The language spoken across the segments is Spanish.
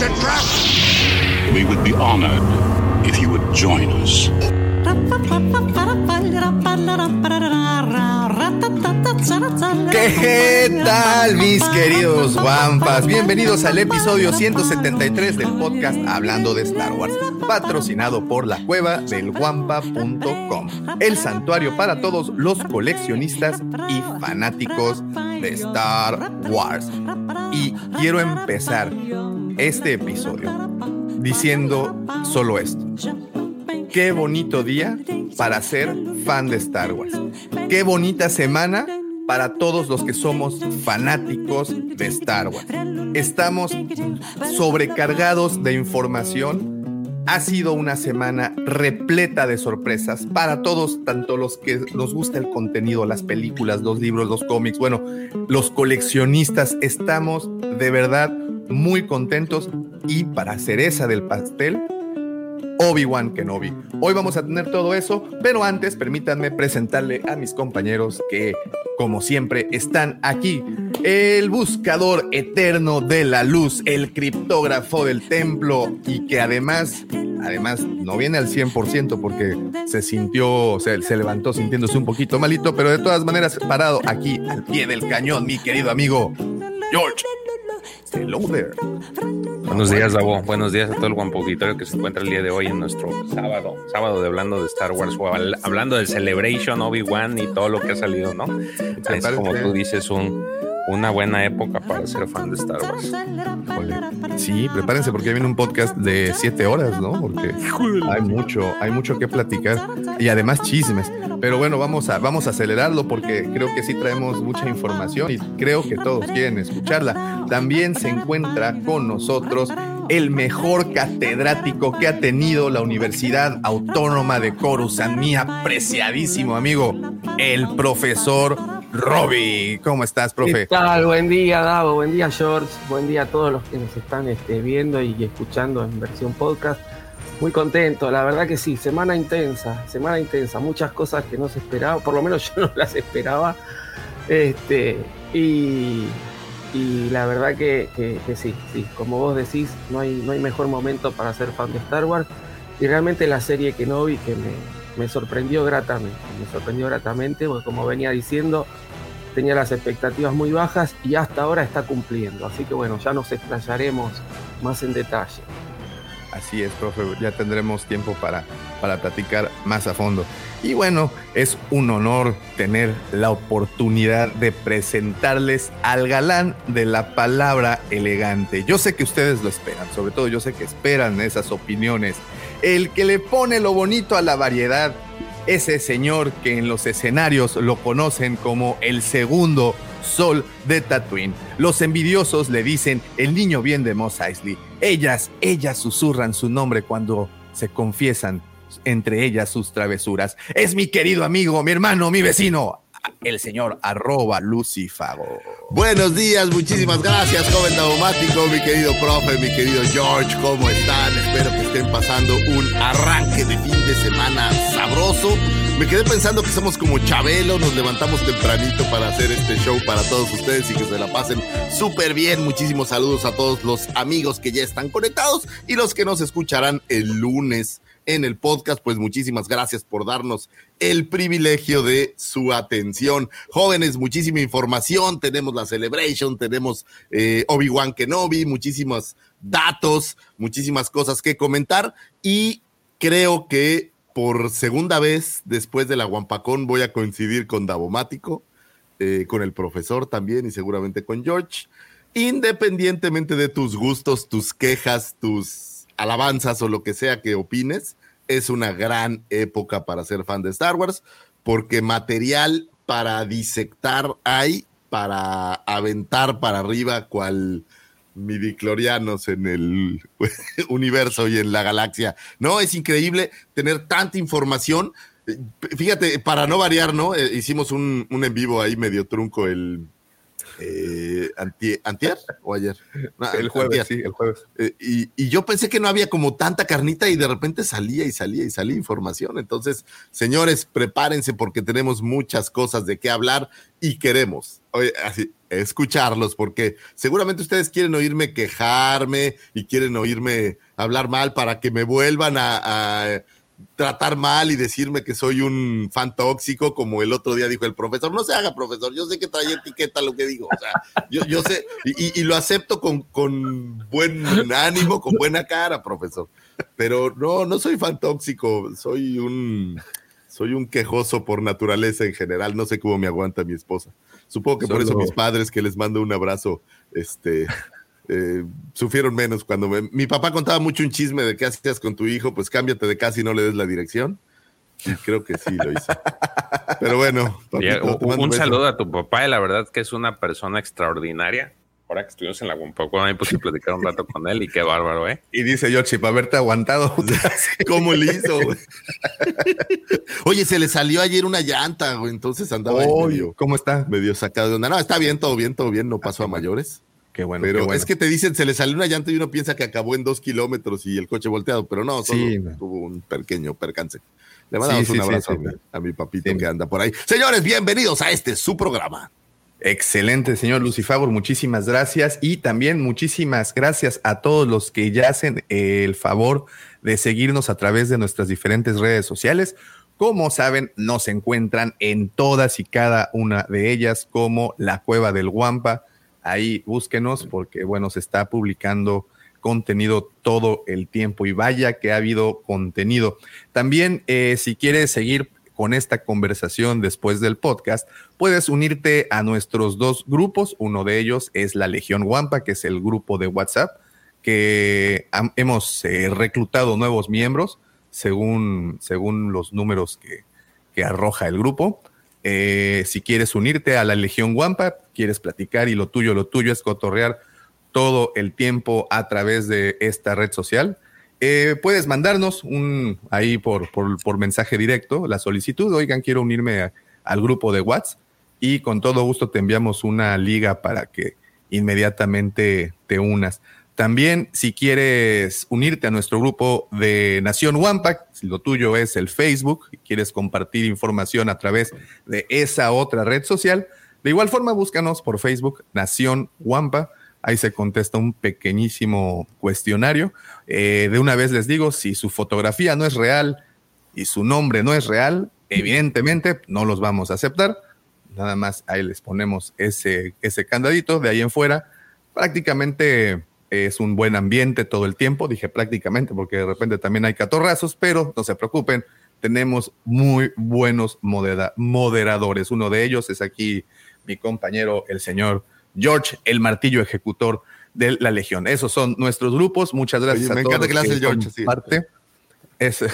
A trap! We would be honored if you would join us. ¿Qué tal, mis queridos guampas? Bienvenidos al episodio 173 del podcast Hablando de Star Wars, patrocinado por la cueva del guampa.com, el santuario para todos los coleccionistas y fanáticos de Star Wars. Y quiero empezar este episodio diciendo solo esto. Qué bonito día para ser fan de Star Wars. Qué bonita semana para todos los que somos fanáticos de Star Wars. Estamos sobrecargados de información. Ha sido una semana repleta de sorpresas para todos, tanto los que nos gusta el contenido, las películas, los libros, los cómics, bueno, los coleccionistas. Estamos de verdad muy contentos y para cereza del pastel, Obi-Wan Kenobi. Hoy vamos a tener todo eso, pero antes permítanme presentarle a mis compañeros que, como siempre, están aquí. El buscador eterno de la luz, el criptógrafo del templo y que además, además, no viene al 100% porque se sintió, se, se levantó sintiéndose un poquito malito, pero de todas maneras, parado aquí al pie del cañón, mi querido amigo George. Hello there. Buenos días, Davo. Buenos días a todo el guampo auditorio que se encuentra el día de hoy en nuestro sábado, sábado de hablando de Star Wars, hablando del Celebration, Obi-Wan y todo lo que ha salido, ¿no? Es como tú dices, un, una buena época para ser fan de Star Wars. Híjole. Sí, prepárense porque viene un podcast de siete horas, ¿no? Porque hay mucho, hay mucho que platicar y además chismes. Pero bueno, vamos a, vamos a acelerarlo porque creo que sí traemos mucha información y creo que todos quieren escucharla. También se encuentra con nosotros el mejor catedrático que ha tenido la Universidad Autónoma de Coruscant, mi apreciadísimo amigo, el profesor Robbie. ¿Cómo estás, profe? ¿Qué tal? Buen día, Davo. Buen día, George. Buen día a todos los que nos están este, viendo y escuchando en versión podcast. Muy contento, la verdad que sí. Semana intensa, semana intensa. Muchas cosas que no se esperaba, por lo menos yo no las esperaba. Este, y, y la verdad que, que- que sí, sí. Como vos decís, no hay, no hay mejor momento para ser fan de Star Wars. Y realmente la serie que no vi, que me, me sorprendió gratamente. Me sorprendió gratamente, porque como venía diciendo, tenía las expectativas muy bajas y hasta ahora está cumpliendo. Así que bueno, ya nos explayaremos más en detalle. Así es, profe, ya tendremos tiempo para, para platicar más a fondo. Y bueno, es un honor tener la oportunidad de presentarles al galán de la palabra elegante. Yo sé que ustedes lo esperan, sobre todo yo sé que esperan esas opiniones. El que le pone lo bonito a la variedad, ese señor que en los escenarios lo conocen como el segundo sol de Tatooine. Los envidiosos le dicen el niño bien de Mos Eisley. Ellas, ellas susurran su nombre cuando se confiesan entre ellas sus travesuras. Es mi querido amigo, mi hermano, mi vecino, el señor arroba Lucifago. Buenos días, muchísimas gracias, joven daumático, mi querido profe, mi querido George, ¿cómo están? Espero que estén pasando un arranque de fin de semana sabroso. Me quedé pensando que somos como Chabelo, nos levantamos tempranito para hacer este show para todos ustedes y que se la pasen súper bien. Muchísimos saludos a todos los amigos que ya están conectados y los que nos escucharán el lunes en el podcast, pues muchísimas gracias por darnos el privilegio de su atención. Jóvenes, muchísima información, tenemos la Celebration, tenemos eh, Obi-Wan Kenobi, muchísimos datos, muchísimas cosas que comentar y creo que por segunda vez después de la Guampacón voy a coincidir con Davomático, eh, con el profesor también y seguramente con George. Independientemente de tus gustos, tus quejas, tus alabanzas o lo que sea que opines, es una gran época para ser fan de Star Wars, porque material para disectar hay, para aventar para arriba cual midiclorianos en el universo y en la galaxia. No, es increíble tener tanta información. Fíjate, para no variar, ¿no? Eh, hicimos un, un, en vivo ahí medio trunco el, eh, antier, o ayer. el jueves, sí, el jueves. Eh, y, yo pensé que no había como tanta carnita y de repente salía y salía y salía información. Entonces, señores, prepárense porque tenemos muchas cosas de qué hablar y queremos así, escucharlos porque seguramente ustedes quieren oírme quejarme y quieren oírme hablar mal para que me vuelvan a tratar mal y decirme que soy un fan tóxico, como el otro día dijo el profesor. No se haga, profesor, yo sé que trae etiqueta lo que digo. O sea, yo, sé, y, lo acepto con, con, buen ánimo, con buena cara, profesor. Pero no, no soy fan tóxico, soy un, soy un quejoso por naturaleza en general. No sé cómo me aguanta mi esposa. Supongo que por eso mis padres, que les mando un abrazo, este eh, sufrieron menos cuando mi papá contaba mucho un chisme de qué hacías con tu hijo, pues cámbiate de casa y no le des la dirección. Y creo que sí lo hizo. Pero bueno, un, saludo a tu papá, y la verdad que es una persona extraordinaria. Ahora que estuvimos en la Guampoco, me puse a platicar un rato con él y qué bárbaro, ¿eh? Y dice Yoshi, para haberte aguantado. ¿Cómo le hizo? Oye, se le salió ayer una llanta, güey, entonces andaba medio, ¿Cómo está? Medio sacado de onda. No, está bien, todo bien, todo bien, no pasó a mayores. Qué bueno. Pero es que te dicen, se le salió una llanta y uno piensa que acabó en dos kilómetros y el coche volteado, pero no, solo tuvo un pequeño percance. Le mandamos un abrazo a, mi, papito que anda por ahí. Señores, bienvenidos a este su programa. Excelente, señor Lucifagor, muchísimas gracias. Y también muchísimas gracias a todos los que ya hacen el favor de seguirnos a través de nuestras diferentes redes sociales. Como saben, nos encuentran en todas y cada una de ellas como la Cueva del Guampa, Ahí búsquenos porque, bueno, se está publicando contenido todo el tiempo y vaya que ha habido contenido. También, eh, si quieres seguir con esta conversación después del podcast, puedes unirte a nuestros dos grupos. Uno de ellos es la Legión Guampa, que es el grupo de WhatsApp, que hemos eh, reclutado nuevos miembros según, según los números que, que arroja el grupo. Eh, si quieres unirte a la Legión Wampa, quieres platicar y lo tuyo, lo tuyo es cotorrear todo el tiempo a través de esta red social, eh, puedes mandarnos un ahí por, por, mensaje directo la solicitud. Oigan, quiero unirme al grupo de WhatsApp y con todo gusto te enviamos una liga para que inmediatamente te unas. También, si quieres unirte a nuestro grupo de Nación Wampa, si lo tuyo es el Facebook y quieres compartir información a través de esa otra red social, de igual forma búscanos por Facebook Nación Wampa. Ahí se contesta un pequeñísimo cuestionario. Eh, de una vez les digo, si su fotografía no es real y su nombre no es real, evidentemente no los vamos a aceptar. Nada más ahí les ponemos ese, ese candadito. De ahí en fuera, prácticamente es un buen ambiente todo el tiempo, dije prácticamente, porque de repente también hay catorrazos, pero no se preocupen, tenemos muy buenos moderadores. Uno de ellos es aquí mi compañero, el señor George, el martillo ejecutor de la Legión. Esos son nuestros grupos. Muchas gracias me encanta que, le hace George. Parte. Esos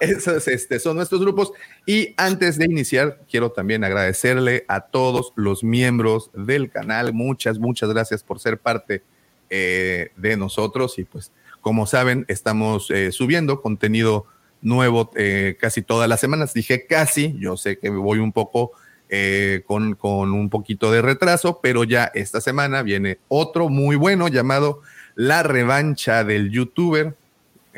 este, son nuestros grupos. Y antes de iniciar, quiero también agradecerle a todos los miembros del canal. Muchas, muchas gracias por ser parte eh, de nosotros. Y pues, como saben, estamos eh, subiendo contenido nuevo eh, casi todas las semanas. Dije casi, yo sé que voy un poco con, con un poquito de retraso, pero ya esta semana viene otro muy bueno llamado La revancha del youtuber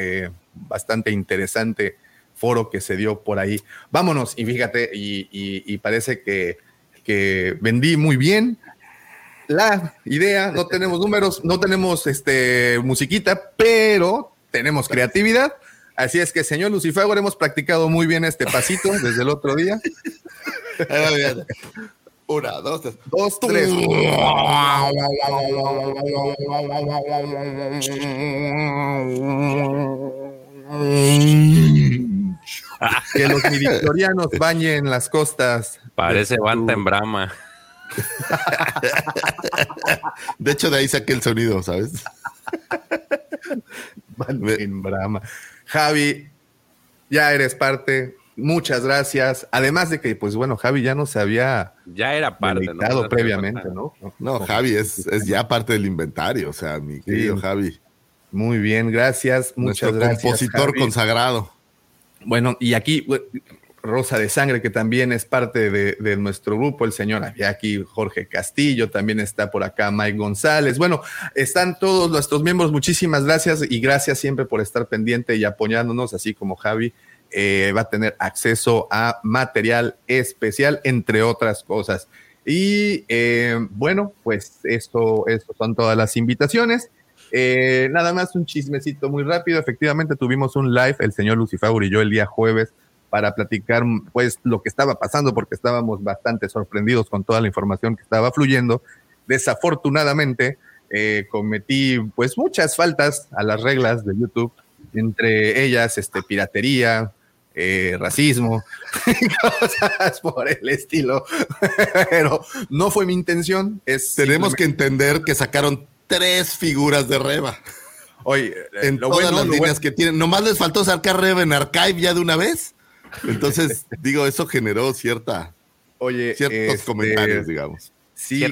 eh, bastante interesante foro que se dio por ahí. Vámonos, y fíjate, y, parece que, que, vendí muy bien la idea, no tenemos números, no tenemos este, musiquita, pero tenemos creatividad. Así es que, señor Lucifer, hemos practicado muy bien este pasito desde el otro día. Una, dos, tres. Dos, tres. que los midiclorianos bañen las costas. Parece Banta en Brahma. De hecho, de ahí saqué el sonido, ¿sabes? Banta en Brahma. Javi, ya eres parte muchas gracias. Además de que, pues bueno, Javi ya no se había ya era parte ¿no? previamente, ¿no? ¿no? Javi es, es, ya parte del inventario, o sea, mi querido Javi. Muy bien, gracias. Muchas gracias. Compositor consagrado. Bueno, y aquí Rosa de Sangre, que también es parte de, nuestro grupo, el señor aquí Jorge Castillo, también está por acá Mike González. Bueno, están todos nuestros miembros, muchísimas gracias y gracias siempre por estar pendiente y apoyándonos, así como Javi eh, va a tener acceso a material especial, entre otras cosas. Y eh, bueno, pues esto, esto son todas las invitaciones. Eh, nada más un chismecito muy rápido. Efectivamente, tuvimos un live, el señor Lucifer y yo, el día jueves para platicar pues lo que estaba pasando porque estábamos bastante sorprendidos con toda la información que estaba fluyendo. Desafortunadamente cometí pues muchas faltas a las reglas de YouTube, entre ellas este, piratería, eh, racismo, cosas por el estilo. Pero no fue mi intención. Es Tenemos que entender que sacaron tres figuras de Reba. Oye, en todas las líneas que tienen. Nomás les faltó sacar Reba en Archive ya de una vez. Entonces, digo, eso generó cierta, Oye, ciertos este, comentarios, digamos. Sí,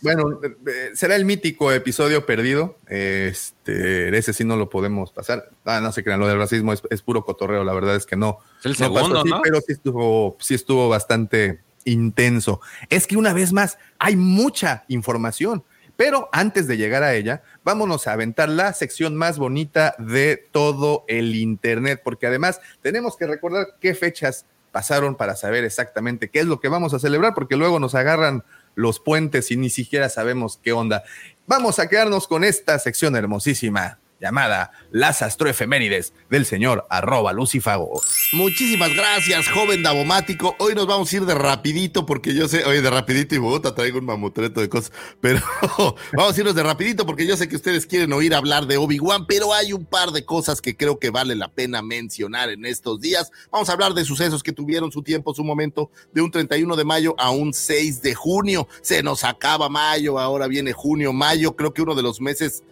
bueno, eh, será el mítico episodio perdido. Este, ese sí no lo podemos pasar. Ah, no se crean, lo del racismo es, puro cotorreo, la verdad es que no. Es el segundo, ¿no? pero sí estuvo, sí estuvo bastante intenso. Es que una vez más, hay mucha información. Pero antes de llegar a ella, vámonos a aventar la sección más bonita de todo el Internet, porque además tenemos que recordar qué fechas pasaron para saber exactamente qué es lo que vamos a celebrar, porque luego nos agarran los puentes y ni siquiera sabemos qué onda. Vamos a quedarnos con esta sección hermosísima llamada Las Astroefemérides del señor arroba Lucifago. Muchísimas gracias, joven Davomático. Hoy nos vamos a ir de rapidito porque yo sé, oye, de rapidito y Bogotá traigo un mamutreto de cosas, pero vamos a irnos de rapidito porque yo sé que ustedes quieren oír hablar de Obi-Wan, pero hay un par de cosas que creo que vale la pena mencionar en estos días. Vamos a hablar de sucesos que tuvieron su tiempo, su momento, de un 31 de mayo a un 6 de junio. Se nos acaba mayo, ahora viene junio, mayo, creo que uno de los meses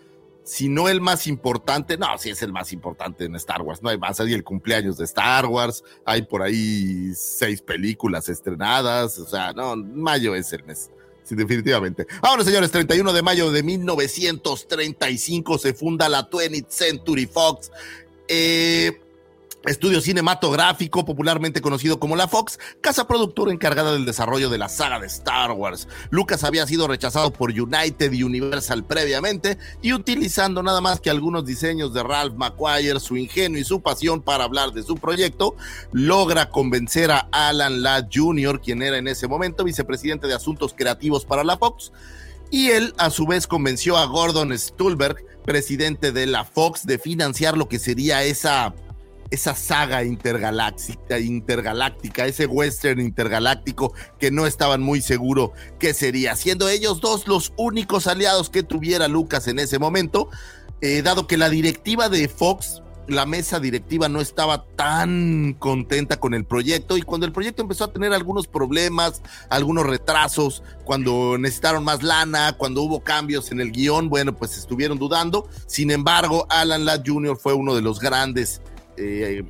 si no el más importante, no, sí es el más importante en Star Wars, no hay más, hay el cumpleaños de Star Wars, hay por ahí seis películas estrenadas, o sea, no, mayo es el mes. Sí, definitivamente. Ahora, señores, 31 de mayo de 1935 se funda la 20th Century Fox. Eh, Estudio cinematográfico, popularmente conocido como la Fox, casa productora encargada del desarrollo de la saga de Star Wars. Lucas había sido rechazado por United y Universal previamente y utilizando nada más que algunos diseños de Ralph McQuire, su ingenio y su pasión para hablar de su proyecto, logra convencer a Alan Ladd Jr., quien era en ese momento vicepresidente de Asuntos Creativos para la Fox, y él a su vez convenció a Gordon Stulberg, presidente de la Fox, de financiar lo que sería esa esa saga intergaláctica, intergaláctica, ese western intergaláctico que no estaban muy seguro qué sería, siendo ellos dos los únicos aliados que tuviera Lucas en ese momento, eh, dado que la directiva de Fox, la mesa directiva no estaba tan contenta con el proyecto y cuando el proyecto empezó a tener algunos problemas, algunos retrasos, cuando necesitaron más lana, cuando hubo cambios en el guion, bueno, pues estuvieron dudando. Sin embargo, Alan Ladd Jr. fue uno de los grandes eh,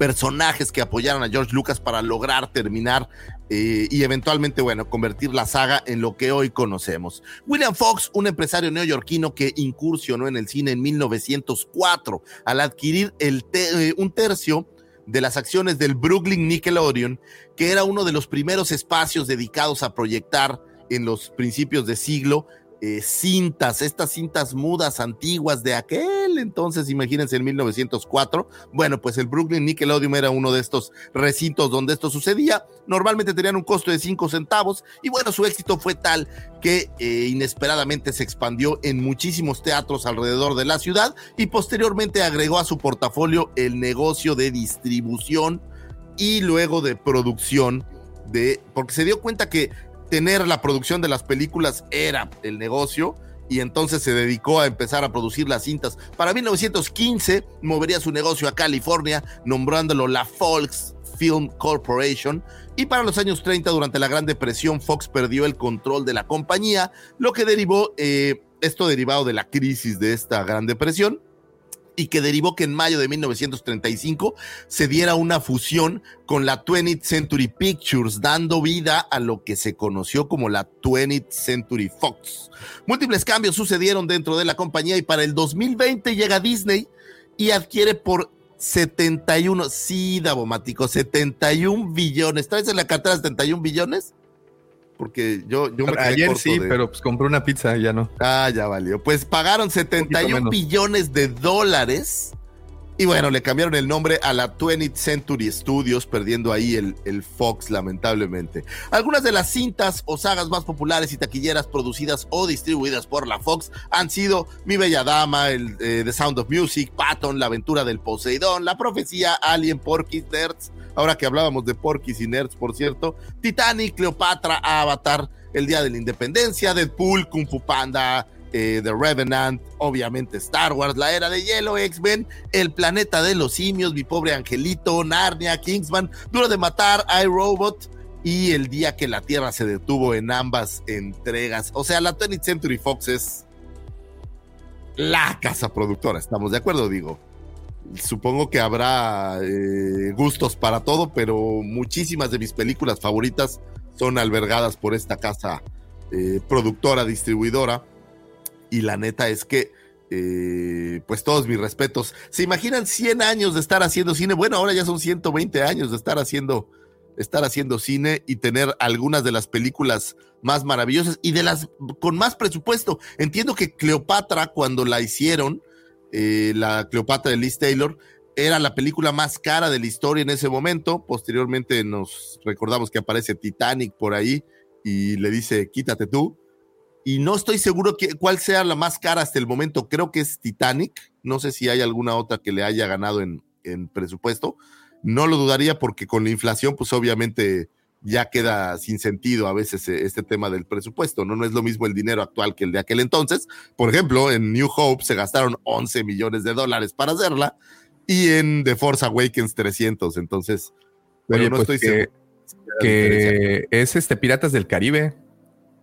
personajes que apoyaron a George Lucas para lograr terminar eh, y eventualmente, bueno, convertir la saga en lo que hoy conocemos. William Fox, un empresario neoyorquino que incursionó en el cine en 1904 al adquirir el eh, un tercio de las acciones del Brooklyn Nickelodeon, que era uno de los primeros espacios dedicados a proyectar en los principios de siglo eh, cintas, estas cintas mudas antiguas de aquel entonces, imagínense en 1904. Bueno, pues el Brooklyn Nickelodeon era uno de estos recintos donde esto sucedía. Normalmente tenían un costo de 5 centavos y bueno, su éxito fue tal que eh, inesperadamente se expandió en muchísimos teatros alrededor de la ciudad y posteriormente agregó a su portafolio el negocio de distribución y luego de producción de, porque se dio cuenta que tener la producción de las películas era el negocio y entonces se dedicó a empezar a producir las cintas. Para 1915 movería su negocio a California, nombrándolo la Fox Film Corporation. Y para los años 30, durante la Gran Depresión, Fox perdió el control de la compañía, lo que derivó, eh, esto derivado de la crisis de esta Gran Depresión, y que derivó que en mayo de 1935 se diera una fusión con la 20th Century Pictures, dando vida a lo que se conoció como la 20th Century Fox. Múltiples cambios sucedieron dentro de la compañía y para el 2020 llega Disney y adquiere por 71, sí, Davomático, 71 billones. ¿Traes en la cartera 71 billones? Porque yo, yo me Ayer sí, pero pues compré una pizza, ya no. Ah, ya valió. Pues pagaron 71 billones de dólares. Y bueno, le cambiaron el nombre a la 20th Century Studios, perdiendo ahí el, Fox, lamentablemente. Algunas de las cintas o sagas más populares y taquilleras producidas o distribuidas por la Fox han sido Mi Bella Dama, el, eh, The Sound of Music, Patton, La Aventura del Poseidón, La Profecía, Alien, Porky, Nerds, ahora que hablábamos de Porky's y Nerds, por cierto, Titanic, Cleopatra, Avatar, El Día de la Independencia, Deadpool, Kung Fu Panda, eh, The Revenant, obviamente Star Wars, La Era de Hielo, X-Men, El Planeta de los Simios, Mi Pobre Angelito, Narnia, Kingsman, Duro de Matar, iRobot y El Día que la Tierra se detuvo en ambas entregas. O sea, la 20th Century Fox es la casa productora, ¿estamos de acuerdo? Digo supongo que habrá eh, gustos para todo, pero muchísimas de mis películas favoritas son albergadas por esta casa eh, productora, distribuidora. Y la neta es que, eh, pues todos mis respetos. ¿Se imaginan 100 años de estar haciendo cine? Bueno, ahora ya son 120 años de estar haciendo, estar haciendo cine y tener algunas de las películas más maravillosas y de las con más presupuesto. Entiendo que Cleopatra, cuando la hicieron, eh, la Cleopatra de Liz Taylor, era la película más cara de la historia en ese momento. Posteriormente nos recordamos que aparece Titanic por ahí y le dice, quítate tú. Y no estoy seguro que, cuál sea la más cara hasta el momento. Creo que es Titanic. No sé si hay alguna otra que le haya ganado en, en presupuesto. No lo dudaría porque con la inflación, pues obviamente ya queda sin sentido a veces eh, este tema del presupuesto, ¿no? No es lo mismo el dinero actual que el de aquel entonces. Por ejemplo, en New Hope se gastaron 11 millones de dólares para hacerla y en The Force Awakens 300, entonces, pero no pues estoy que, Que es este Piratas del Caribe.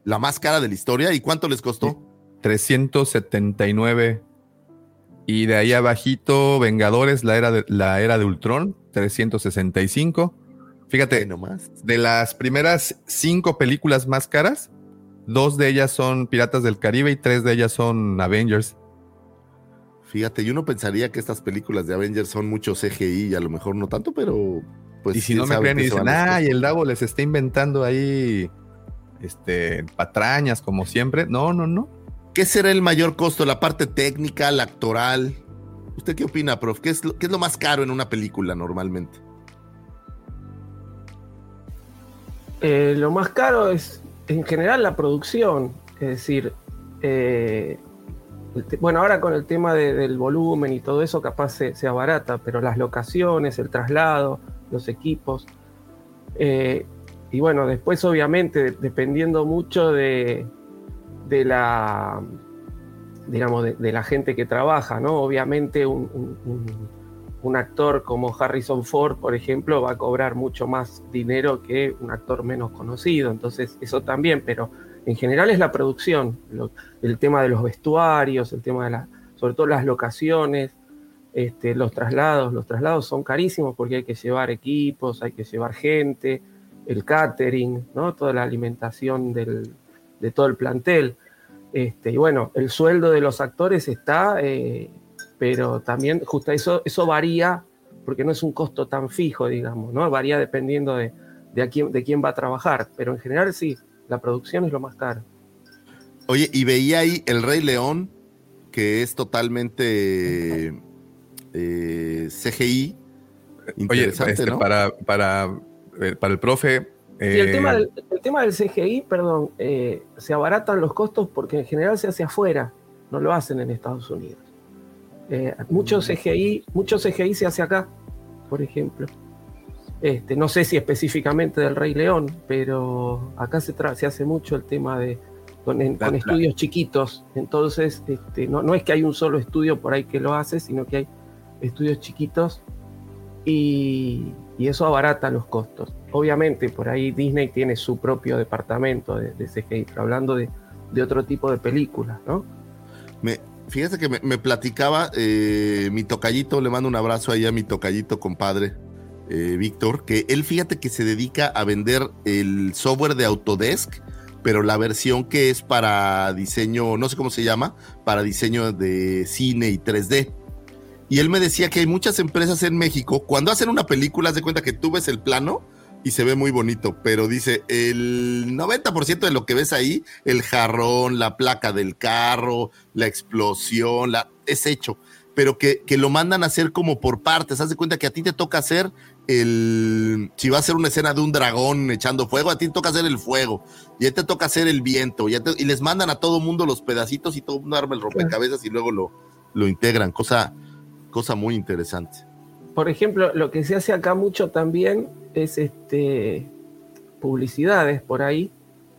La más cara de la historia, ¿y cuánto les costó? 379. Y de ahí abajito, Vengadores, la era de, la era de Ultron, 365. Fíjate, nomás. de las primeras cinco películas más caras, dos de ellas son Piratas del Caribe y tres de ellas son Avengers. Fíjate, yo no pensaría que estas películas de Avengers son mucho CGI y a lo mejor no tanto, pero pues. Y si no me creen y dicen, ah, y el Davo les está inventando ahí este, patrañas como siempre. No, no, no. ¿Qué será el mayor costo? ¿La parte técnica, la actoral? ¿Usted qué opina, prof? ¿Qué es qué es lo más caro en una película normalmente? Eh, lo más caro es en general la producción, es decir, eh, bueno, ahora con el tema del volumen y todo eso capaz se, se, abarata, pero las locaciones, el traslado, los equipos, eh, y bueno, después obviamente dependiendo mucho de, de la, digamos, de, la gente que trabaja, ¿no? Obviamente un un actor como Harrison Ford, por ejemplo, va a cobrar mucho más dinero que un actor menos conocido. Entonces, eso también, pero en general es la producción, el tema de los vestuarios, el tema de la, sobre todo las locaciones, este, los traslados. Los traslados son carísimos porque hay que llevar equipos, hay que llevar gente, el catering, ¿no? toda la alimentación de todo el plantel. Este, y bueno, el sueldo de los actores está eh, pero también justo eso, eso varía porque no es un costo tan fijo, digamos, ¿no? Varía dependiendo de, de, quién, de quién va a trabajar, pero en general sí, la producción es lo más caro. Oye, y veía ahí El Rey León, que es totalmente eh, CGI. Interesante, Oye, este, para, para, eh, para el profe, el, tema del, el, tema del, CGI, perdón, eh, se abaratan los costos porque en general se hace afuera, no lo hacen en Estados Unidos. Eh, mucho CGI, mucho CGI se hace acá, por ejemplo. Este, no sé si específicamente del Rey León, pero acá se, se hace mucho el tema de con, estudios chiquitos. Entonces, este, no, no, es que hay un solo estudio por ahí que lo hace, sino que hay estudios chiquitos y, y eso abarata los costos. Obviamente, por ahí Disney tiene su propio departamento de, de CGI, pero hablando de, de, otro tipo de películas, ¿no? Me, Fíjate que me, platicaba eh, mi tocallito, le mando un abrazo ahí a mi tocallito compadre, eh, Víctor, que él fíjate que se dedica a vender el software de Autodesk, pero la versión que es para diseño, no sé cómo se llama, para diseño de cine y 3D. Y él me decía que hay muchas empresas en México, cuando hacen una película, haz de cuenta que tú ves el plano y se ve muy bonito, pero dice, el 90% de lo que ves ahí, el jarrón, la placa del carro, la explosión, la, es hecho, pero que, que lo mandan a hacer como por partes. Haz de cuenta que a ti te toca hacer el, si va a ser una escena de un dragón echando fuego, a ti te toca hacer el fuego, y a ti te toca hacer el viento, y, les mandan a todo mundo los pedacitos y todo el mundo arma el rompecabezas y luego lo, lo integran, cosa, cosa muy interesante. Por ejemplo, lo que se hace acá mucho también es este publicidades por ahí,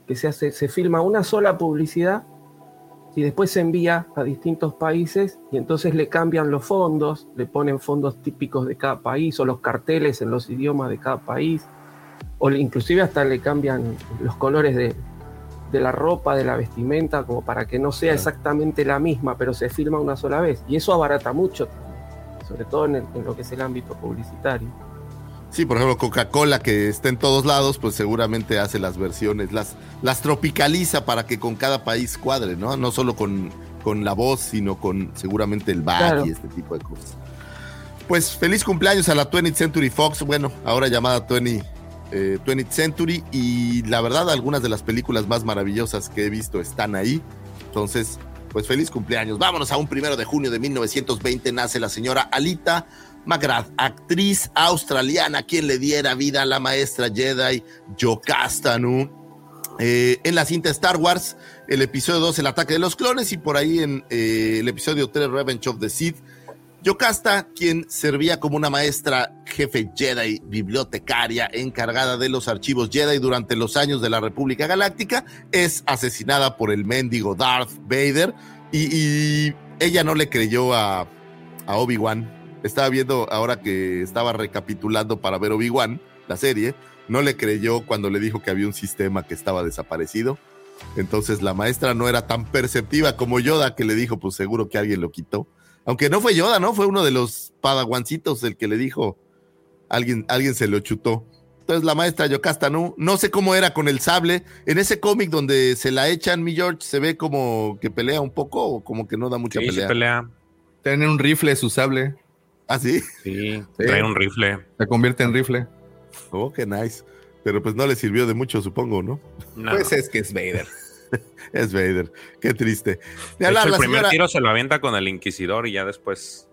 que se hace, se filma una sola publicidad y después se envía a distintos países y entonces le cambian los fondos, le ponen fondos típicos de cada país o los carteles en los idiomas de cada país, o inclusive hasta le cambian los colores de, la ropa, de la vestimenta, como para que no sea exactamente la misma, pero se filma una sola vez. Y eso abarata mucho, sobre todo en, en lo que es el ámbito publicitario. Sí, por ejemplo, Coca-Cola, que está en todos lados, pues seguramente hace las versiones, las, las tropicaliza para que con cada país cuadre, ¿no? No solo con, con la voz, sino con seguramente el bar y este tipo de cosas. Pues feliz cumpleaños a la 20th Century Fox, bueno, ahora llamada 20, 20th eh, Century, y la verdad, algunas de las películas más maravillosas que he visto están ahí. Entonces, pues feliz cumpleaños. Vámonos a un primero de junio de 1920, nace la señora Alita McGrath, actriz australiana, quien le diera vida a la maestra Jedi Jocasta eh, en la cinta Star Wars, el episodio 2, El ataque de los clones, y por ahí en eh, el episodio 3, Revenge of the Sith. Yocasta, quien servía como una maestra jefe Jedi, bibliotecaria encargada de los archivos Jedi durante los años de la República Galáctica, es asesinada por el mendigo Darth Vader y, ella no le creyó a, a Obi-Wan estaba viendo ahora que estaba recapitulando para ver Obi-Wan, la serie, no le creyó cuando le dijo que había un sistema que estaba desaparecido. Entonces la maestra no era tan perceptiva como Yoda, que le dijo, pues seguro que alguien lo quitó. Aunque no fue Yoda, ¿no? Fue uno de los padawancitos el que le dijo, alguien, alguien se lo chutó. Entonces la maestra Yocasta no, no sé cómo era con el sable. En ese cómic donde se la echan, mi George, se ve como que pelea un poco o como que no da mucha sí, pelea. pelea. Tiene un rifle su sable. ¿Ah, sí? Sí, trae un rifle. Se convierte en rifle. Oh, qué nice. Pero pues no le sirvió de mucho, supongo, ¿no? Pues es que es Vader. es Vader. Qué triste. el primer tiro se lo avienta con el Inquisidor y ya después.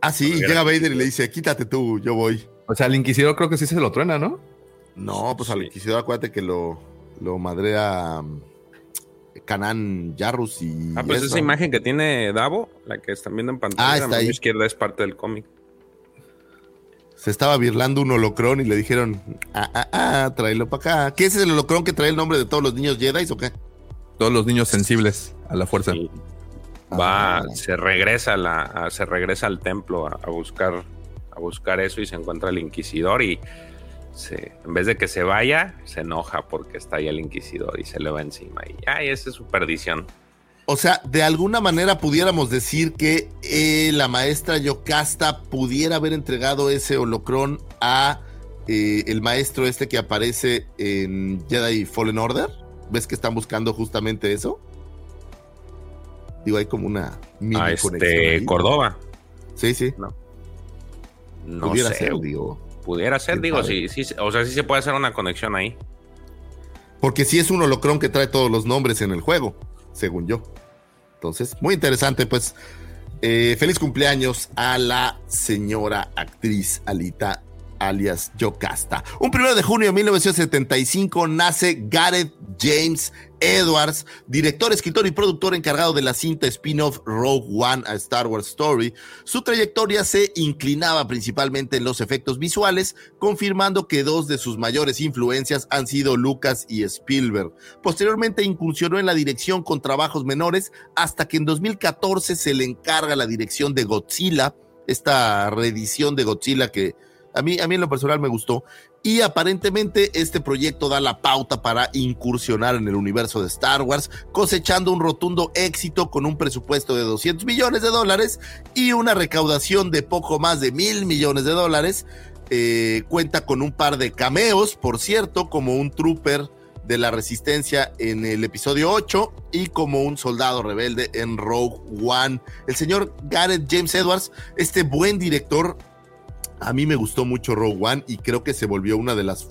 Ah, sí, llega Vader y le dice, quítate tú, yo voy. O sea, el Inquisidor creo que sí se lo truena, ¿no? No, pues al Inquisidor acuérdate que lo, lo madrea Canan Yarrus y. Ah, pues esa imagen que tiene Davo, la que están viendo en pantalla, ah, está a izquierda es parte del cómic. Se estaba birlando un holocrón y le dijeron, ah, ah, ah, tráelo para acá. ¿Qué es el holocrón que trae el nombre de todos los niños Jedi o qué? Todos los niños sensibles a la fuerza. Va, ah. se regresa la, se regresa al templo a, buscar, a buscar eso y se encuentra el inquisidor y en vez de que se vaya, se enoja porque está ahí el inquisidor y se le va encima. Y ay, esa es su perdición. O sea, de alguna manera pudiéramos decir que eh, la maestra Yocasta pudiera haber entregado ese holocrón a eh, el maestro este que aparece en Jedi Fallen Order. ¿Ves que están buscando justamente eso? Digo, hay como una mini a este Córdoba. Sí, sí. No. No pudiera ser, digo. Pudiera ser, digo, sí, sí, o sea, sí se puede hacer una conexión ahí. Porque sí es un holocrón que trae todos los nombres en el juego, según yo. Entonces, muy interesante, pues. Eh, feliz cumpleaños a la señora actriz Alita alias Yocasta. Un primero de junio de 1975 nace Gareth James Edwards, director, escritor y productor encargado de la cinta spin-off Rogue One a Star Wars Story. Su trayectoria se inclinaba principalmente en los efectos visuales, confirmando que dos de sus mayores influencias han sido Lucas y Spielberg. Posteriormente incursionó en la dirección con trabajos menores hasta que en 2014 se le encarga la dirección de Godzilla, esta reedición de Godzilla que a mí, a mí en lo personal me gustó. y aparentemente este proyecto da la pauta para incursionar en el universo de Star Wars, cosechando un rotundo éxito con un presupuesto de 200 millones de dólares y una recaudación de poco más de mil millones de dólares. Eh, cuenta con un par de cameos, por cierto, como un trooper de la resistencia en el episodio 8 y como un soldado rebelde en Rogue One. El señor Gareth James Edwards, este buen director, a mí me gustó mucho Rogue One y creo que se volvió una de las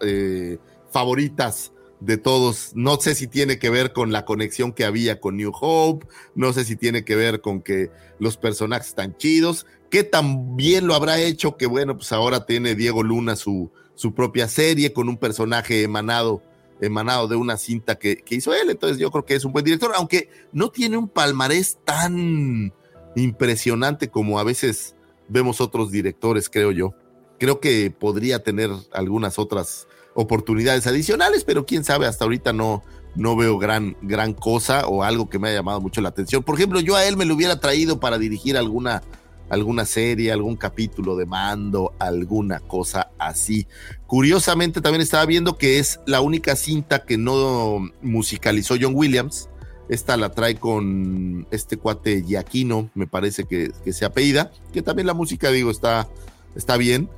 eh, favoritas de todos. No sé si tiene que ver con la conexión que había con New Hope, no sé si tiene que ver con que los personajes están chidos, que también lo habrá hecho que bueno, pues ahora tiene Diego Luna su, su propia serie con un personaje emanado, emanado de una cinta que, que hizo él. Entonces yo creo que es un buen director, aunque no tiene un palmarés tan impresionante como a veces vemos otros directores, creo yo. Creo que podría tener algunas otras oportunidades adicionales, pero quién sabe, hasta ahorita no, no veo gran, gran cosa o algo que me haya llamado mucho la atención. Por ejemplo, yo a él me lo hubiera traído para dirigir alguna, alguna serie, algún capítulo de mando, alguna cosa así. Curiosamente, también estaba viendo que es la única cinta que no musicalizó John Williams. Esta la trae con este cuate Giaquino, me parece que, que se apellida, que también la música, digo, está, está bien.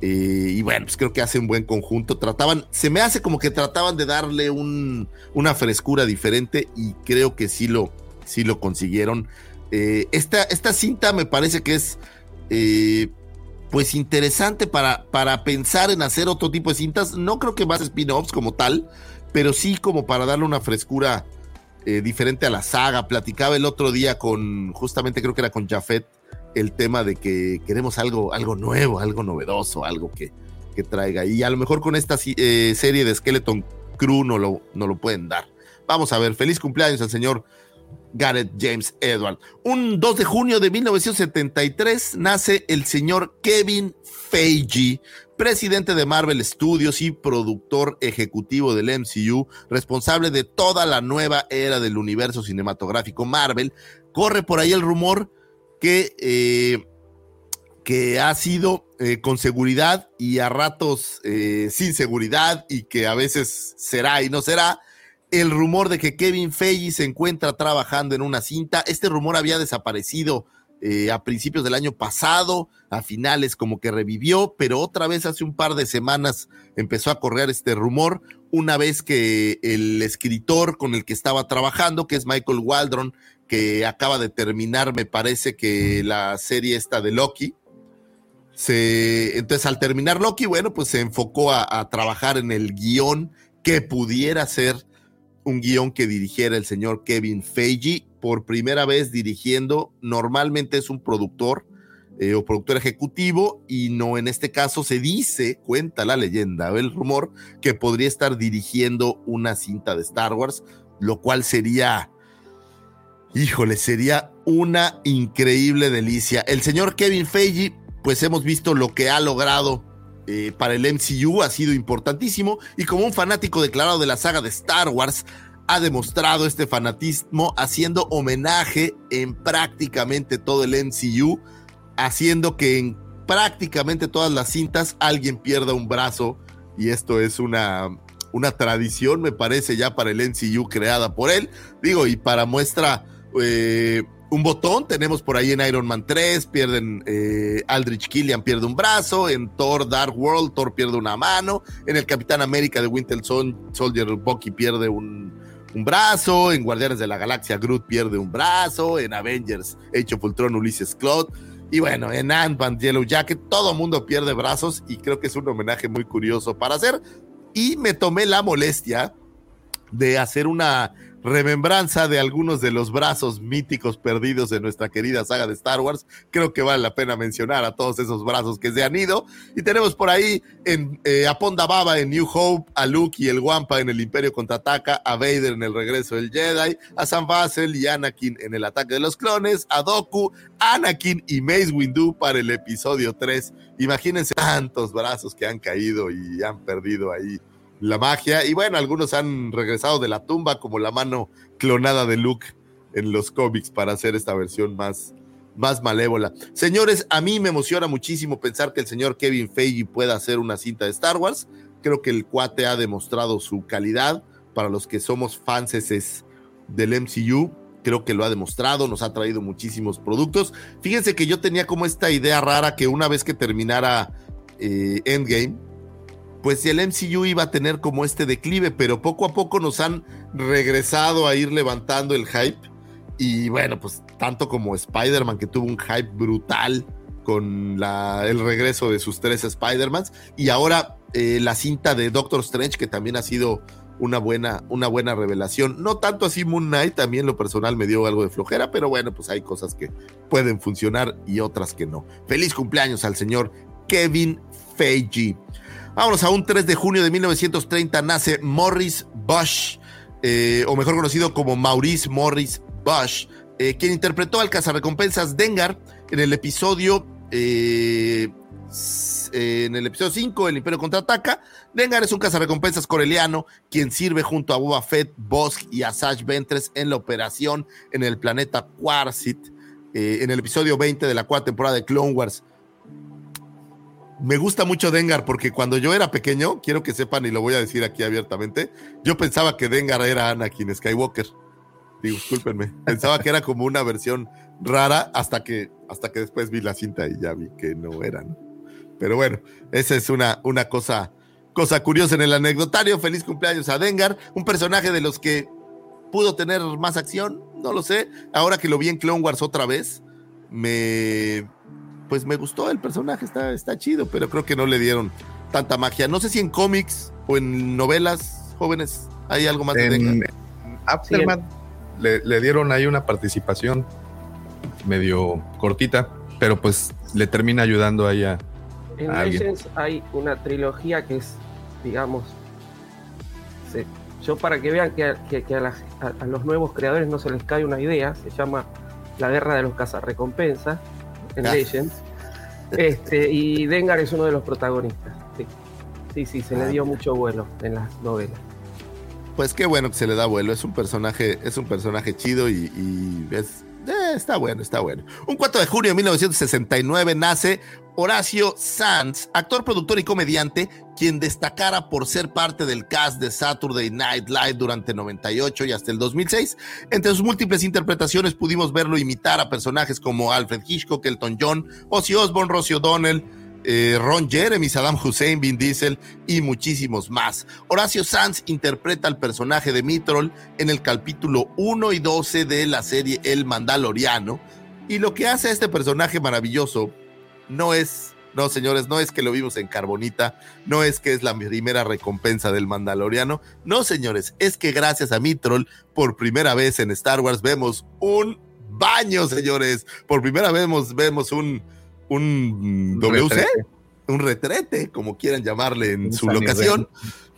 Eh, y bueno, pues creo que hace un buen conjunto. Trataban, se me hace como que trataban de darle un, una frescura diferente y creo que sí lo, sí lo consiguieron. Eh, esta, esta, cinta me parece que es eh, pues interesante para, para pensar en hacer otro tipo de cintas. No creo que más spin-offs como tal, pero sí como para darle una frescura eh, diferente a la saga. Platicaba el otro día con, justamente creo que era con Jafet, el tema de que queremos algo, algo nuevo, algo novedoso, algo que, que traiga. Y a lo mejor con esta eh, serie de Skeleton Crew no lo, no lo pueden dar. Vamos a ver, feliz cumpleaños al señor Gareth James Edward. Un 2 de junio de 1973 nace el señor Kevin Feige, presidente de Marvel Studios y productor ejecutivo del MCU, responsable de toda la nueva era del universo cinematográfico Marvel. Corre por ahí el rumor que, eh, que ha sido eh, con seguridad y a ratos eh, sin seguridad y que a veces será y no será. El rumor de que Kevin Feige se encuentra trabajando en una cinta. Este rumor había desaparecido a principios del año pasado, a finales como que revivió, pero otra vez hace un par de semanas empezó a correr este rumor, una vez que el escritor con el que estaba trabajando, que es Michael Waldron, que acaba de terminar, me parece que la serie esta de Loki. Se, entonces, al terminar Loki, bueno, pues se enfocó a, trabajar en el guion que pudiera ser un guion que dirigiera el señor Kevin Feige, por primera vez dirigiendo, normalmente es un productor eh, o productor ejecutivo, y no en este caso se dice, cuenta la leyenda, el rumor, que podría estar dirigiendo una cinta de Star Wars, lo cual sería Híjole, sería una increíble delicia. El señor Kevin Feige, pues hemos visto lo que ha logrado eh, para el MCU, ha sido importantísimo y como un fanático declarado de la saga de Star Wars, ha demostrado este fanatismo haciendo homenaje en prácticamente todo el MCU, haciendo que en prácticamente todas las cintas alguien pierda un brazo y esto es una, una tradición, me parece, ya para el MCU creada por él. Digo, y para muestra eh, un botón. Tenemos por ahí en Iron Man 3, pierden eh, Aldrich Killian pierde un brazo, en Thor Dark World Thor pierde una mano, en el Capitán América de Winter Soldier Bucky pierde un, un, brazo, en Guardianes de la Galaxia Groot pierde un brazo, en Avengers Age of Ultron Ulysses Claude. Y bueno, en Ant-Man Yellow Jacket todo mundo pierde brazos y creo que es un homenaje muy curioso para hacer. Y me tomé la molestia de hacer una remembranza de algunos de los brazos míticos perdidos de nuestra querida saga de Star Wars. Creo que vale la pena mencionar a todos esos brazos que se han ido. Y tenemos por ahí eh, a Ponda Baba en New Hope, a Luke y el Wampa en el Imperio Contraataca, a Vader en el Regreso del Jedi, a Sam Vassell y Anakin en el Ataque de los Clones, a Doku, Anakin y Mace Windu para el episodio 3. Imagínense tantos brazos que han caído y han perdido ahí la magia. Y bueno, algunos han regresado de la tumba, como la mano clonada de Luke en los cómics para hacer esta versión más, más malévola. Señores, a mí me emociona muchísimo pensar que el señor Kevin Feige pueda hacer una cinta de Star Wars. Creo que el cuate ha demostrado su calidad para los que somos fans del MCU. Creo que lo ha demostrado, nos ha traído muchísimos productos. Fíjense que yo tenía como esta idea rara que una vez que terminara eh, Endgame, pues el MCU iba a tener como este declive, pero poco a poco nos han regresado a ir levantando el hype. Y bueno, pues tanto como Spider-Man, que tuvo un hype brutal con el regreso de sus tres Spider-Mans, y ahora eh, la cinta de Doctor Strange, que también ha sido una buena, una buena revelación. No tanto así Moon Knight, también lo personal me dio algo de flojera, pero bueno, pues hay cosas que pueden funcionar y otras que no. Feliz cumpleaños al señor Kevin Feige. Vámonos a un 3 de junio de 1930 nace Morris Bush, eh, o mejor conocido como Maurice Morris Bush, eh, quien interpretó al cazarrecompensas Dengar en el episodio eh, en el episodio 5, El Imperio Contraataca. Dengar es un cazarrecompensas coreliano quien sirve junto a Boba Fett, Bosk y Asajj Ventress en la operación en el planeta Quarsit. en el episodio 20 de la cuarta temporada de Clone Wars me gusta mucho Dengar porque cuando yo era pequeño, quiero que sepan y lo voy a decir aquí abiertamente, yo pensaba que Dengar era Anakin Skywalker. Digo, discúlpenme. Pensaba que era como una versión rara hasta que, hasta que después vi la cinta y ya vi que no eran. Pero bueno, esa es una, una cosa, cosa curiosa en el anecdotario. Feliz cumpleaños a Dengar, un personaje de los que pudo tener más acción, no lo sé. Ahora que lo vi en Clone Wars otra vez, me, pues me gustó el personaje, está, está chido, pero creo que no le dieron tanta magia. No sé si en cómics o en novelas jóvenes hay algo más de le, dieron ahí una participación medio cortita, pero pues le termina ayudando ahí a. En Legends hay una trilogía que es, digamos, yo para que vean que, a, los nuevos creadores no se les cae una idea, se llama La Guerra de los Cazarrecompensas en Legends. Este, y Dengar es uno de los protagonistas. Sí, sí, se le ah. dio mucho vuelo en las novelas. Pues qué bueno que se le da vuelo. Es un personaje, es un personaje chido y, y es eh, está bueno, está bueno. Un 4 de junio de 1969 nace Horacio Sanz, actor, productor y comediante, quien destacara por ser parte del cast de Saturday Night Live durante 98 y hasta el 2006. Entre sus múltiples interpretaciones pudimos verlo imitar a personajes como Alfred Hitchcock, Elton John, Ozzy Osbourne, Rosie O'Donnell, eh, Ron Jeremy, Saddam Hussein, Vin Diesel y muchísimos más. Horacio Sanz interpreta al personaje de Mitrol en el capítulo 1 y 12 de la serie El Mandaloriano. Y lo que hace a este personaje maravilloso no es, no señores, no es que lo vimos en Carbonita, no es que es la primera recompensa del Mandaloriano, no señores, es que gracias a Mitrol, por primera vez en Star Wars vemos un baño, señores. Por primera vez vemos, vemos un un WC, un retrete, como quieran llamarle en su locación.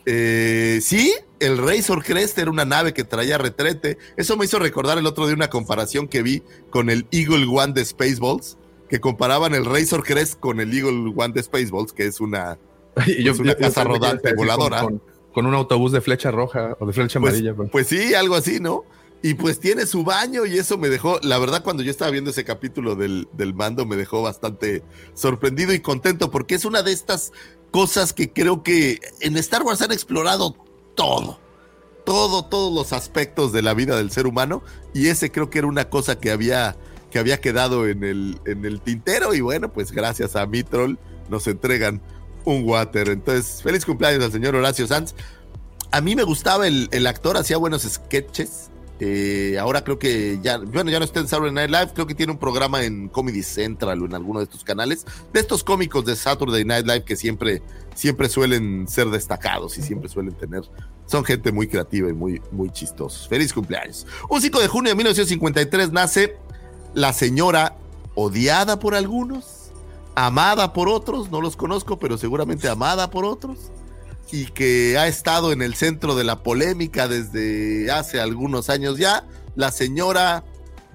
Eh, sí, el Razor Crest era una nave que traía retrete. Eso me hizo recordar el otro día una comparación que vi con el Eagle One de Spaceballs, que comparaban el Razor Crest con el Eagle One de Spaceballs, que es una, una casa rodante voladora. Con, un autobús de flecha roja o de flecha pues, amarilla. Pues sí, algo así, ¿no? Y pues tiene su baño y eso me dejó, la verdad cuando yo estaba viendo ese capítulo del, del, mando me dejó bastante sorprendido y contento porque es una de estas cosas que creo que en Star Wars han explorado todo, todo, todos los aspectos de la vida del ser humano y ese creo que era una cosa que había, que había quedado en el, en el tintero y bueno, pues gracias a Mitrol nos entregan un water. Entonces, feliz cumpleaños al señor Horacio Sanz. A mí me gustaba el, el actor, hacía buenos sketches eh, ahora creo que ya, bueno, ya no está en Saturday Night Live, creo que tiene un programa en Comedy Central o en alguno de estos canales, de estos cómicos de Saturday Night Live que siempre, siempre suelen ser destacados y siempre suelen tener, son gente muy creativa y muy, muy chistosos. Feliz cumpleaños. Un 5 de junio de 1953 nace la señora odiada por algunos, amada por otros, no los conozco, pero seguramente amada por otros y que ha estado en el centro de la polémica desde hace algunos años ya, la señora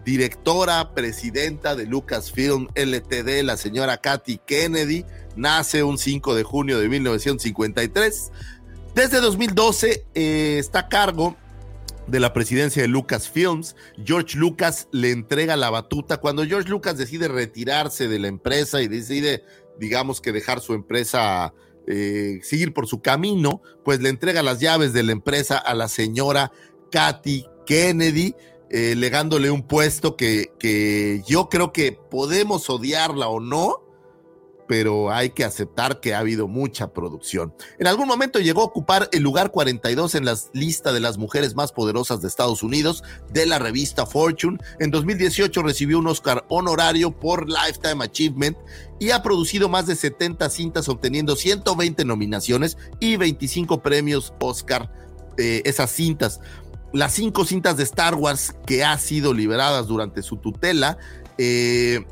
directora, presidenta de Lucasfilm LTD, la señora Kathy Kennedy, nace un 5 de junio de 1953. Desde 2012 eh, está a cargo de la presidencia de Lucasfilms. George Lucas le entrega la batuta. Cuando George Lucas decide retirarse de la empresa y decide, digamos que dejar su empresa, eh, seguir por su camino, pues le entrega las llaves de la empresa a la señora Kathy Kennedy. Eh, legándole un puesto que, que yo creo que podemos odiarla o no, pero hay que aceptar que ha habido mucha producción. En algún momento llegó a ocupar el lugar 42 en la lista de las mujeres más poderosas de Estados Unidos de la revista Fortune. En 2018 recibió un Oscar honorario por Lifetime Achievement y ha producido más de 70 cintas obteniendo 120 nominaciones y 25 premios Oscar. Eh, esas cintas. Las cinco cintas de Star Wars que ha sido liberadas durante su tutela eh,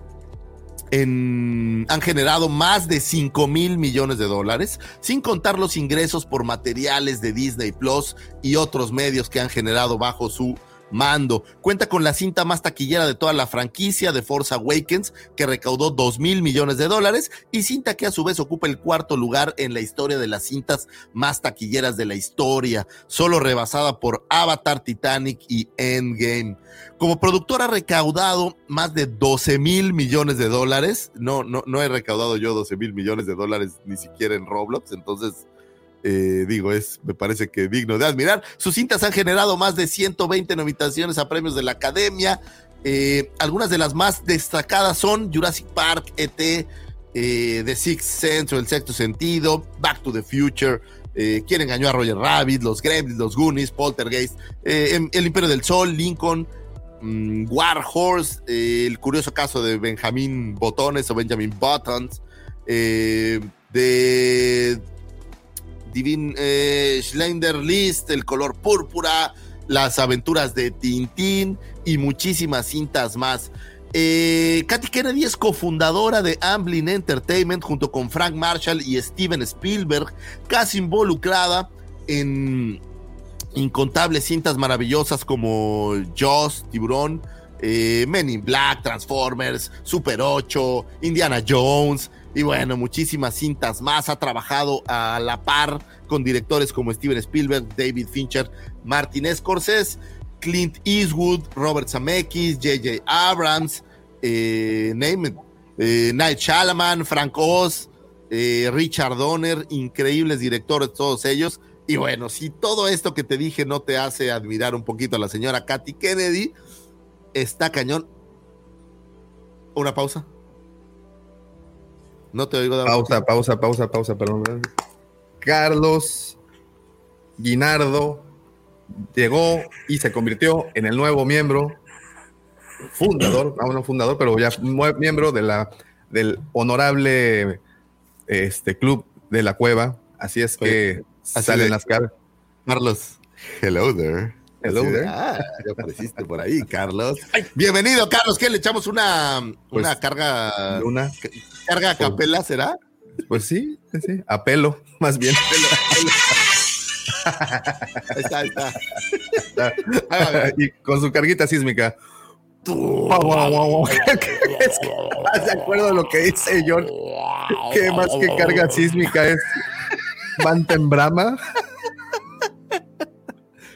han generado más de 5 mil millones de dólares, sin contar los ingresos por materiales de Disney Plus y otros medios que han generado bajo su mando. Cuenta con la cinta más taquillera de toda la franquicia de Force Awakens, que recaudó 2 mil millones de dólares, y cinta que a su vez ocupa el cuarto lugar en la historia de las cintas más taquilleras de la historia, solo rebasada por Avatar, Titanic y Endgame. Como productor ha recaudado más de 12 mil millones de dólares. No, no, no he recaudado yo 12 mil millones de dólares ni siquiera en Roblox, entonces eh, digo, es, me parece que digno de admirar. Sus cintas han generado más de 120 nominaciones a premios de la Academia. Eh, algunas de las más destacadas son Jurassic Park, ET, eh, The Sixth Sense o El Sexto Sentido, Back to the Future, Quién engañó a Roger Rabbit, Los Gremlins, Los Goonies, Poltergeist, em, El Imperio del Sol, Lincoln, mm, War Horse, El curioso caso de Benjamin Botones o Benjamin Buttons, de Divine eh, Schlender List, El color púrpura, Las aventuras de Tintín y muchísimas cintas más. Eh, Katy Kennedy es cofundadora de Amblin Entertainment junto con Frank Marshall y Steven Spielberg, casi involucrada en incontables cintas maravillosas como Jaws, Tiburón, eh, Men in Black, Transformers, Super 8, Indiana Jones, y bueno, muchísimas cintas más. Ha trabajado a la par con directores como Steven Spielberg, David Fincher, Martin Scorsese, Clint Eastwood, Robert Zemeckis, J.J. Abrams, eh, name eh, Shalaman, Frank Oz, eh, Richard Donner, increíbles directores todos ellos. Y bueno, si todo esto que te dije no te hace admirar un poquito a la señora Katy Kennedy, está cañón. Una pausa. No te oigo. Pausa, pausa, pausa, pausa, perdón. Carlos Guinardo llegó y se convirtió en el nuevo miembro, fundador, no, no fundador, pero ya miembro de la, del honorable este, club de la cueva. Así es que salen las caras. Carlos, hello there. Hello there. Ah, ya apareciste por ahí, Carlos. Bienvenido, Carlos. ¿Qué le echamos una, una pues, carga? Una carga a capela, ¿será? Pues sí, sí, a pelo, más bien. ahí está, ahí está. y con su carguita sísmica. ¿Estás de acuerdo a lo que dice John? ¿Qué más que carga sísmica es Manta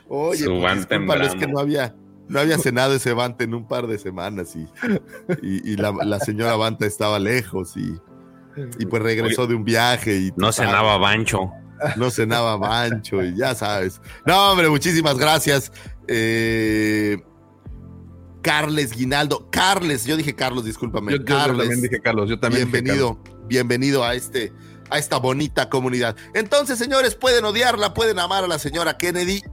Oye, pues, es que no había, no había cenado ese Banta en un par de semanas y, y, la, señora Banta estaba lejos y, y pues regresó de un viaje y no cenaba Bancho. No cenaba Bancho y ya sabes. No, hombre, muchísimas gracias. Eh, Carles Guinaldo. Carles, yo dije Carlos, discúlpame. Yo, también dije Carlos, yo también. Bienvenido, bienvenido a este, a esta bonita comunidad. Entonces, señores, pueden odiarla, pueden amar a la señora Kennedy.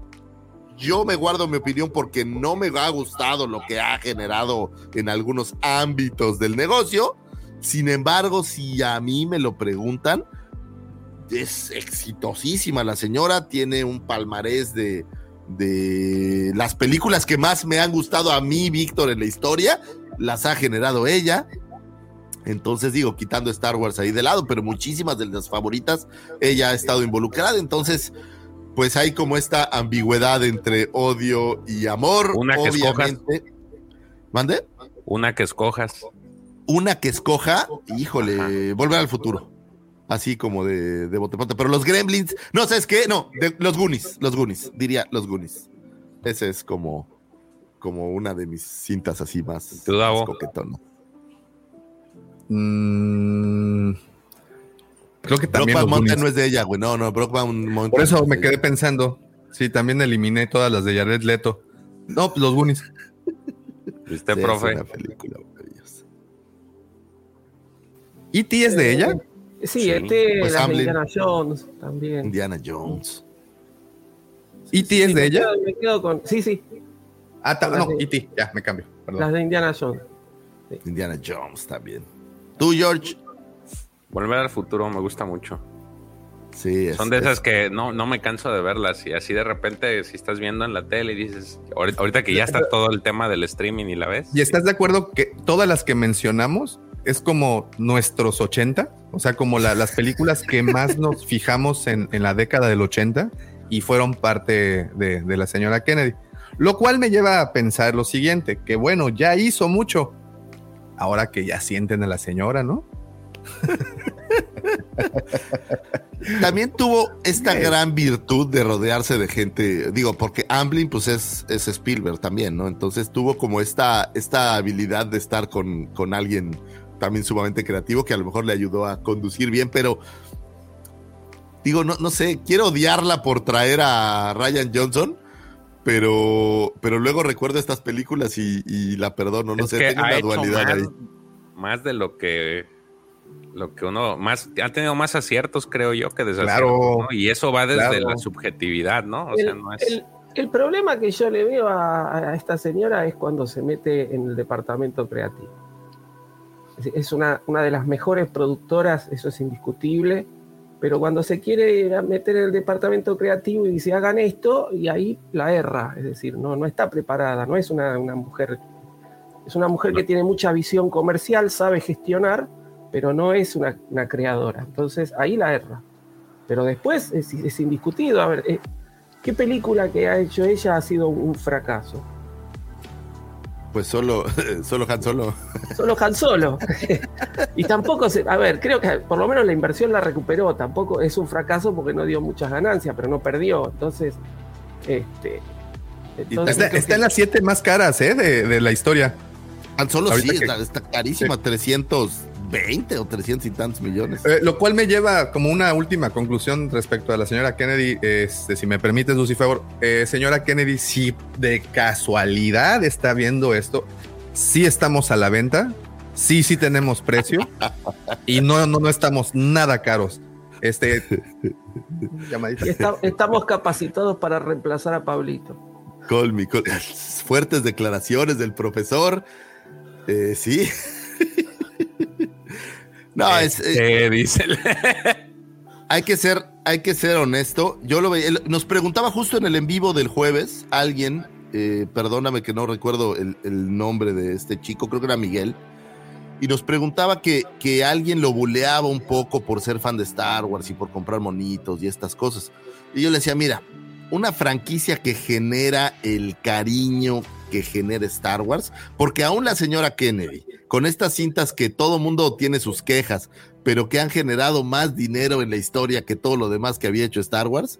Yo me guardo mi opinión porque no me ha gustado lo que ha generado en algunos ámbitos del negocio. Sin embargo, si a mí me lo preguntan, es exitosísima la señora, tiene un palmarés de, de las películas que más me han gustado a mí, Víctor, en la historia, las ha generado ella. Entonces digo, quitando Star Wars ahí de lado, pero muchísimas de las favoritas, ella ha estado involucrada. Entonces, pues hay como esta ambigüedad entre odio y amor. Una que escojas. ¿Mande? Una que escojas. Una que escoja, híjole, volver al futuro. Así como de, de bote Pero los Gremlins, no, ¿sabes qué? No, de, los Goonies, los Goonies, diría los Goonies. Ese es como, como una de mis cintas así más, ¿Tú, más coquetón. Mm, creo que también. Brockback Mountain no es de ella, güey. No, no, Brockback Mountain. Por eso me quedé pensando. Sí, también eliminé todas las de Jared Leto. No, pues los Goonies. ¿Viste, profe? Es una película maravillosa. ¿E.T. es de ella? Sí, sí. este Pues de. Indiana Jones también. Indiana Jones. ¿E.T. es Sí, de me ella? quedo- me quedo con. Sí, sí, Ah, ta- no, de- E.T. Ya, me cambio. Perdón. las de Indiana Jones. Indiana Jones también. ¿Tú, George? Volver al futuro me gusta mucho. Sí, es, Son de es- esas que no, no me canso de verlas y así de repente si estás viendo en la tele y dices, ahorita, ahorita que ya está todo el tema del streaming y la ves. ¿Y estás de acuerdo que todas las que mencionamos es como nuestros 80? O sea, como la- las películas que más nos fijamos en, en la década del 80 y fueron parte de, de la señora Kennedy. Lo cual me lleva a pensar lo siguiente, que bueno, ya hizo mucho. Ahora que ya sienten a la señora, ¿no? También tuvo esta gran virtud de rodearse de gente, digo, porque Amblin pues es, es Spielberg también, ¿no? Entonces tuvo como esta, esta habilidad de estar con, con alguien también sumamente creativo que a lo mejor le ayudó a conducir bien, pero digo, no, no sé, quiero odiarla por traer a Ryan Johnson, pero, pero luego recuerdo estas películas y, y la perdono, no Es sé, que tengo una dualidad más, ahí. más de lo que lo que uno más ha tenido más aciertos creo yo que desaciertos Claro. ¿no? y eso va desde Claro. la subjetividad no o sea El, no es el- el problema que yo le veo a, a esta señora es cuando se mete en el departamento creativo. Es- Es una, una de las mejores productoras, eso es indiscutible, pero cuando se quiere meter en el departamento creativo y dice hagan esto, y ahí la erra, es decir, no, no está preparada, no es una, una mujer, es una mujer que tiene mucha visión comercial, sabe gestionar, pero no es una, una creadora. Entonces ahí la erra. Pero después es, es indiscutido. A ver, eh, ¿qué película que ha hecho ella ha sido un fracaso? Pues solo, solo Han Solo. Solo Han Solo. y tampoco se. A ver, creo que por lo menos la inversión la recuperó. Tampoco es un fracaso porque no dio muchas ganancias, pero no perdió. Entonces, este. entonces Está, creo está que- en las siete más caras ¿eh? de, de la historia. Han Solo Ahorita sí, que- está, está carísima, 320 o 300 y tantos millones. Eh, lo cual me lleva como una última conclusión respecto a la señora Kennedy. Este, si me permites, Lucy Favor, eh, señora Kennedy, si de casualidad está viendo esto, sí estamos a la venta, sí, sí tenemos precio y no, no, no estamos nada caros. Este, está- estamos capacitados para reemplazar a Pablito. Call me, call- Fuertes declaraciones del profesor. Eh, sí. no, es, eh, Eh, dice hay que ser, hay que ser honesto. Yo lo veía, nos preguntaba justo en el en vivo del jueves, alguien, eh, perdóname que no recuerdo el, el nombre de este chico, creo que era Miguel, y nos preguntaba que, que alguien lo buleaba un poco por ser fan de Star Wars y por comprar monitos y estas cosas. Y yo le decía, mira, una franquicia que genera el cariño que genera Star Wars, porque aún la señora Kennedy, con estas cintas que todo mundo tiene sus quejas, pero que han generado más dinero en la historia que todo lo demás que había hecho Star Wars,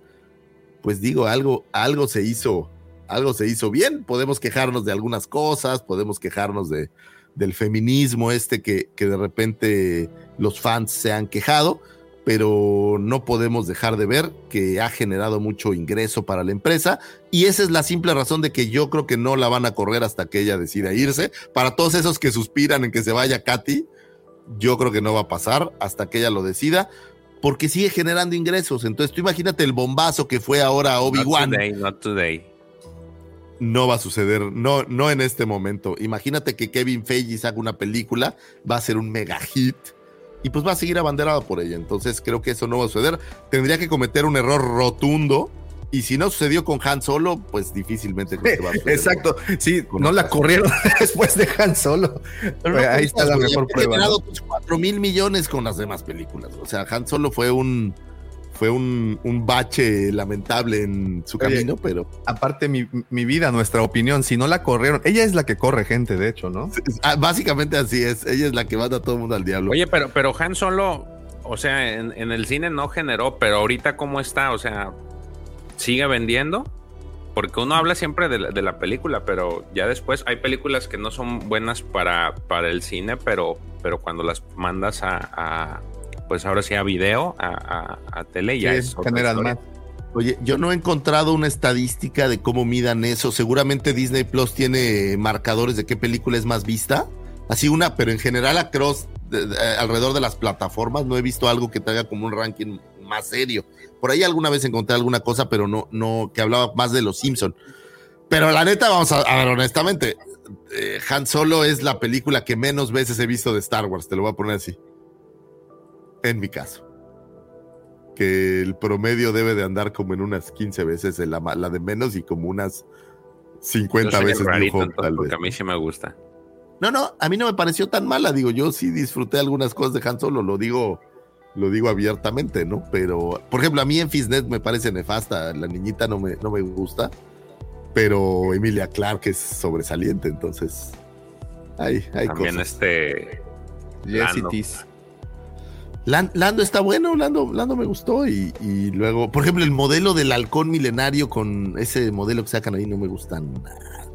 pues digo, algo, algo se hizo, algo se hizo bien. Podemos quejarnos de algunas cosas, podemos quejarnos de, del feminismo este que, que de repente los fans se han quejado, pero no podemos dejar de ver que ha generado mucho ingreso para la empresa y esa es la simple razón de que yo creo que no la van a correr hasta que ella decida irse. Para todos esos que suspiran en que se vaya Katy, yo creo que no va a pasar hasta que ella lo decida, porque sigue generando ingresos. Entonces tú imagínate el bombazo que fue ahora not Obi-Wan. today, not today. No va a suceder, no, no en este momento. Imagínate que Kevin Feige saca una película, va a ser un mega hit y pues va a seguir abanderado por ella. Entonces creo que eso no va a suceder. Tendría que cometer un error rotundo y si no sucedió con Han Solo, pues difícilmente creo que va a suceder. Exacto, sí, no la corrieron después de Han Solo. Pero no Ahí está la mejor prueba. Ha ¿no? generado pues, 4 mil millones con las demás películas. O sea, Han Solo fue un fue un, un bache lamentable en su Oye, camino, pero Aparte, mi, mi vida, nuestra opinión, si no la corrieron, ella es la que corre gente, de hecho, ¿no? ah, básicamente así es. Ella es la que manda a todo el mundo al diablo. Oye, pero, pero Han Solo, o sea, en, en el cine no generó, pero ahorita cómo está, o sea, sigue vendiendo. porque uno habla siempre de la, película, pero ya después hay películas que no son buenas para, para el cine, pero, pero cuando las mandas a, pues ahora sí a video, a, a, tele, ya es general más. Oye, yo no he encontrado una estadística de cómo midan eso. Seguramente Disney Plus tiene marcadores de qué película es más vista. Así una, pero en general across, alrededor de las plataformas no he visto algo que te haga como un ranking más serio. Por ahí alguna vez encontré alguna cosa, pero no, no, que hablaba más de los Simpson. Pero la neta, vamos a, ver, honestamente, eh, Han Solo es la película que menos veces he visto de Star Wars, te lo voy a poner así. En mi caso. Que el promedio debe de andar como en unas 15 veces la, la de menos y como unas 50 veces. porque a mí sí me gusta. No, no, a mí no me pareció tan mala, digo, yo sí disfruté algunas cosas de Han Solo, lo digo lo digo abiertamente, ¿no? Pero, por ejemplo, a mí en Fisnet me parece nefasta, la niñita no me, no me gusta, pero Emilia Clark es sobresaliente, entonces hay, hay También este Lando. Lando está bueno, Lando, Lando me gustó y, luego, por ejemplo, el modelo del halcón milenario con ese modelo que sacan ahí no me gusta nada.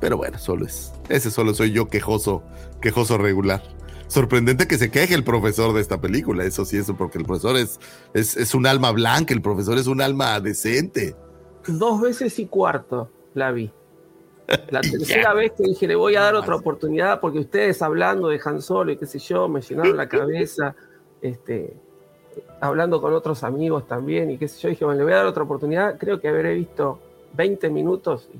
Pero bueno, solo es, ese solo soy yo quejoso, quejoso regular sorprendente que se queje el profesor de esta película. Eso sí, eso, porque el profesor es, es, un alma blanca, el profesor es un alma decente. Dos veces y cuarto la vi. La tercera vez que dije, le voy a dar otra oportunidad, porque ustedes hablando de Han Solo y qué sé yo, me llenaron la cabeza, este, hablando con otros amigos también, y qué sé yo, dije, bueno, le voy a dar otra oportunidad. Creo que habré visto 20 minutos y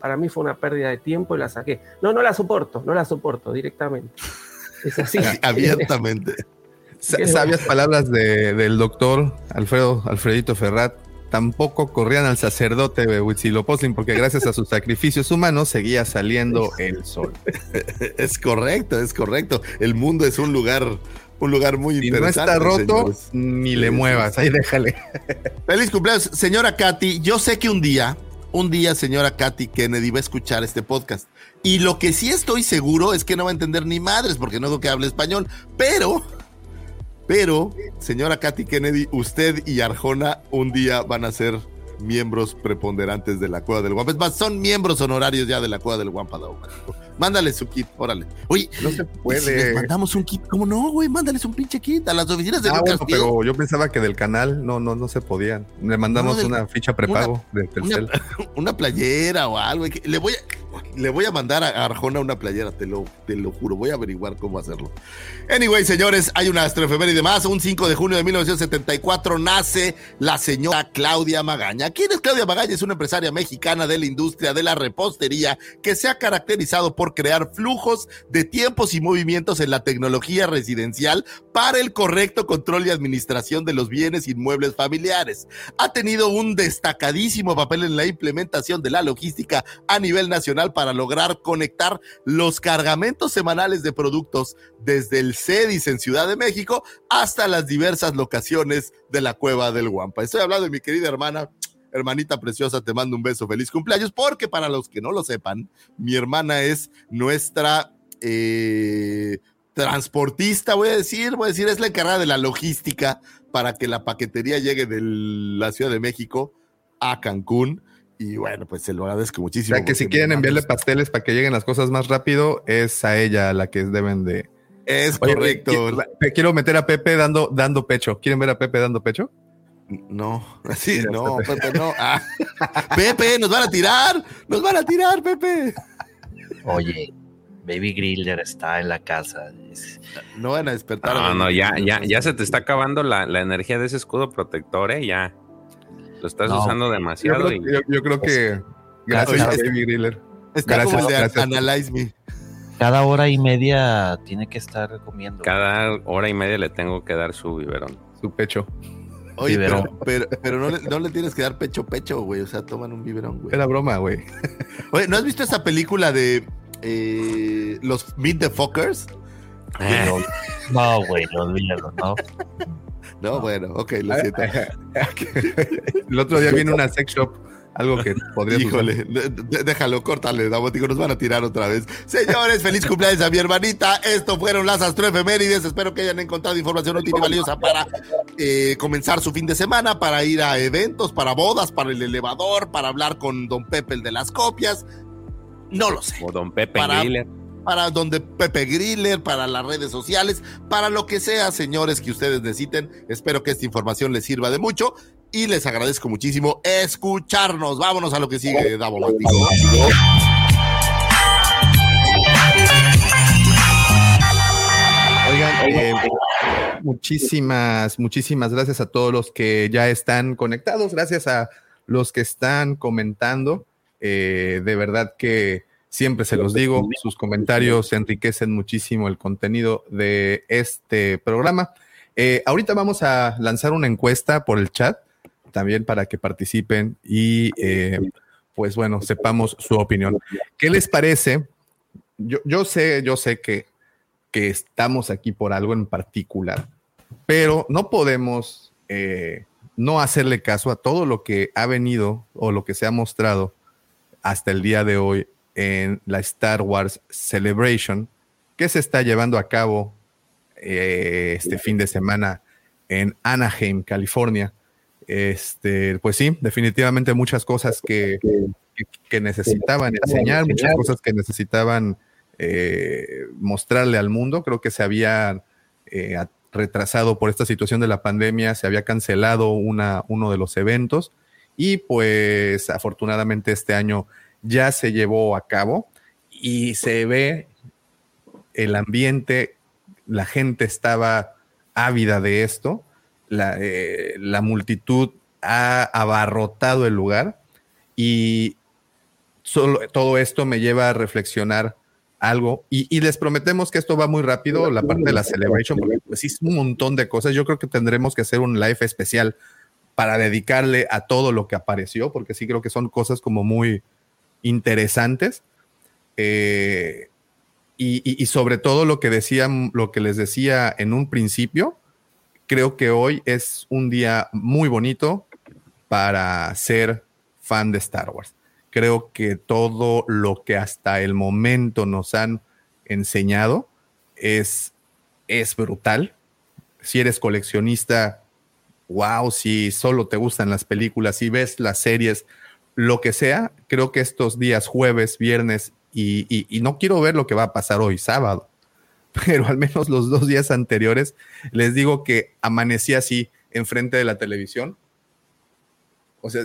para mí fue una pérdida de tiempo y la saqué. No, no la soporto, no la soporto directamente. Es así. Abiertamente. Sabias palabras del doctor Alfredo, Alfredito Ferrat. Tampoco corrían al sacerdote Huitzilopochtli porque gracias a sus sacrificios humanos seguía saliendo el sol. Es correcto, es correcto. El mundo es un lugar un lugar muy interesante. No está roto, ni le muevas, ahí déjale. Feliz cumpleaños, señora Katy. Yo sé que un día, un día, señora Katy Kennedy va a escuchar este podcast. Y lo que sí estoy seguro es que no va a entender ni madres, porque no creo que hable español. Pero, pero, señora Katy Kennedy, usted y Arjona un día van a ser miembros preponderantes de la Cueva del Guampa. Es más, son miembros honorarios ya de la Cueva del Guampa. Mándale su kit, órale. Oye, no se puede. mandamos un kit, ¿cómo no, güey? Mándales un pinche kit a las oficinas de ah, bueno, pero yo pensaba que del canal no, no, no se podían. Le mandamos una ficha prepago de Telcel. Una, una, playera o algo. Le voy a le voy a mandar a Arjona una playera, te lo, te lo juro. Voy a averiguar cómo hacerlo. Anyway, señores, hay una y más. Un 5 de junio de 1974 nace la señora Claudia ¿Quién es Claudia Magaña? Es una empresaria mexicana de la industria de la repostería que se ha caracterizado por crear flujos de tiempos y movimientos en la tecnología residencial para el correcto control y administración de los bienes inmuebles familiares. Ha tenido un destacadísimo papel en la implementación de la logística a nivel nacional para lograr conectar los cargamentos semanales de productos desde el CEDIS en Ciudad de México hasta las diversas locaciones de la Cueva del Guampa. Estoy hablando de mi querida hermana, hermanita preciosa, te mando un beso, feliz cumpleaños, porque para los que no lo sepan, mi hermana es nuestra... Eh, transportista, voy a decir, voy a decir, es la encargada de la logística para que la paquetería llegue de la Ciudad de México a Cancún. Y bueno, pues se lo agradezco muchísimo. O sea, que si quieren enviarle pasteles para que lleguen las cosas más rápido, es a ella la que deben de. Es correcto. Quiero, meter a Pepe dando, dando pecho. ¿Quieren ver a Pepe dando pecho? No, así, no, Pepe, no. Ah. Pepe, nos van a tirar, nos van a tirar, Pepe. Oye, Baby Griller está en la casa. No van a despertar. No, no, ya, ya, ya se te está acabando la, la energía de ese escudo protector, ¿eh? Ya. Lo estás usando demasiado. Yo creo, yo, creo que. Gracias a Baby Griller. gracias, gracias. Analyze me. Cada hora y media tiene que estar comiendo. Cada hora y media le tengo que dar su biberón. Su pecho. Oye, pero, pero, no, le, no, le, tienes que dar pecho pecho, güey. O sea, toman un biberón, güey. Era broma, güey. Oye, ¿no has visto esa película de eh, los Meet the Fuckers. No, güey, olvídalo, no. No, bueno, ok, lo siento. El otro día vino una sex shop algo que podría Híjole, déjalo, córtale, Dabotico, nos van a tirar otra vez. Señores, feliz cumpleaños a mi hermanita. Esto fueron las astroefemérides. Espero que hayan encontrado información útil y valiosa para eh, comenzar su fin de semana, para ir a eventos, para bodas, para el elevador, para hablar con don Pepe, el de las copias. No lo sé. O don Pepe para, Griller. Para donde Pepe Griller, para las redes sociales, para lo que sea, señores, que ustedes necesiten. Espero que esta información les sirva de mucho y les agradezco muchísimo escucharnos. Vámonos a lo que sigue, Davo Oigan, eh, muchísimas, muchísimas gracias a todos los que ya están conectados, gracias a los que están comentando. Eh, de verdad que siempre se los digo, sus comentarios enriquecen muchísimo el contenido de este programa. Eh, ahorita vamos a lanzar una encuesta por el chat también para que participen y eh, pues bueno, sepamos su opinión. ¿Qué les parece? Yo, yo sé, yo sé que, que, estamos aquí por algo en particular, pero no podemos eh, no hacerle caso a todo lo que ha venido o lo que se ha mostrado hasta el día de hoy en la Star Wars Celebration que se está llevando a cabo eh, este fin de semana en Anaheim, California. Este, pues sí, definitivamente muchas cosas que, que, necesitaban enseñar, muchas cosas que necesitaban eh, mostrarle al mundo. Creo que se había eh, retrasado por esta situación de la pandemia, se había cancelado una, uno de los eventos y pues afortunadamente este año ya se llevó a cabo y se ve el ambiente, la gente estaba ávida de esto eh, la, multitud ha abarrotado el lugar y solo, todo esto me lleva a reflexionar algo y, les prometemos que esto va muy rápido, la parte de la celebration, porque pues es un montón de cosas. Yo creo que tendremos que hacer un live especial para dedicarle a todo lo que apareció, porque sí creo que son cosas como muy interesantes. Eh, y, y, sobre todo lo que decían, lo que les decía en un principio, creo que hoy es un día muy bonito para ser fan de Star Wars. Creo que todo lo que hasta el momento nos han enseñado es, es brutal. Si eres coleccionista, wow, si solo te gustan las películas, si ves las series, lo que sea, creo que estos días jueves, viernes y, y no quiero ver lo que va a pasar hoy sábado pero al menos los dos días anteriores les digo que amanecí así enfrente de la televisión. O sea,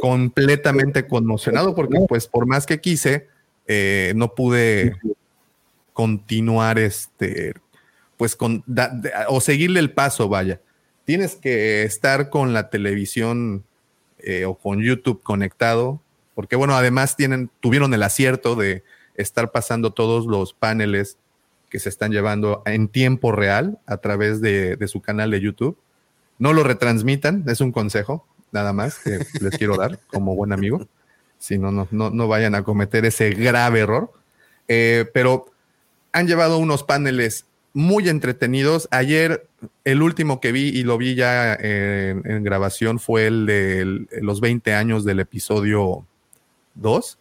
completamente conmocionado porque pues por más que quise, eh, no pude continuar este, pues con, o seguirle el paso, vaya. Tienes que estar con la televisión eh, o con YouTube conectado, porque bueno, además tienen, tuvieron el acierto de estar pasando todos los paneles que se están llevando en tiempo real a través de, su canal de YouTube. No lo retransmitan, es un consejo, nada más que les quiero dar como buen amigo. Si no, no, no, vayan a cometer ese grave error. Eh, pero han llevado unos paneles muy entretenidos. Ayer el último que vi y lo vi ya en, grabación fue el de los 20 años del episodio 2.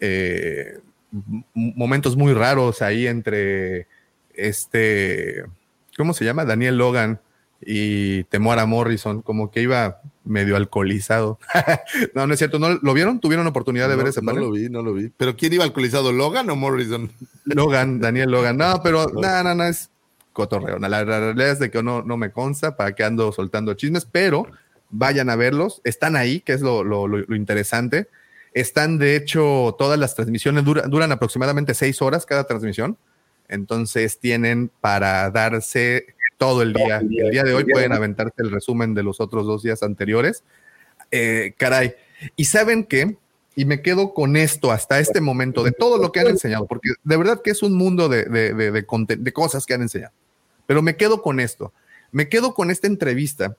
Eh, momentos muy raros ahí entre este, ¿cómo se llama? Daniel Logan y Temuera Morrison, como que iba medio alcoholizado. no, no es cierto, ¿no lo vieron? ¿Tuvieron oportunidad de ver ese panel? No lo vi, no lo vi. ¿Pero quién iba alcoholizado, Logan o Morrison? Logan, Daniel Logan. No, pero no, no, no, es cotorreo. La, realidad es de que no, no me consta para que ando soltando chismes, pero vayan a verlos. Están ahí, que es lo, lo, lo interesante. Están, de hecho, todas las transmisiones duran aproximadamente seis horas cada transmisión. Entonces tienen para darse todo el día. El día de hoy pueden aventarte el resumen de los otros dos días anteriores. Eh, caray. Y saben qué? Y me quedo con esto hasta este momento de todo lo que han enseñado, porque de verdad que es un mundo de, de cosas que han enseñado. Pero me quedo con esto. Me quedo con esta entrevista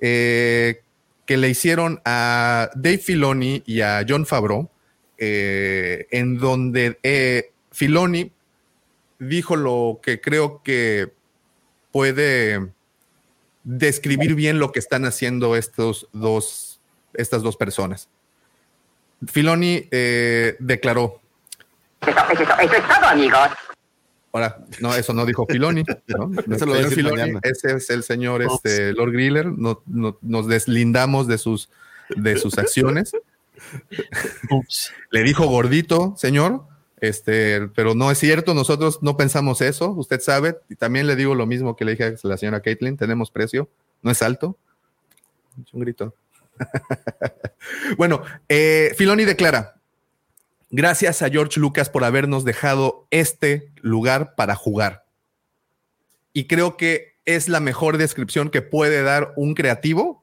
eh, que le hicieron a Dave Filoni y a John Favreau, eh, en donde eh, Filoni dijo lo que creo que puede describir bien lo que están haciendo estos dos, estas dos personas. Filoni eh, declaró. Eso, es todo, amigos. Ahora, no, eso no dijo Filoni. ¿no? Eso lo Filoni, ese es el señor este, Lord Griller. No, no- nos deslindamos de sus, de sus acciones. Le dijo gordito, señor. Este, pero no es cierto, nosotros no pensamos eso, usted sabe, y también le digo lo mismo que le dije a la señora Caitlin, tenemos precio, no es alto. Un grito. bueno, eh, Filoni declara, gracias a George Lucas por habernos dejado este lugar para jugar. Y creo que es la mejor descripción que puede dar un creativo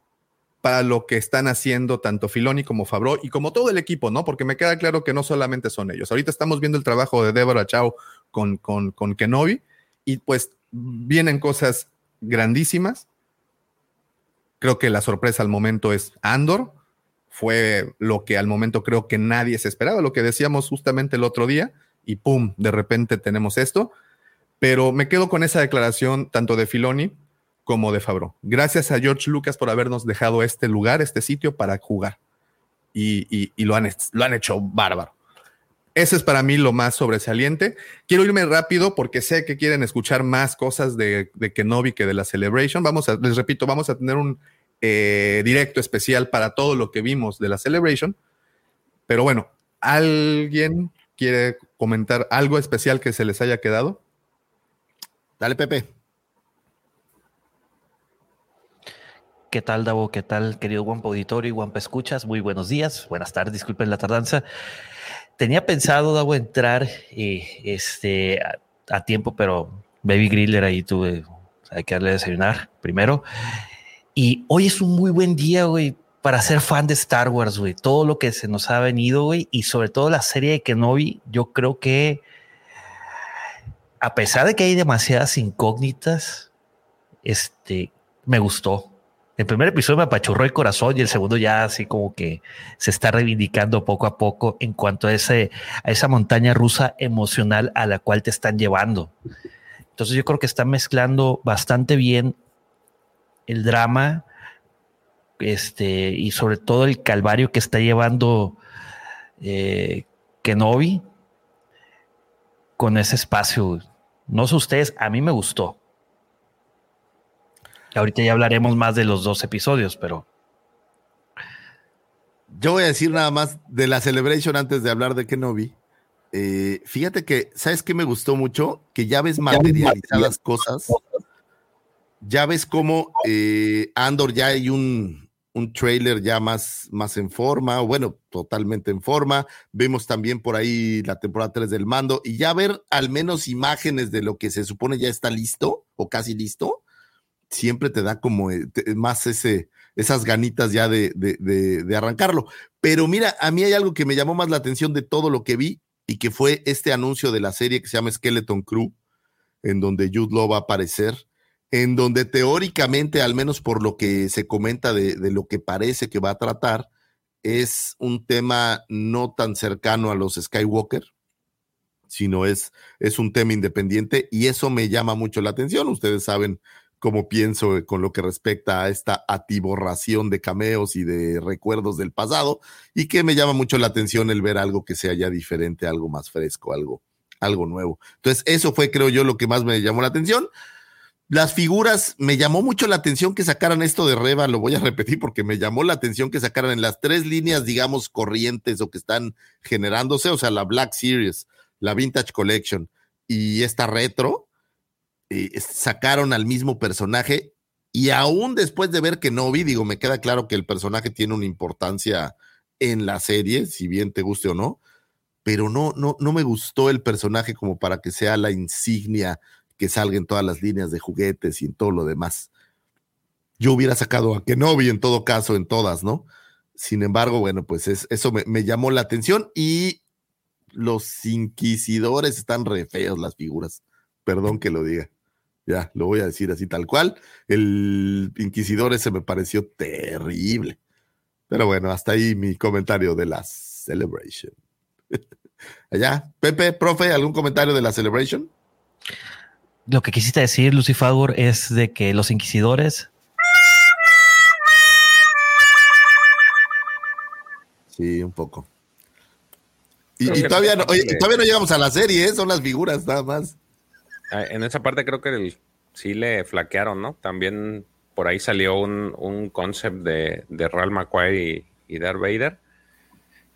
para lo que están haciendo tanto Filoni como Fabro y como todo el equipo, ¿no? Porque me queda claro que no solamente son ellos. Ahorita estamos viendo el trabajo de Deborah Chow con, con, con Kenobi y pues vienen cosas grandísimas. Creo que la sorpresa al momento es Andor. Fue lo que al momento creo que nadie se esperaba, lo que decíamos justamente el otro día y pum, de repente tenemos esto. Pero me quedo con esa declaración tanto de Filoni como de Fabro. Gracias a George Lucas por habernos dejado este lugar, este sitio para jugar. Y, y- y lo, han, lo han hecho bárbaro. Ese es para mí lo más sobresaliente. Quiero irme rápido porque sé que quieren escuchar más cosas de, de Kenobi que de la Celebration. Vamos a, les repito, vamos a tener un eh, directo especial para todo lo que vimos de la Celebration. Pero bueno, ¿alguien quiere comentar algo especial que se les haya quedado? Dale, Pepe. ¿Qué tal, Davo? ¿Qué tal, querido Guampa Auditorio y Guampa Escuchas? Muy buenos días, buenas tardes, disculpen la tardanza. Tenía pensado, Davo, entrar eh, este, a, a tiempo, pero Baby Griller ahí tuve, hay que darle a desayunar primero. Y hoy es un muy buen día, güey, para ser fan de Star Wars, güey. Todo lo que se nos ha venido, güey, y sobre todo la serie de Kenobi, yo creo que a pesar de que hay demasiadas incógnitas, este, me gustó. El primer episodio me apachurró el corazón y el segundo ya así como que se está reivindicando poco a poco en cuanto a, ese, a esa montaña rusa emocional a la cual te están llevando. Entonces yo creo que están mezclando bastante bien el drama este, y sobre todo el calvario que está llevando eh, Kenobi con ese espacio. No sé ustedes, a mí me gustó. Ahorita ya hablaremos más de los dos episodios, pero Yo voy a decir nada más de la Celebration antes de hablar de Kenobi. Eh, fíjate que, ¿sabes qué me gustó mucho? Que ya ves materializadas cosas. Ya ves cómo eh, Andor ya hay un, un trailer ya más, más en forma, bueno, totalmente en forma. Vemos también por ahí la temporada 3 del mando y ya ver al menos imágenes de lo que se supone ya está listo o casi listo, siempre te da como eh, más ese, esas ganitas ya de, de- de- de arrancarlo. Pero mira, a mí hay algo que me llamó más la atención de todo lo que vi y que fue este anuncio de la serie que se llama Skeleton Crew, en donde Jude Law va a aparecer, en donde teóricamente, al menos por lo que se comenta de, lo que parece que va a tratar, es un tema no tan cercano a los Skywalker, sino es, es un tema independiente y eso me llama mucho la atención. Ustedes saben cómo pienso con lo que respecta a esta atiborración de cameos y de recuerdos del pasado y que me llama mucho la atención el ver algo que sea ya diferente, algo más fresco, algo, algo nuevo. Entonces, eso fue, creo yo, lo que más me llamó la atención. Las figuras, me llamó mucho la atención que sacaran esto de Reba, lo voy a repetir porque me llamó la atención que sacaran en las tres líneas, digamos, corrientes o que están generándose, o sea, la Black Series, la Vintage Collection y esta retro, eh, sacaron al mismo personaje y aún después de ver que no vi, digo, me queda claro que el personaje tiene una importancia en la serie, si bien te guste o no, pero no, no, no me gustó el personaje como para que sea la insignia que salga en todas las líneas de juguetes y en todo lo demás. Yo hubiera sacado a Kenobi en todo caso, en todas, ¿no? Sin embargo, bueno, pues es, eso me, me llamó la atención y los inquisidores están re feos las figuras. Perdón que lo diga. Ya, lo voy a decir así tal cual. El inquisidor ese me pareció terrible. Pero bueno, hasta ahí mi comentario de la Celebration. Allá, Pepe, profe, ¿algún comentario de la Celebration? Lo que quisiste decir, Lucy Favor, es de que los inquisidores Sí, un poco. Y, todavía, no, todavía no llegamos a la serie, ¿eh? son las figuras nada más. Ah, en esa parte creo que sí le flaquearon, ¿no? También por ahí salió un, un concept de, de Real McQuarrie y, y Darth Vader,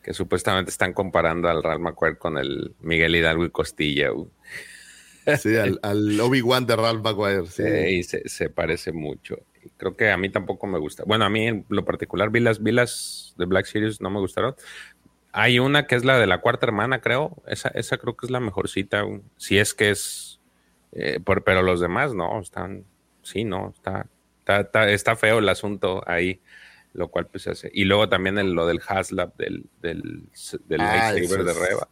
que supuestamente están comparando al Real McQuarrie con el Miguel Hidalgo y Costilla. Sí, al, Obi-Wan de Ralph McQuarrie. Sí, se, parece mucho. Creo que a mí tampoco me gusta. Bueno, a mí en lo particular vi las, vi las de Black Series, no me gustaron. Hay una que es la de la cuarta hermana, creo. Esa, esa creo que es la mejorcita. Si es que es. Eh, pero los demás no, están. Sí, no, está, está, está, feo el asunto ahí. Lo cual pues hace. Y luego también el, lo del Haslab del, del, del ah, lightsaber de Reba.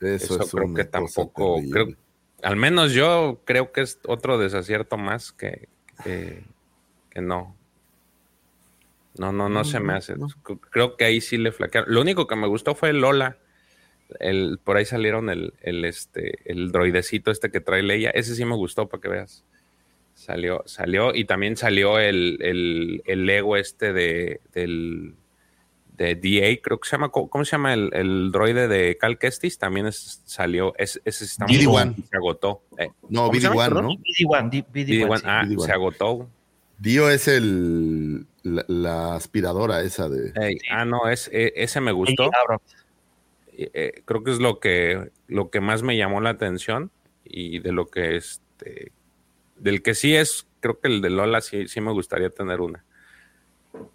Eso, creo que tampoco. Creo, al menos yo creo que es otro desacierto más que, que, no. No, no, no, se me hace. Creo que ahí sí le flaquearon. Lo único que me gustó fue Lola. El, por ahí salieron el, el, este, el droidecito este que trae Leia. Ese sí me gustó para que veas. Salió, salió, y también salió el, el, el Lego este de, del, de DA, creo que se llama, ¿cómo se llama el, el droide de Cal Kestis? También salió, ese, ese está muy se agotó. Eh, no, BD-1, ¿no? BD-1, BD-1, ah, se agotó. Dio es el, la, aspiradora esa de... ah, no, es, e, ese me gustó. Eh, creo que es lo que, lo que más me llamó la atención y de lo que este, del que sí es, creo que el de Lola sí, sí me gustaría tener una.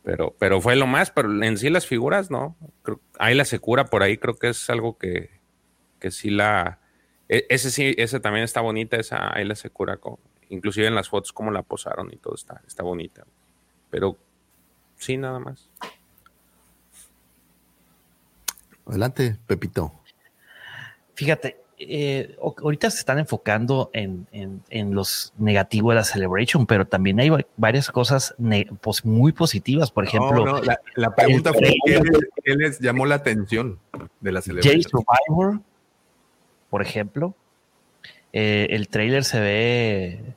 Pero, pero fue lo más, pero en sí las figuras, no. ahí la secura por ahí, creo que es algo que, que sí la. E, ese sí, ese también está bonita, esa ahí la secura, con, inclusive en las fotos como la posaron y todo está, está bonita. Pero sí, nada más. Adelante, Pepito. Fíjate, eh, ahorita se están enfocando en, los negativos de la Celebration, pero también hay varias cosas pues, muy positivas. Por ejemplo, la, pregunta fue: ¿qué les, llamó la atención de la Celebration? Survivor, por ejemplo. Eh, el trailer se ve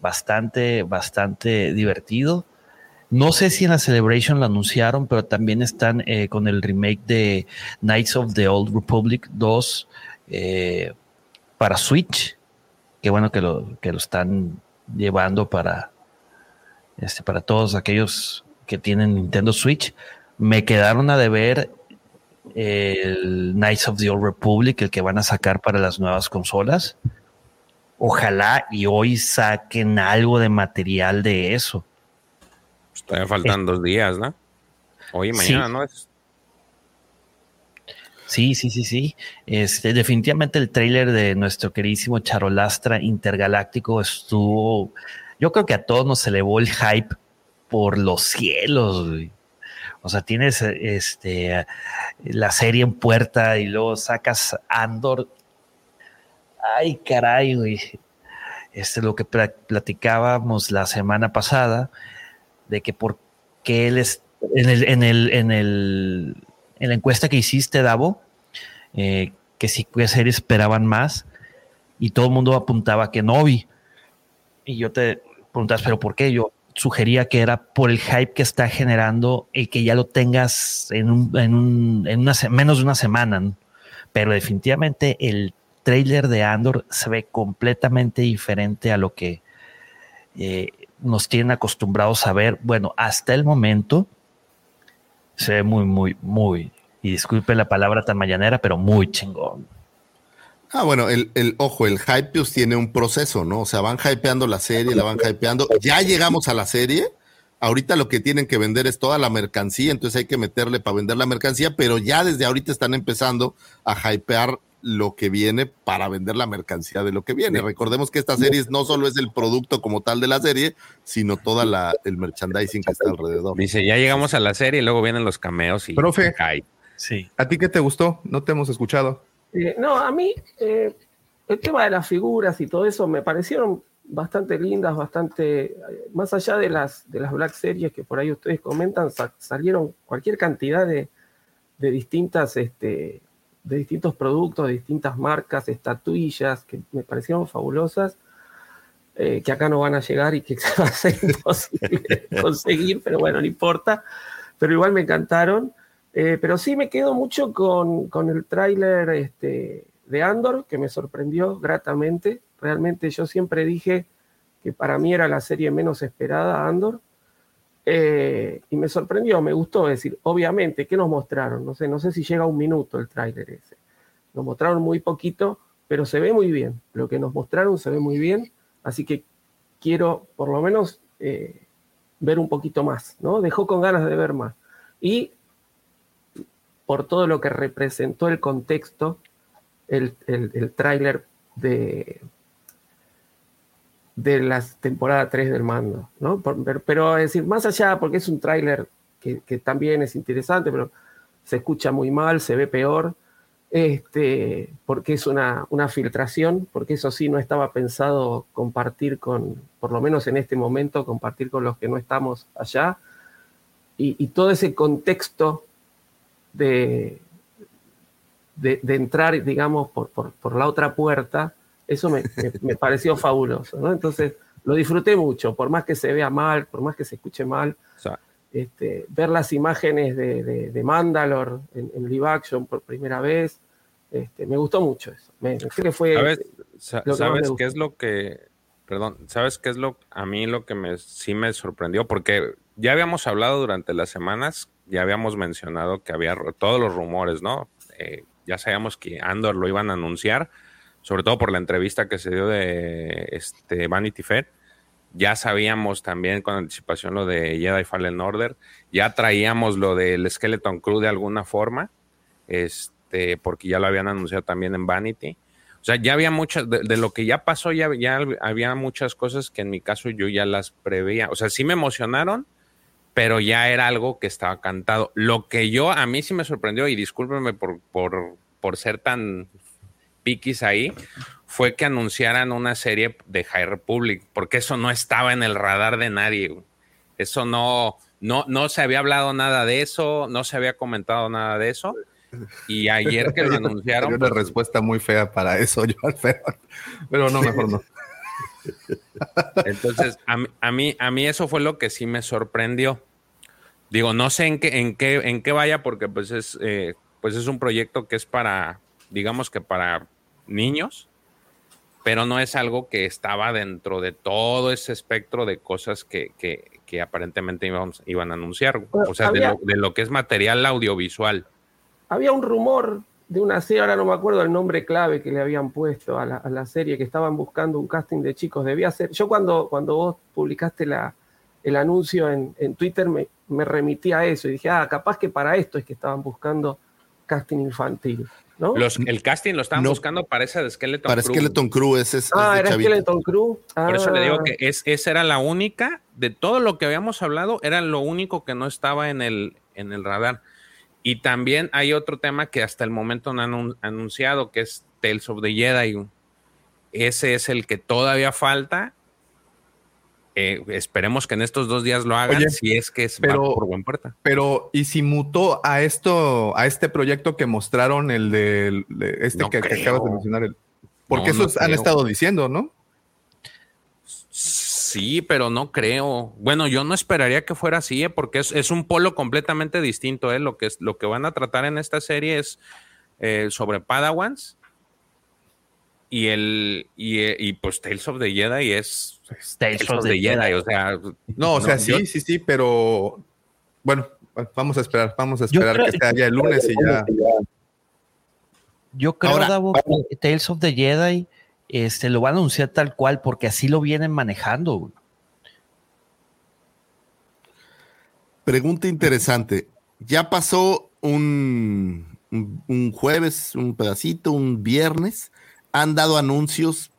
bastante, bastante divertido. No sé si en la Celebration lo anunciaron, pero también están eh, con el remake de Knights of the Old Republic 2 eh, para Switch. Qué bueno que lo, que lo están llevando para, este, para todos aquellos que tienen Nintendo Switch. Me quedaron a deber el Knights of the Old Republic, el que van a sacar para las nuevas consolas. Ojalá y hoy saquen algo de material de eso. Todavía faltan dos días, ¿no? Hoy y mañana, ¿no? Es Sí, sí, sí, sí. Este, definitivamente el tráiler de nuestro queridísimo Charolastra Intergaláctico estuvo. Yo creo que a todos nos elevó el hype por los cielos. O sea, tienes este, la serie en puerta y luego sacas Andor. Ay, caray, güey. Este es lo que platicábamos la semana pasada de que por qué él es en el, en el, en el en la encuesta que hiciste, Davo, eh, que si qué series esperaban más y todo el mundo apuntaba que Novi. Y yo te preguntas, ¿pero por qué? Yo sugería que era por el hype que está generando y que ya lo tengas en, un, en, un, en una, menos de una semana. Pero definitivamente el trailer de Andor se ve completamente diferente a lo que eh, nos tienen acostumbrados a ver. Bueno, hasta el momento se ve muy, muy, muy, y disculpe la palabra tan mañanera, pero muy chingón. Ah, bueno, el, el, ojo, el hype pues, tiene un proceso, ¿no? O sea, van hypeando la serie, la van hypeando. Ya llegamos a la serie. Ahorita lo que tienen que vender es toda la mercancía, entonces hay que meterle para vender la mercancía, pero ya desde ahorita están empezando a hypear lo que viene para vender la mercancía de lo que viene. Recordemos que esta serie no solo es el producto como tal de la serie, sino toda la el merchandising que está alrededor. Dice, ya llegamos a la serie y luego vienen los cameos y Profe, sí. ¿a ti qué te gustó? No te hemos escuchado. Eh, no, a mí eh, el tema de las figuras y todo eso me parecieron bastante lindas, bastante, eh, más allá de las, de las Black Series que por ahí ustedes comentan, salieron cualquier cantidad de, de distintas este, de distintos productos, de distintas marcas, estatuillas que me parecieron fabulosas, eh, que acá no van a llegar y que va a ser imposible conseguir, pero bueno, no importa. Pero igual me encantaron. Eh, pero sí me quedo mucho con, con el tráiler este, de Andor, que me sorprendió gratamente. Realmente yo siempre dije que para mí era la serie menos esperada, Andor. Eh, y me sorprendió, me gustó. Decir, obviamente, ¿qué nos mostraron? No sé, no sé si llega un minuto el tráiler ese. Nos mostraron muy poquito, pero se ve muy bien. Lo que nos mostraron se ve muy bien. Así que quiero, por lo menos, eh, ver un poquito más, ¿no? Dejó con ganas de ver más. Y por todo lo que representó el contexto, el, el, tráiler de, de la temporada 3 del mando, ¿no? pero, es decir, más allá, porque es un tráiler que, también es interesante, pero se escucha muy mal, se ve peor, este, porque es una, una, filtración, porque eso sí no estaba pensado compartir con, por lo menos en este momento, compartir con los que no estamos allá, y, todo ese contexto de, de, entrar, digamos, por, por, la otra puerta, eso me, me, pareció fabuloso, ¿no? Entonces, lo disfruté mucho, por más que se vea mal, por más que se escuche mal. Este, ver las imágenes de, de, de Mandalore en, en, live action por primera vez, este, me gustó mucho eso. Me, que fue ¿Sabes, ¿sabes qué es lo que, perdón, sabes qué es lo, a mí lo que me, sí me sorprendió? Porque ya habíamos hablado durante las semanas ya habíamos mencionado que había todos los rumores, ¿no? Eh, ya sabíamos que Andor lo iban a anunciar, sobre todo por la entrevista que se dio de este Vanity Fair. Ya sabíamos también con anticipación lo de Jedi Fallen Order. Ya traíamos lo del Skeleton Crew de alguna forma, este, porque ya lo habían anunciado también en Vanity. O sea, ya había muchas, de, lo que ya pasó, ya, ya había muchas cosas que en mi caso yo ya las preveía. O sea, sí me emocionaron, pero ya era algo que estaba cantado. Lo que yo, a mí sí me sorprendió, y discúlpenme por, por, por ser tan piquis ahí, fue que anunciaran una serie de High Republic, porque eso no estaba en el radar de nadie. Eso no, no, no se había hablado nada de eso, no se había comentado nada de eso. Y ayer que lo anunciaron. Hay una pues, respuesta muy fea para eso, yo, pero no, mejor no. Entonces, a, mí, a mí eso fue lo que sí me sorprendió. Digo, no sé en qué, en qué, en qué vaya, porque pues es, eh, pues es un proyecto que es para, digamos que para niños, pero no es algo que estaba dentro de todo ese espectro de cosas que, aparentemente iban, iban a anunciar. o sea, de, lo, de lo que es material audiovisual. Había un rumor de una serie, ahora no me acuerdo el nombre clave que le habían puesto a la, serie, que estaban buscando un casting de chicos. Debía ser, yo cuando, cuando vos publicaste la, el anuncio en, Twitter me, me, remití a eso y dije, ah, capaz que para esto es que estaban buscando casting infantil. ¿No? el casting lo estaban buscando para esa de Skeleton para Crew. Skeleton Crew, ese es. Ah, era Skeleton Crew. Por eso le digo ah. que es, esa era la única, de todo lo que habíamos hablado, era lo único que no estaba en el, en el radar. Y también hay otro tema que hasta el momento no han anunciado, que es Tales of the Jedi. Ese es el que todavía falta. Eh, esperemos que en estos dos días lo hagan, si es que es por buen puerta. Pero, ¿y si mutó a esto, a este proyecto que mostraron, el de, este que, acabas de mencionar? porque eso han estado diciendo, ¿no? Sí, pero no creo. Bueno, yo no esperaría que fuera así, ¿eh? porque es, un polo completamente distinto. ¿eh? Lo, que es, lo que van a tratar en esta serie es eh, sobre Padawans y el y, pues Tales of the Jedi es, Tales, of, the, Jedi. o sea, no, o sea, sí, sí, sí, pero bueno, vamos a esperar, vamos a esperar que sea ya el lunes y ya. Yo creo, que Tales of the Jedi este, lo van a anunciar tal cual porque así lo vienen manejando. Pregunta interesante. Ya pasó un, un, jueves, un pedacito, un viernes. Han dado anuncios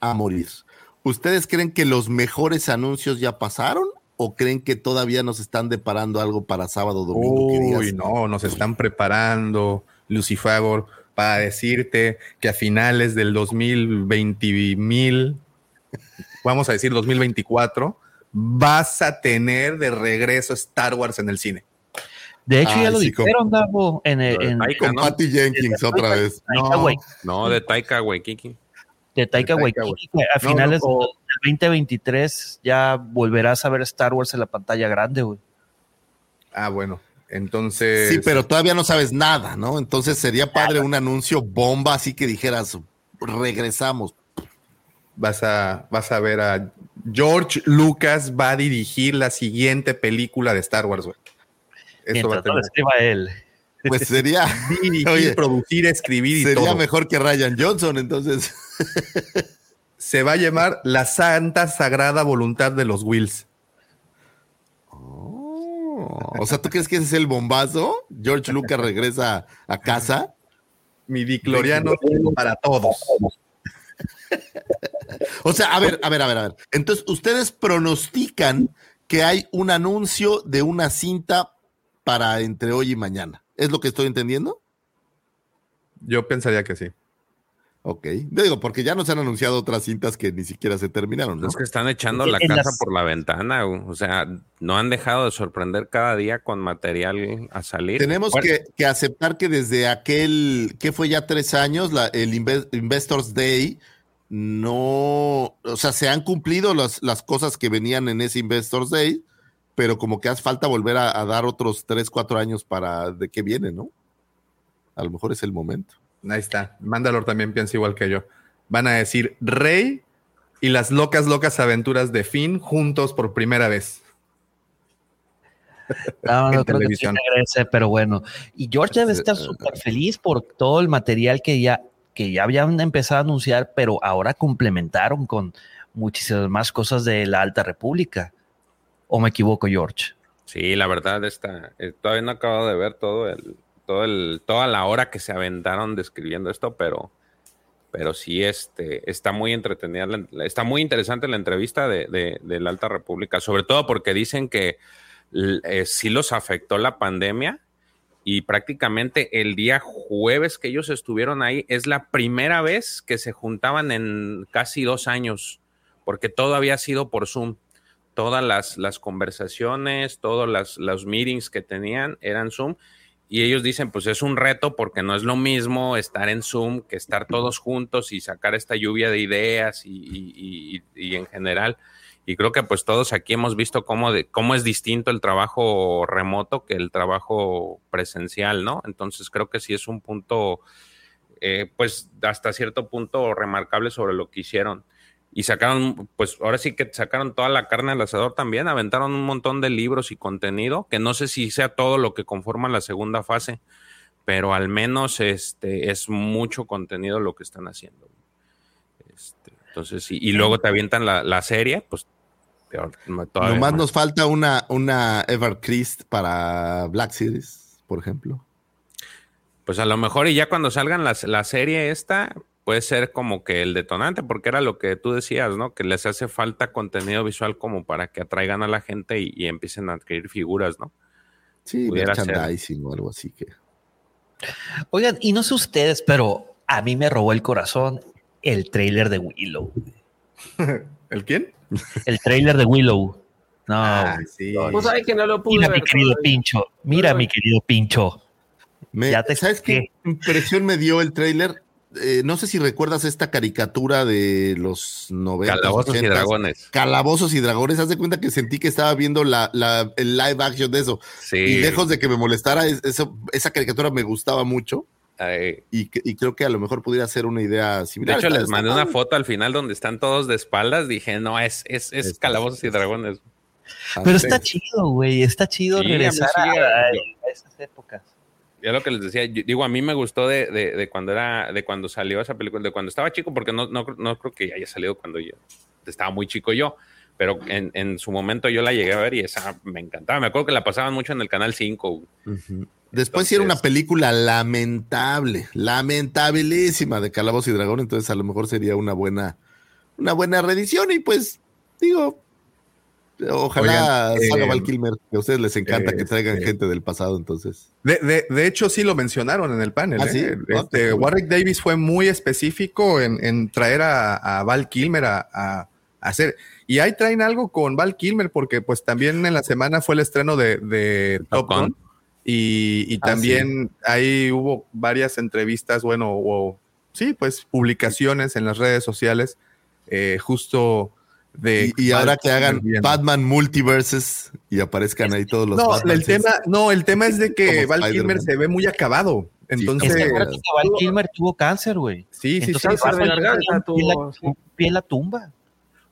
a morir. ¿Ustedes creen que los mejores anuncios ya pasaron o creen que todavía nos están deparando algo para sábado, domingo? Uy, no, nos están preparando, Lucifer para decirte que a finales del 2020 mil, vamos a decir 2024, vas a tener de regreso Star Wars en el cine. De hecho, ya lo dijeron, Davo, en, en, con Patty Jenkins otra vez. No, no, de Taika Waititi. De Taika Waititi. A finales del 2023 ya volverás a ver Star Wars en la pantalla grande, güey. Ah, bueno. Entonces. Sí, pero todavía no sabes nada, ¿no? Entonces sería padre un anuncio bomba, así que dijeras, regresamos. Vas a, vas a ver a George Lucas va a dirigir la siguiente película de Star Wars, güey. Eso va a tener. escriba él. Pues sería dirigir, producir, escribir y sería mejor que Ryan Johnson, entonces. Se va a llamar La Santa Sagrada Voluntad de los Wills. o sea, ¿tú crees que ese es el bombazo? George Lucas regresa a casa. Mi dicloriano para todos. o sea, a ver, a ver, a ver, a ver. Entonces, ustedes pronostican que hay un anuncio de una cinta para entre hoy y mañana. ¿Es lo que estoy entendiendo? Yo pensaría que sí. Ok. Digo, porque ya nos han anunciado otras cintas que ni siquiera se terminaron. ¿no? Es que están echando la casa por la ventana. O sea, no han dejado de sorprender cada día con material a salir. Tenemos que, aceptar que desde aquel, que fue ya tres años, la, el Investors Day, no, o sea, se han cumplido las, las cosas que venían en ese Investors Day, pero como que hace falta volver a, a dar otros tres, cuatro años para de qué viene, ¿no? A lo mejor es el momento. Ahí está. Mandalor también piensa igual que yo. Van a decir Rey y las locas, locas aventuras de Finn juntos por primera vez. No, no creo televisión. que pero bueno. Y George debe estar súper feliz por todo el material que ya, que ya habían empezado a anunciar, pero ahora complementaron con muchísimas más cosas de la Alta República. ¿O me equivoco, George? Sí, la verdad está. Eh, todavía no he acabado de ver todo el, el, toda la hora que se aventaron describiendo esto, pero, pero sí este, está muy entretenida, está muy interesante la entrevista de, la Alta República, sobre todo porque dicen que eh, sí los afectó la pandemia y prácticamente el día jueves que ellos estuvieron ahí es la primera vez que se juntaban en casi dos años, porque todo había sido por Zoom. Todas las, las conversaciones, todos las, los meetings que tenían eran Zoom y ellos dicen, pues es un reto porque no es lo mismo estar en Zoom que estar todos juntos y sacar esta lluvia de ideas y, en general. Y creo que pues todos aquí hemos visto cómo, de, cómo es distinto el trabajo remoto que el trabajo presencial, ¿no? Entonces creo que sí es un punto, eh, pues hasta cierto punto remarcable sobre lo que hicieron y sacaron, pues ahora sí que sacaron toda la carne al asador también, aventaron un montón de libros y contenido, que no sé si sea todo lo que conforma la segunda fase, pero al menos este es mucho contenido lo que están haciendo. Este, entonces, y, luego te avientan la, serie, pues peor. Nomás nos falta una, una Everchrist para Black Series, por ejemplo. Pues a lo mejor y ya cuando salgan la, la serie esta, puede ser como que el detonante, porque era lo que tú decías, ¿no? Que les hace falta contenido visual como para que atraigan a la gente y, empiecen a adquirir figuras, ¿no? Sí, merchandising o algo así que. Oigan, y no sé ustedes, pero a mí me robó el corazón el trailer de Willow. ¿El quién? El trailer de Willow. No, ah, sí. Vos sabés que no lo pude Mira, mi querido Pincho. Mira, mi querido Pincho. ya te ¿Sabes qué impresión me dio el trailer? Eh, no sé si recuerdas esta caricatura de los 90. Calabozos y dragones. Calabozos y dragones. Haz de cuenta que sentí que estaba viendo la, el live action de eso. Y lejos de que me molestara, esa caricatura me gustaba mucho. Y, creo que a lo mejor pudiera ser una idea similar. De hecho, les mandé una foto al final donde están todos de espaldas. Dije, no, es, es, es Calabozos y Dragones. Pero está chido, güey. Está chido regresar a esas épocas ya lo que les decía, digo, a mí me gustó de, de, cuando era, de cuando salió esa película, de cuando estaba chico, porque no, no, no creo que haya salido cuando yo estaba muy chico yo, pero en, en, su momento yo la llegué a ver y esa me encantaba. Me acuerdo que la pasaban mucho en el canal 5. Después era una película lamentable, lamentabilísima de Calabozos y Dragón, entonces a lo mejor sería una buena, una buena reedición y pues digo, Ojalá salga Val eh, Kilmer, que a ustedes les encanta que traigan este, gente del pasado, entonces. De, de, hecho, sí lo mencionaron en el panel. ¿Ah, ¿eh? ah, este, Warwick Davis fue muy específico en, traer a, Val Kilmer a, hacer. Y ahí traen algo con Val Kilmer, porque pues también en la semana fue el estreno de, Top Gun. Y, ah, también ahí hubo varias entrevistas, bueno, o sí, pues publicaciones en las redes sociales, eh, justo de y, ahora que hagan Batman Multiverses y aparezcan ahí todos los no, el tema No, el tema es de que Val Kilmer se ve muy acabado. Entonces, es que Val Kilmer tuvo cáncer, güey. Sí, sí, Entonces, sí. sí. Pie la tumba.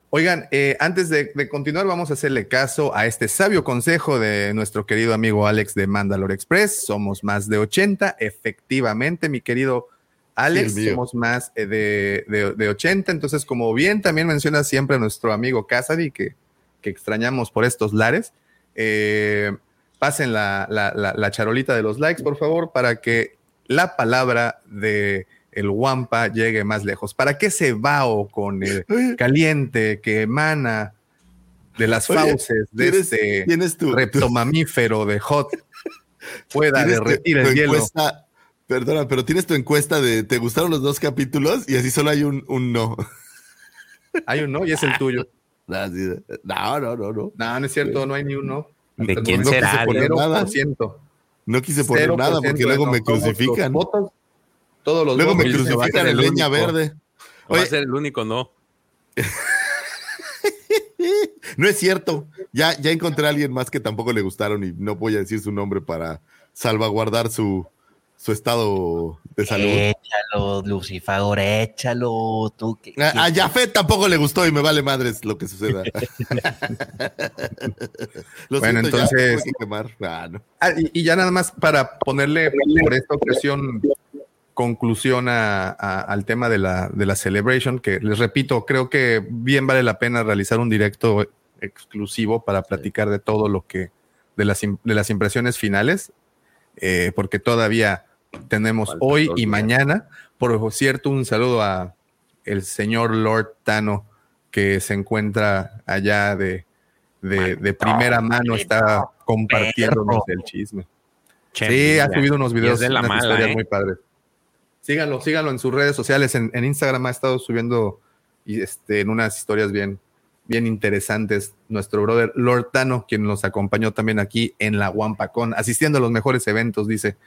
Oigan, eh, antes de, de, continuar, vamos a hacerle caso a este sabio consejo de nuestro querido amigo Alex de Mandalore Express. Somos más de 80, efectivamente, mi querido Alex, somos más eh, de, de, de, 80. Entonces, como bien también menciona siempre nuestro amigo Casady, que, que extrañamos por estos lares, eh, pasen la, la, la, la charolita de los likes, por favor, para que la palabra de el Wampa llegue más lejos. ¿Para qué ese vaho con el caliente que emana de las fauces de ¿tienes, este ¿tienes tu, reptomamífero de Hot pueda derretir el hielo? Encuesta, perdona, pero tienes tu encuesta de ¿te gustaron los dos capítulos? Y así solo hay un, un no. Hay un no y es el tuyo. No, no, no, no. No, no, no es cierto, no hay ni un no. ¿De quién no será? Poner nada. No quise poner nada porque luego me crucifican. Votos, todos los Luego me crucifican en leña verde. Oye, va a ser el único no. no es cierto. Ya, ya encontré a alguien más que tampoco le gustaron y no voy a decir su nombre para salvaguardar su, su estado de salud. Échalo, Lucifagor, échalo. Tú, que, a, a Jafet tampoco le gustó y me vale madres lo que suceda. lo bueno, siento, entonces. Ya, ah, no. ah, y, y, ya nada más para ponerle por esta ocasión conclusión a, a, al tema de la, de la celebration, que les repito, creo que bien vale la pena realizar un directo exclusivo para platicar de todo lo que, de las, de las impresiones finales, eh, porque todavía tenemos Falta hoy y mañana. Por cierto, un saludo a el señor Lord Tano, que se encuentra allá de, de, de primera mano, está compartiéndonos el chisme. Che, sí, ha subido unos videos de la unas mala, historias ¿eh? muy padres. Síganlo, síganlo en sus redes sociales. En, en, Instagram ha estado subiendo y este, en unas historias bien, bien interesantes. Nuestro brother Lord Tano, quien nos acompañó también aquí en la Wampacón, asistiendo a los mejores eventos, dice.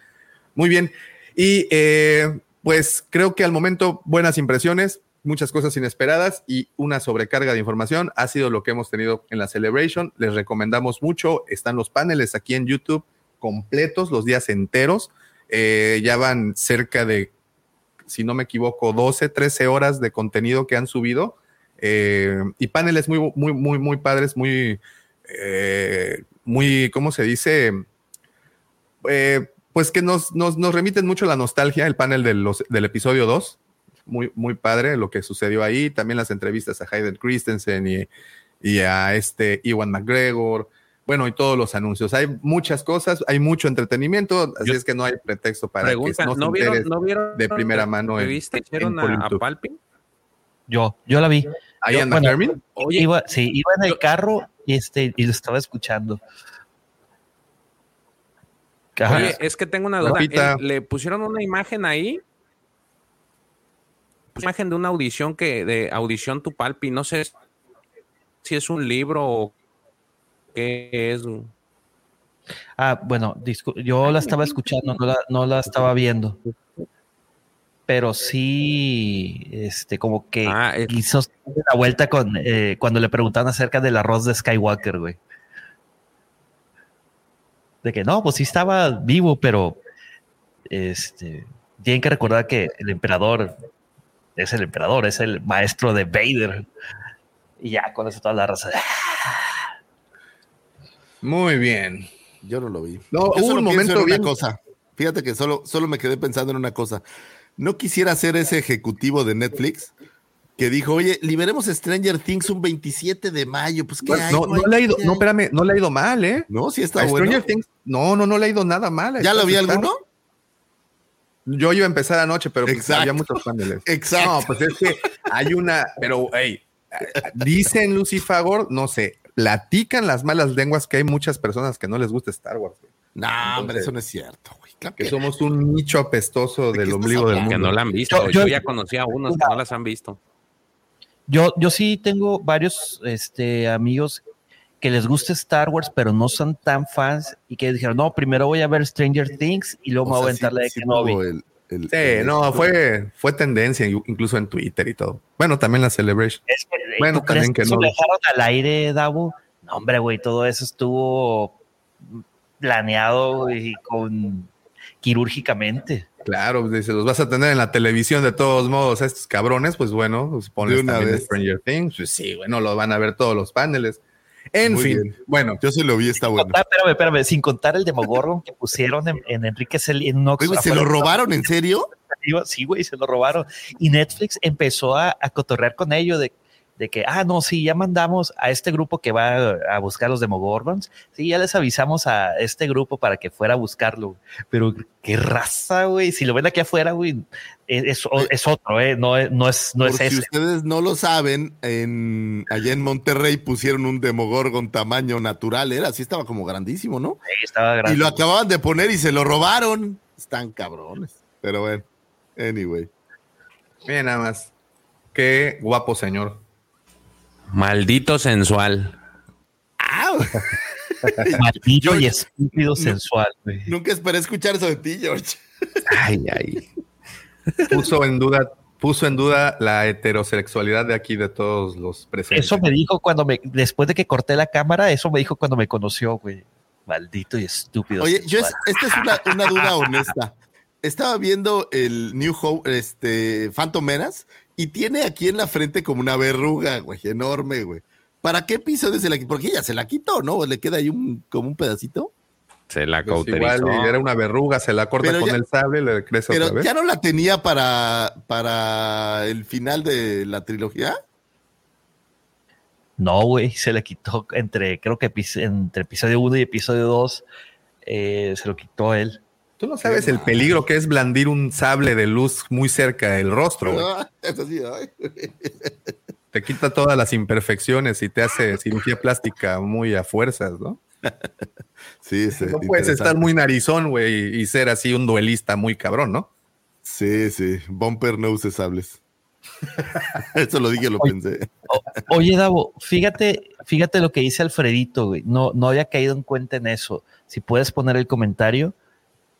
Muy bien. Y eh, pues creo que al momento buenas impresiones, muchas cosas inesperadas y una sobrecarga de información ha sido lo que hemos tenido en la Celebration. Les recomendamos mucho. Están los paneles aquí en YouTube completos, los días enteros. Eh, ya van cerca de si no me equivoco, 12, 13 horas de contenido que han subido eh, y paneles muy, muy, muy, muy padres, muy, muy, ¿cómo se dice? Pues que nos, nos, nos, remiten mucho a la nostalgia, el panel de los, del episodio 2, muy, muy padre lo que sucedió ahí, también las entrevistas a Hayden Christensen y, y a este Iwan McGregor, bueno, y todos los anuncios. Hay muchas cosas, hay mucho entretenimiento, así Yo, es que no hay pretexto para pregunta, que no, ¿no vieron, ¿no vieron de primera mano. En, ¿Viste? ¿Hicieron a, a Palpin? Yo, yo la vi. ¿Ahí en bueno? Oye, iba, sí, iba en el yo, carro y, este, y lo estaba escuchando. Ajá. Oye, es que tengo una duda. Eh, ¿Le pusieron una imagen ahí? Una imagen de una audición que, de audición tu Palpi, no sé si es un libro o qué es. Ah, bueno, yo la estaba escuchando, no la, no la estaba viendo. Pero sí, este, como que ah, es... hizo la vuelta con eh, cuando le preguntaban acerca del arroz de Skywalker, güey. De que no, pues sí estaba vivo, pero este, tienen que recordar que el emperador es el emperador, es el maestro de Vader. Y ya con eso toda la raza. Muy bien. Yo no lo vi. No, Yo hubo un momento bien. Una cosa. Fíjate que solo, solo me quedé pensando en una cosa. No quisiera ser ese ejecutivo de Netflix que dijo, oye, liberemos Stranger Things un 27 de mayo. Pues qué hay, no, no, le ha ido, no, espérame, no le ha ido mal, ¿eh? No, sí está a bueno. Stranger Things, no, no, no le ha ido nada mal. ¿Ya lo vi alguno? Yo iba a empezar anoche, pero pues había muchos paneles. Exacto. No, pues es que hay una, pero, hey, dicen Lucifagor, no sé, platican las malas lenguas que hay muchas personas que no les gusta Star Wars. No, hombre, eso no es cierto, güey. Claro que, que somos un nicho apestoso del ombligo del mundo. Que no la han visto. Yo, yo, yo ya conocí a unos que no las han visto. Yo, yo sí tengo varios este, amigos que les gusta Star Wars, pero no son tan fans y que dijeron, no, primero voy a ver Stranger Things y luego o me voy a aventar la de sí, Kenobi. El, el, sí, no, fue, fue tendencia incluso en Twitter y todo. Bueno, también la Celebration. bueno, también que, no. Lo dejaron al aire, Davo? No, hombre, güey, todo eso estuvo planeado y con quirúrgicamente. Claro, dice, los vas a tener en la televisión de todos modos, estos cabrones, pues bueno, pues ponles también Stranger Things, pues sí, bueno, lo van a ver todos los paneles. En fin, bueno. Yo se lo vi, está bueno. espérame, espérame, sin contar el Demogorgon que pusieron en, en Enrique en Nox. ¿Se lo robaron en serio? Sí, güey, se lo robaron. Y Netflix empezó a, a cotorrear con ello de de que, ah, no, sí, ya mandamos a este grupo que va a buscar los Demogorgons, sí, ya les avisamos a este grupo para que fuera a buscarlo, pero qué raza, güey, si lo ven aquí afuera, güey, es, es, otro, ¿eh? no, no es, no es si ustedes no lo saben, en, allá en Monterrey pusieron un Demogorgon tamaño natural, era así, estaba como grandísimo, ¿no? Sí, estaba grande. Y lo acababan de poner y se lo robaron, están cabrones, pero bueno, anyway. Bien, nada más. Qué guapo señor. Maldito sensual. Maldito y estúpido sensual. Nunca esperé escuchar eso de ti, George. ay, ay. Puso en duda, puso en duda la heterosexualidad de aquí de todos los presentes. Eso me dijo cuando me, después de que corté la cámara, eso me dijo cuando me conoció, güey. Maldito y estúpido. Oye, yo esta es una, duda honesta. Estaba viendo el New Hope, este, Phantom Menace, y tiene aquí en la frente como una verruga, güey, enorme, güey. ¿Para qué episodio se la quitó? Porque ella se la quitó, ¿no? ¿Le queda ahí un, como un pedacito? Se la pues cauterizó. igual era una verruga, se la corta con el sable, le crece pero otra vez. ¿ya no la tenía para, para el final de la trilogía? No, güey, se le quitó entre, creo que entre episodio 1 y episodio 2, eh, se lo quitó él. Tú no sabes el peligro que es blandir un sable de luz muy cerca del rostro. te quita todas las imperfecciones y te hace cirugía plástica muy a fuerzas, ¿no? Sí, sí. No puedes estar muy narizón, güey, y ser así un duelista muy cabrón, ¿no? Sí, sí. Bumper no uses sables. Eso lo dije, lo pensé. Oye, Davo, fíjate, fíjate lo que dice Alfredito, güey. No, no había caído en cuenta en eso. Si puedes poner el comentario.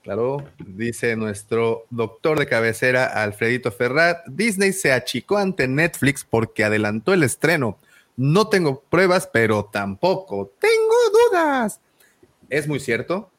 Claro, dice nuestro doctor de cabecera Alfredito Ferrat, Disney se achicó ante Netflix porque adelantó el estreno. No tengo pruebas, pero tampoco tengo dudas. Es muy cierto.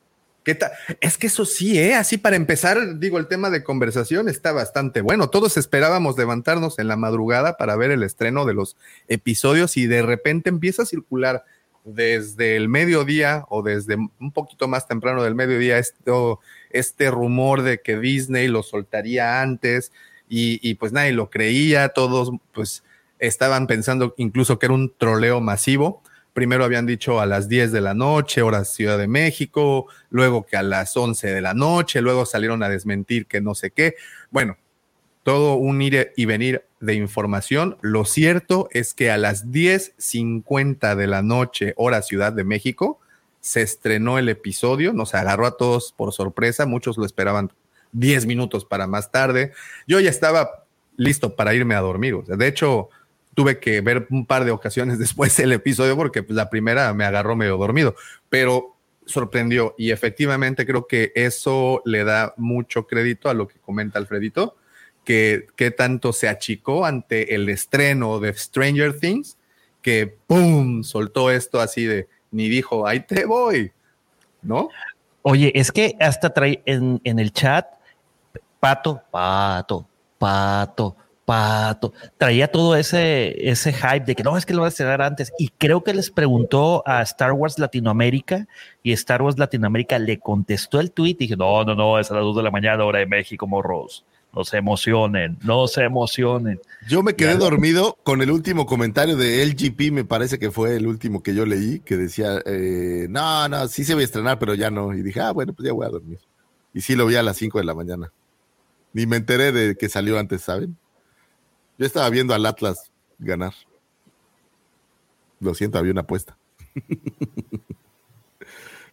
¿Qué es que eso sí, ¿eh? Así para empezar, digo, el tema de conversación está bastante bueno. Todos esperábamos levantarnos en la madrugada para ver el estreno de los episodios y de repente empieza a circular desde el mediodía o desde un poquito más temprano del mediodía esto, este rumor de que Disney lo soltaría antes y, pues nadie lo creía, todos pues estaban pensando incluso que era un troleo masivo. Primero habían dicho a las 10 de la noche, hora Ciudad de México, luego que a las 11 de la noche, luego salieron a desmentir que no sé qué. Bueno, todo un ir y venir de información. Lo cierto es que a las 10.50 de la noche, hora Ciudad de México, se estrenó el episodio, nos agarró a todos por sorpresa, muchos lo esperaban 10 minutos para más tarde. Yo ya estaba listo para irme a dormir. de hecho, tuve que ver un par de ocasiones después el episodio porque pues, la primera me agarró medio dormido, pero sorprendió y efectivamente creo que eso le da mucho crédito a lo que comenta Alfredito que, tanto se achicó ante el estreno de Stranger Things que ¡pum! soltó esto así de ni dijo, ahí te voy, ¿no? Oye, es que hasta trae en, en el chat, pato, pato, pato, pato, traía todo ese, ese hype de que no, es que lo va a estrenar antes. Y creo que les preguntó a Star Wars Latinoamérica y Star Wars Latinoamérica le contestó el tweet y dije, no, no, no, es a las 2 de la mañana, hora de México, morros. No se emocionen, no se emocionen. Yo me quedé dormido con el último comentario de LGP, me parece que fue el último que yo leí, que decía, eh, no, no, sí se va a estrenar, pero ya no. Y dije, ah, bueno, pues ya voy a dormir. Y sí lo vi a las 5 de la mañana. Ni me enteré de que salió antes, ¿saben? Yo estaba viendo al Atlas ganar. Lo siento, había una apuesta.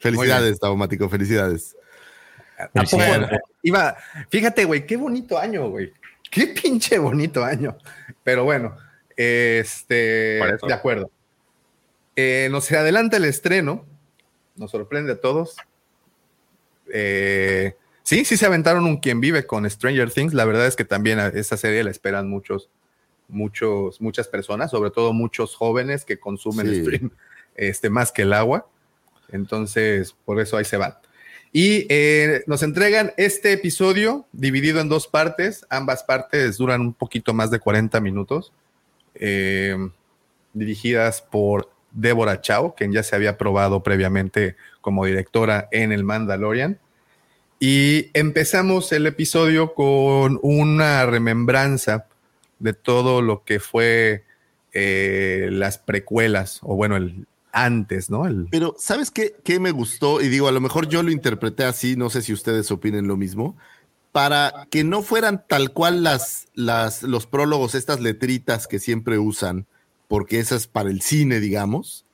felicidades, Taumático, felicidades. Iba, fíjate, güey, qué bonito año, güey. Qué pinche bonito año. Pero bueno, este, de acuerdo. Eh, nos adelanta el estreno, nos sorprende a todos. Eh, Sí, sí se aventaron un quien vive con Stranger Things. La verdad es que también a esa serie la esperan muchos, muchos, muchas personas, sobre todo muchos jóvenes que consumen stream este, más que el agua. Entonces, por eso ahí se van. Y eh, nos entregan este episodio dividido en dos partes. Ambas partes duran un poquito más de 40 minutos. Eh, dirigidas por Débora Chao, quien ya se había probado previamente como directora en El Mandalorian. Y empezamos el episodio con una remembranza de todo lo que fue eh, las precuelas, o bueno, el antes, ¿no? Pero, ¿sabes qué, qué me gustó? Y digo, a lo mejor yo lo interpreté así, no sé si ustedes opinen lo mismo, para que no fueran tal cual las, las, los prólogos, estas letritas que siempre usan, porque esas para el cine, digamos,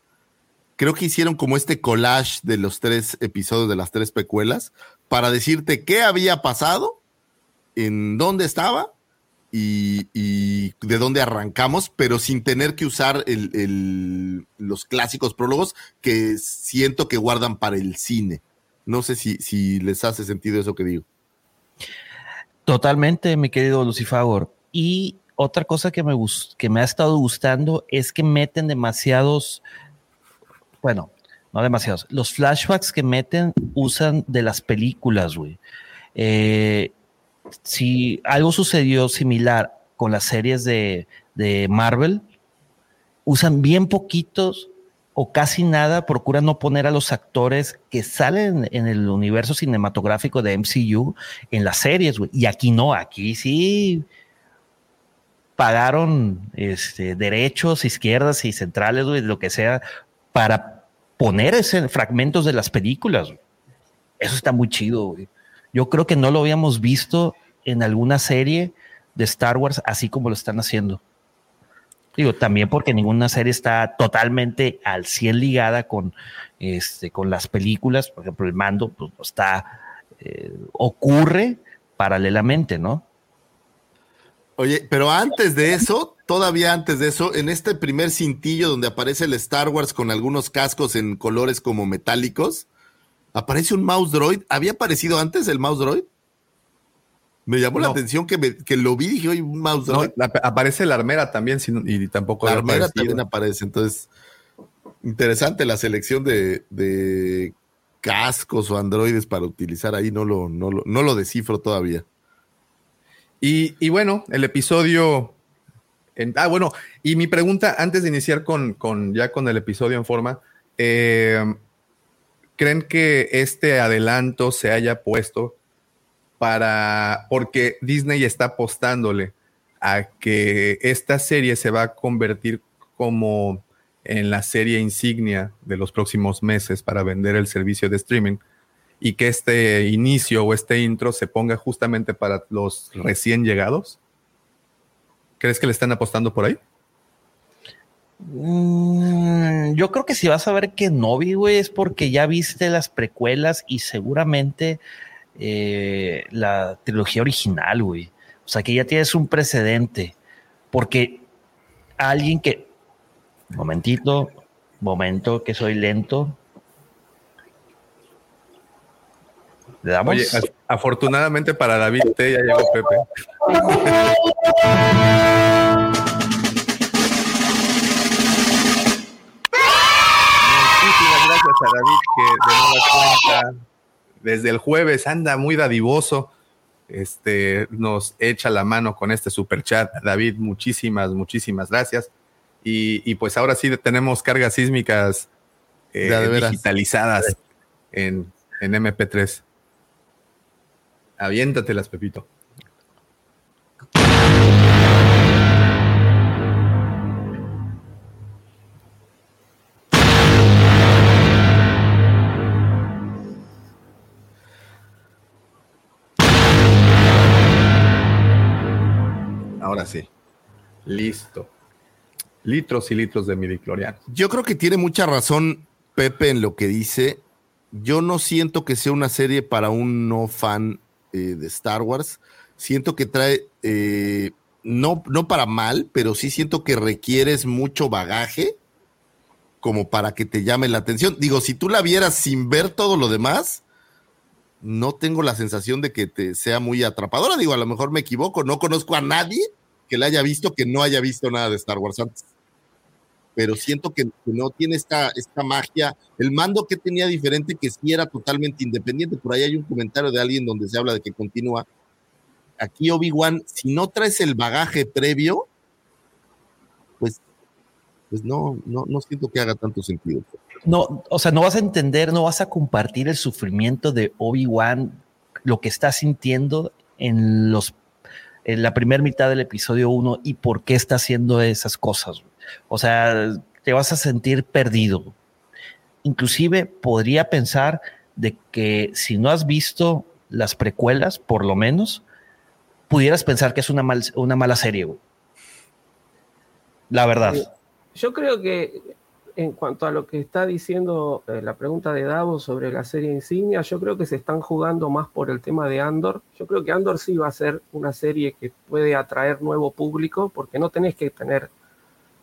creo que hicieron como este collage de los tres episodios de las tres pecuelas para decirte qué había pasado, en dónde estaba y, de dónde arrancamos, pero sin tener que usar los clásicos prólogos que siento que guardan para el cine. No sé si, les hace sentido eso que digo. Totalmente, mi querido Lucifagor. Y otra cosa que me, que me ha estado gustando es que meten demasiados bueno, no demasiados. Los flashbacks que meten usan de las películas, güey. Eh, si algo sucedió similar con las series de, Marvel, usan bien poquitos o casi nada, procuran no poner a los actores que salen en el universo cinematográfico de MCU en las series, güey. Y aquí no, aquí sí pagaron este, derechos, izquierdas y centrales, güey, lo que sea, para poner ese fragmentos de las películas. Eso está muy chido. Yo creo que no lo habíamos visto en alguna serie de Star Wars así como lo están haciendo. Digo, también porque ninguna serie está totalmente al 100 ligada con, este, con las películas. Por ejemplo, el mando pues, está, eh, ocurre paralelamente, ¿no? Oye, pero antes de eso, todavía antes de eso, en este primer cintillo donde aparece el Star Wars con algunos cascos en colores como metálicos, aparece un mouse droid. ¿Había aparecido antes el mouse droid? Me llamó la atención que, lo vi y dije, oye, un mouse droid. aparece la armera también y tampoco. La armera también aparece, entonces, interesante la selección de, cascos o androides para utilizar ahí, no lo, no no lo descifro todavía. Y, bueno, el episodio. ah, bueno, y mi pregunta antes de iniciar con, ya con el episodio en forma. Eh, ¿Creen que este adelanto se haya puesto para. porque Disney está apostándole a que esta serie se va a convertir como en la serie insignia de los próximos meses para vender el servicio de streaming? y que este inicio o este intro se ponga justamente para los recién llegados? ¿Crees que le están apostando por ahí? Mm, yo creo que si vas a ver que no vi, güey, es porque ya viste las precuelas y seguramente eh, la trilogía original, güey. O sea que ya tienes un precedente. Porque alguien que. Momentito, momento, que soy lento. Oye, afortunadamente para David T ya llegó Pepe. a David que de nueva cuenta desde el jueves anda muy dadivoso. Este nos echa la mano con este super chat. David, muchísimas, muchísimas gracias. Y, pues ahora sí tenemos cargas sísmicas eh, digitalizadas en, en MP3. Aviéntatelas, Pepito. Sí. Listo. Litros y litros de midicloriano. Yo creo que tiene mucha razón Pepe en lo que dice. Yo no siento que sea una serie para un no fan eh, de Star Wars, siento que trae, eh, no, no para mal, pero sí siento que requieres mucho bagaje como para que te llame la atención. Digo, si tú la vieras sin ver todo lo demás, no tengo la sensación de que te sea muy atrapadora. Digo, a lo mejor me equivoco, no conozco a nadie que la haya visto que no haya visto nada de Star Wars antes. Pero siento que, no tiene esta, esta magia. El mando que tenía diferente, que sí era totalmente independiente. Por ahí hay un comentario de alguien donde se habla de que continúa. Aquí Obi-Wan, si no traes el bagaje previo, pues, pues no, no, no siento que haga tanto sentido no, o sea, no vas a entender, no vas a compartir el sufrimiento de Obi-Wan, lo que está sintiendo en los en la primera mitad del episodio 1 y por qué está haciendo esas cosas. O sea, te vas a sentir perdido. Inclusive podría pensar de que si no has visto las precuelas, por lo menos, pudieras pensar que es una, una mala serie. La verdad. Yo creo que en cuanto a lo que está diciendo eh, la pregunta de Davo sobre la serie insignia, yo creo que se están jugando más por el tema de Andor. Yo creo que Andor sí va a ser una serie que puede atraer nuevo público, porque no tenés que tener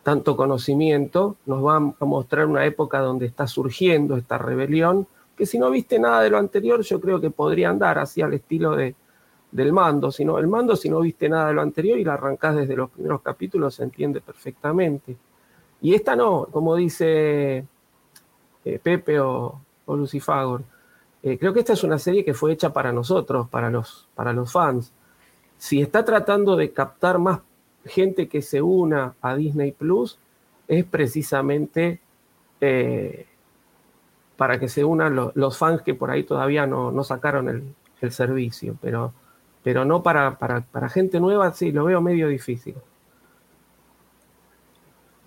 tanto conocimiento. Nos va a mostrar una época donde está surgiendo esta rebelión, que si no viste nada de lo anterior, yo creo que podría andar así al estilo de, del mando. Si no, el mando, si no viste nada de lo anterior y la arrancás desde los primeros capítulos, se entiende perfectamente. Y esta no, como dice eh, Pepe o, Lucifagor. Eh, creo que esta es una serie que fue hecha para nosotros, para los, para los fans. Si está tratando de captar más gente que se una a Disney Plus, es precisamente eh, para que se unan los fans que por ahí todavía no, sacaron el, servicio, pero, pero no para, para, para gente nueva, sí, lo veo medio difícil.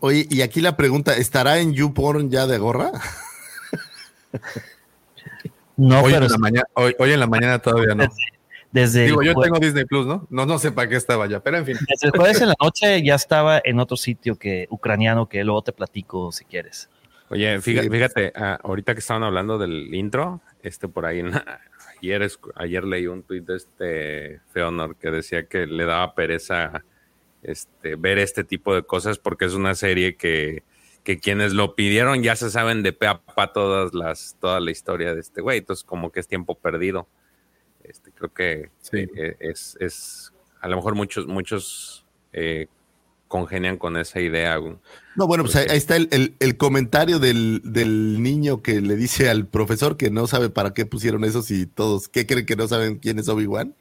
Oye, y aquí la pregunta, ¿estará en YouPorn ya de gorra? No, hoy pero en la mañana, hoy, en la mañana todavía no. Desde Digo, yo tengo Disney Plus, ¿no? ¿no? No sé para qué estaba ya, pero en fin. Desde el jueves en la noche ya estaba en otro sitio que ucraniano que luego te platico si quieres. Oye, fíjate, fíjate ah, ahorita que estaban hablando del intro, este por ahí, ayer, ayer leí un tuit de este Feonor que decía que le daba pereza este, ver este tipo de cosas porque es una serie que, quienes lo pidieron ya se saben de pe a pa todas las, toda la historia de este güey, entonces como que es tiempo perdido. Este, creo que eh, es, es, a lo mejor muchos, muchos eh, congenian con esa idea. No, bueno, pues ahí, está el, el, comentario del, del, niño que le dice al profesor que no sabe para qué pusieron eso si todos, ¿qué creen que no saben quién es Obi-Wan?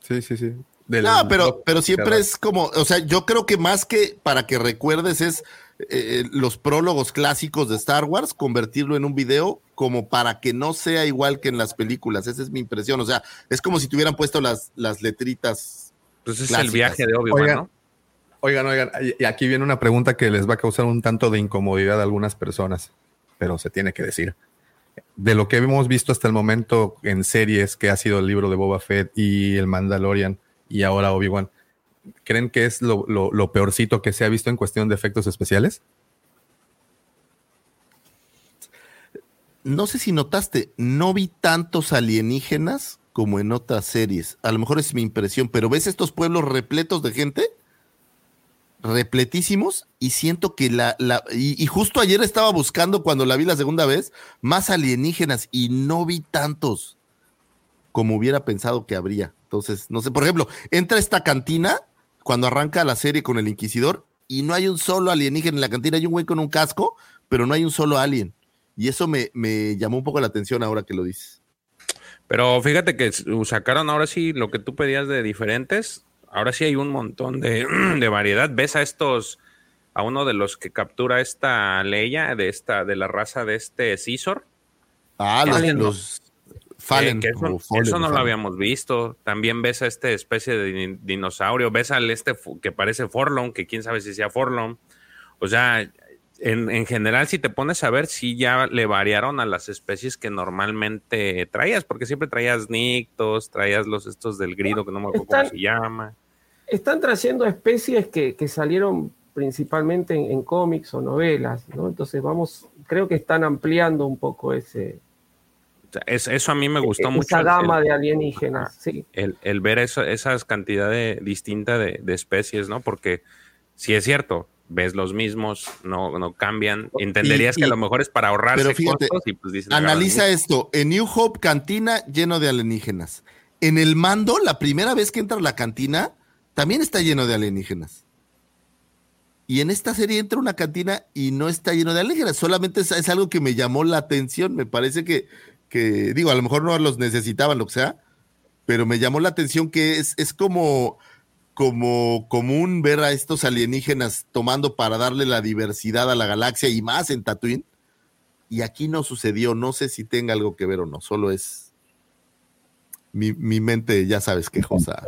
Sí, sí, sí no, pero, pero siempre es como, o sea, yo creo que más que para que recuerdes es eh, eh, los prólogos clásicos de Star Wars, convertirlo en un video como para que no sea igual que en las películas. Esa es mi impresión. O sea, es como si tuvieran puesto las, las letritas. Pues es el viaje de Obi-Wan, ¿no? Oigan, oigan, y aquí viene una pregunta que les va a causar un tanto de incomodidad a algunas personas, pero se tiene que decir. De lo que hemos visto hasta el momento en series, que ha sido el libro de Boba Fett y el Mandalorian, y ahora Obi-Wan. ¿Creen que es lo, peorcito que se ha visto en cuestión de efectos especiales? No sé si notaste, no vi tantos alienígenas como en otras series. A lo mejor es mi impresión, pero ves estos pueblos repletos de gente, repletísimos, y siento que la, la y, y, justo ayer estaba buscando cuando la vi la segunda vez, más alienígenas y no vi tantos como hubiera pensado que habría. Entonces, no sé, por ejemplo, entra esta cantina cuando arranca la serie con el Inquisidor y no hay un solo alienígena en la cantina, hay un güey con un casco, pero no hay un solo alien. Y eso me, me llamó un poco la atención ahora que lo dices. Pero fíjate que sacaron ahora sí lo que tú pedías de diferentes. Ahora sí hay un montón de, de variedad. Ves a estos, a uno de los que captura esta Leia, de esta, de la raza de este Cisor. Ah, los, Fallen, eso, no lo habíamos visto. También ves a esta especie de dinosaurio, ves al este que parece Forlon, que quién sabe si sea Forlon. O sea, en, general, si te pones a ver, sí ya le variaron a las especies que normalmente traías, porque siempre traías nictos, traías los estos del grido, que no me acuerdo cómo se llama. Están trayendo especies que, salieron principalmente en, en, cómics o novelas, ¿no? Entonces vamos, creo que están ampliando un poco ese, eso a mí me gustó mucho. Esa gama de alienígenas, sí. El, ver eso, esas cantidades distintas de, especies, ¿no? Porque si es cierto, ves los mismos, no, no cambian. Entenderías que a lo mejor es para ahorrarse pero fíjate, costos y pues dicen, Analiza esto, en New Hope cantina lleno de alienígenas. En el mando, la primera vez que entra a la cantina, también está lleno de alienígenas. Y en esta serie entra una cantina y no está lleno de alienígenas, solamente es, es algo que me llamó la atención, me parece que, que, digo, a lo mejor no los necesitaban, lo que sea, pero me llamó la atención que es, es como como común ver a estos alienígenas tomando para darle la diversidad a la galaxia y más en Tatooine. Y aquí no sucedió, no sé si tenga algo que ver o no, solo es mi, mente, ya sabes, quejosa.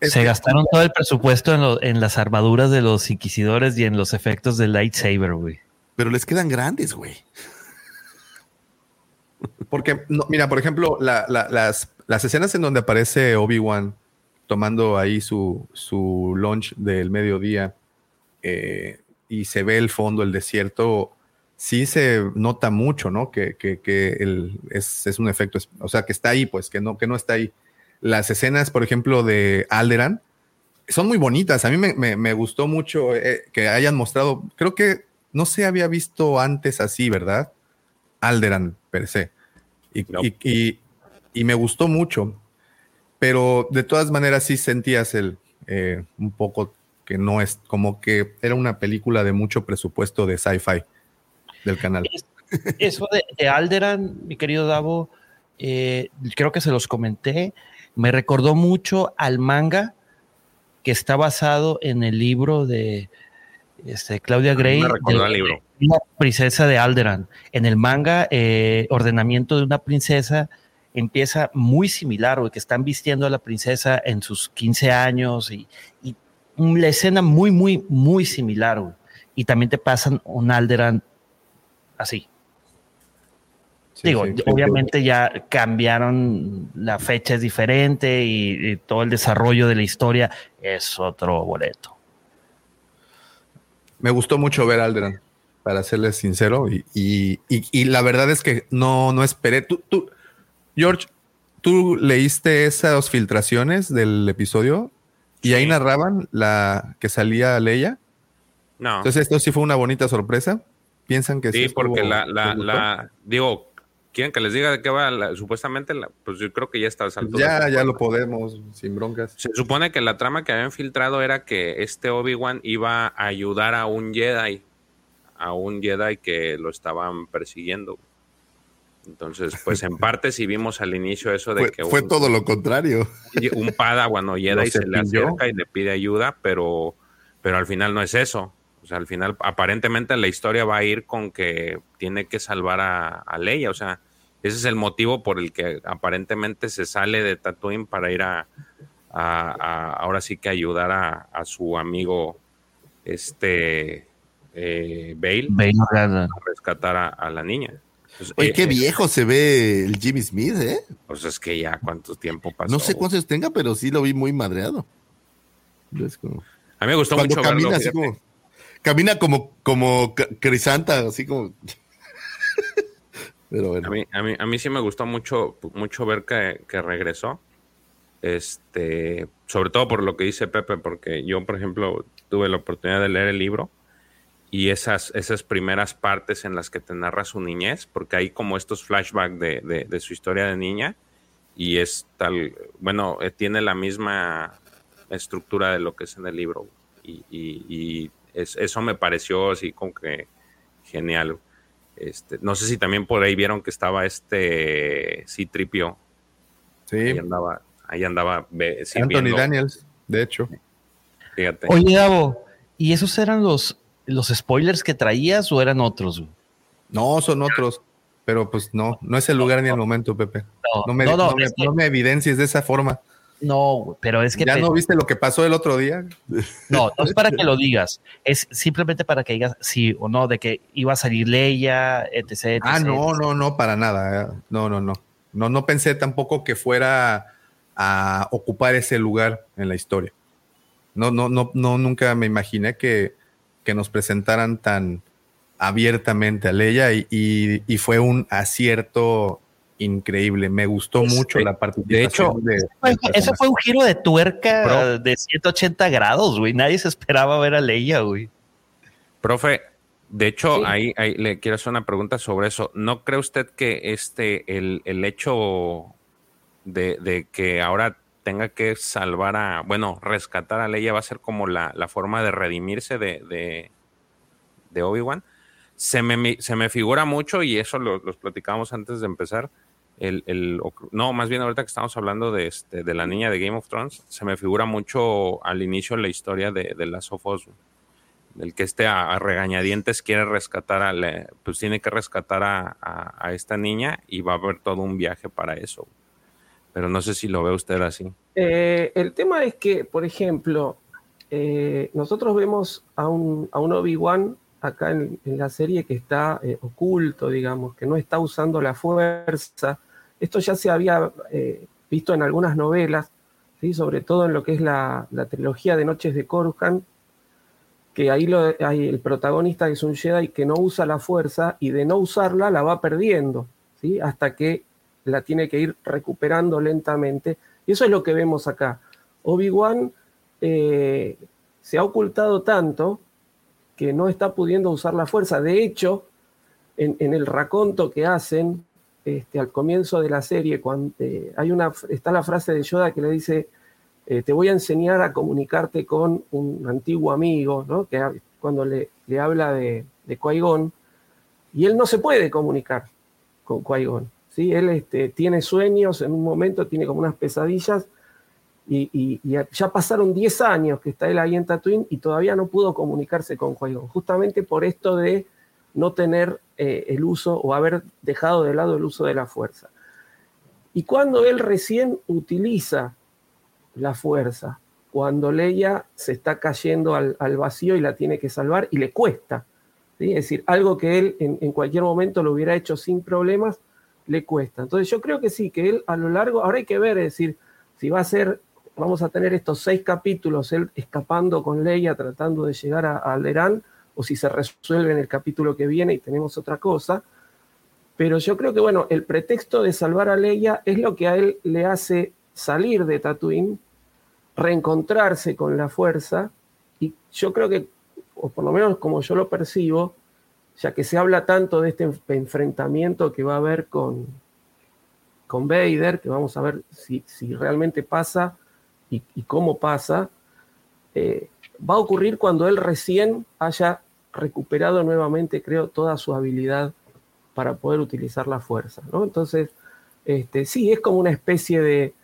Se gastaron todo el presupuesto en, en, las armaduras de los inquisidores y en los efectos del lightsaber, güey. Pero les quedan grandes, güey. Porque, mira, por ejemplo, las, las escenas en donde aparece Obi-Wan tomando ahí su, su lunch del mediodía eh, y se ve el fondo, el desierto, sí se nota mucho, ¿no? Que, es, un efecto, o sea, que está ahí, pues, que no, que no está ahí. Las escenas, por ejemplo, de Alderan son muy bonitas. A mí me, gustó mucho eh, que hayan mostrado, creo que no se había visto antes así, ¿verdad? Alderan per se. Y, y me gustó mucho pero de todas maneras sí sentías el eh, un poco que no es como que era una película de mucho presupuesto de sci-fi del canal. Eso de, Alderan, mi querido Davo, eh, creo que se los comenté, me recordó mucho al manga que está basado en el libro de este, Claudia Gray. Libro. Princesa de Alderan. En el manga, eh, Ordenamiento de una princesa empieza muy similar, o que están vistiendo a la princesa en sus 15 años y, la escena muy, muy, muy similar, Y también te pasan un Alderan así. Digo, obviamente ya cambiaron, la fecha es diferente y, todo el desarrollo de la historia es otro boleto. Me gustó mucho ver Alderan, para serles sincero, y, la verdad es que no, no esperé. Tú, tú, George, ¿tú leíste esas filtraciones del episodio? Y ahí narraban la que salía Leia. No. Entonces, esto sí fue una bonita sorpresa. ¿Piensan que sí? Sí, porque la, la, la, digo, quieren que les diga de qué va, supuestamente, pues yo creo que ya está al Ya, ya lo podemos, sin broncas. Se supone que la trama que habían filtrado era que este Obi-Wan iba a ayudar a un Jedi, a un Jedi que lo estaban persiguiendo. Entonces, pues en parte si vimos al inicio eso de que... Fue todo lo contrario. Un Padawan o Jedi se, le acerca y le pide ayuda, pero, pero al final no es eso. Al final aparentemente la historia va a ir con que tiene que salvar a, Leia. O sea, ese es el motivo por el que aparentemente se sale de Tatooine para ir a, ahora sí que ayudar a, su amigo este eh, Bale, a rescatar a la niña. Pues, Oye, qué eh, viejo se ve el Jimmy Smith, ¿eh? Pues es que ya cuánto tiempo pasó. No sé cuántos tenga, pero sí lo vi muy madreado. a mí me gustó mucho camina así como, camina como, como Crisanta, así como. pero bueno. A mí, a, mí, sí me gustó mucho, mucho ver que, que regresó. Este, sobre todo por lo que dice Pepe, porque yo, por ejemplo, tuve la oportunidad de leer el libro y esas, esas primeras partes en las que te narra su niñez, porque hay como estos flashbacks de, su historia de niña y es tal, bueno, eh, tiene la misma estructura de lo que es en el libro y, eso me pareció así como que genial. Este, no sé si también por ahí vieron que estaba este Citripio. Sí. Ahí andaba, ahí andaba. Anthony Daniels, de hecho. Fíjate. Oye, Davo, ¿y esos eran los los spoilers que traías o eran otros? No, son otros. Pero pues no, no es el lugar ni el momento, Pepe. No, me, no, me, evidencies de esa forma. No, pero es que. ¿Ya no viste lo que pasó el otro día? No, no es para que lo digas. Es simplemente para que digas sí o no, de que iba a salir Leia, etc. ah, no, no, no, para nada. Eh. No, no, no. No, no pensé tampoco que fuera a ocupar ese lugar en la historia. No, no, no, no, nunca me imaginé que, que nos presentaran tan abiertamente a Leia y, y, fue un acierto increíble. Me gustó mucho la participación de hecho, de, eso fue un giro de tuerca de 180 grados, güey. Nadie se esperaba ver a Leia, güey. Profe, de hecho, ahí, le quiero hacer una pregunta sobre eso. ¿No cree usted que este, el, el hecho de, que ahora tenga que salvar a, bueno, rescatar a Leia va a ser como la, forma de redimirse de, de, Obi-Wan? Se me, se me figura mucho, y eso lo, los platicábamos antes de empezar, el, el, no, más bien ahorita que estamos hablando de, este, de la niña de Game of Thrones, se me figura mucho al inicio la historia de, de las Sofos, el que esté a, regañadientes quiere rescatar a, pues tiene que rescatar a, a, esta niña y va a haber todo un viaje para eso. Pero no sé si lo ve usted así. Eh, el tema es que, por ejemplo, eh, nosotros vemos a un, a un Obi-Wan acá en, la serie que está eh, oculto, digamos, que no está usando la fuerza. Esto ya se había visto en algunas novelas, ¿sí? sobre todo en lo que es la, la trilogía de Noches de Coruscant, que ahí hay el protagonista es un Jedi que no usa la fuerza y de no usarla la va perdiendo, ¿sí? hasta que la tiene que ir recuperando lentamente. Y eso es lo que vemos acá. Obi-Wan eh, se ha ocultado tanto que no está pudiendo usar la fuerza. De hecho, en, el raconto que hacen este, al comienzo de la serie, cuando, eh, hay una, está la frase de Yoda que le dice, eh, te voy a enseñar a comunicarte con un antiguo amigo, ¿no? que cuando le, le habla de, de qui y él no se puede comunicar con Qui-Gon. Él este, tiene sueños, en un momento tiene como unas pesadillas, y, ya pasaron 10 años que está él ahí en Tatooine y todavía no pudo comunicarse con qui justamente por esto de no tener eh, el uso o haber dejado de lado el uso de la fuerza. Y cuando él recién utiliza la fuerza, cuando Leia se está cayendo al, vacío y la tiene que salvar y le cuesta, es decir, algo que él en, en cualquier momento lo hubiera hecho sin problemas, le cuesta. Entonces yo creo que sí, que él a lo largo, ahora hay que ver, es decir, si va a ser, vamos a tener estos seis capítulos, él escapando con Leia, tratando de llegar a, Alderán, o si se resuelve en el capítulo que viene y tenemos otra cosa. Pero yo creo que, bueno, el pretexto de salvar a Leia es lo que a él le hace salir de Tatooine, reencontrarse con la fuerza, y yo creo que, o por lo menos como yo lo percibo, ya que se habla tanto de este enfrentamiento que va a haber con, con Vader, que vamos a ver si, realmente pasa y, cómo pasa, eh, va a ocurrir cuando él recién haya recuperado nuevamente, creo, toda su habilidad para poder utilizar la fuerza. ¿no? Entonces, este, sí, es como una especie de,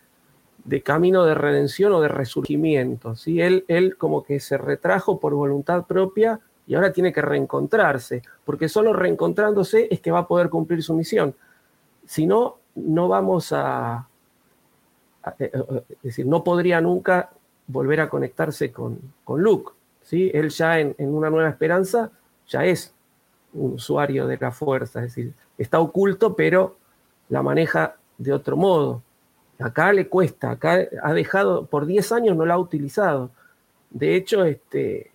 de, camino de redención o de resurgimiento. ¿sí? Él, él como que se retrajo por voluntad propia y ahora tiene que reencontrarse, porque solo reencontrándose es que va a poder cumplir su misión. Si no, no vamos a, eh, eh, es decir, no podría nunca volver a conectarse con, con Luke. ¿Sí? Él ya en, una nueva esperanza ya es un usuario de la fuerza, es decir, está oculto, pero la maneja de otro modo. Acá le cuesta, acá ha dejado, por 10 años no la ha utilizado. De hecho, este,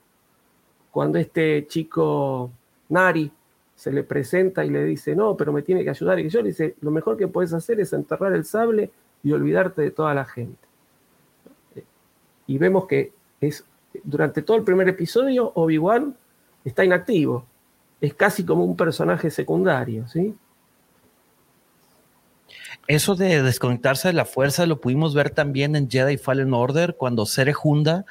cuando este chico Nari se le presenta y le dice, no, pero me tiene que ayudar, y yo le dice, lo mejor que puedes hacer es enterrar el sable y olvidarte de toda la gente. Y vemos que es, durante todo el primer episodio, Obi-Wan está inactivo. Es casi como un personaje secundario, ¿sí? Eso de desconectarse de la fuerza lo pudimos ver también en Jedi Fallen Order, cuando Sere Hunda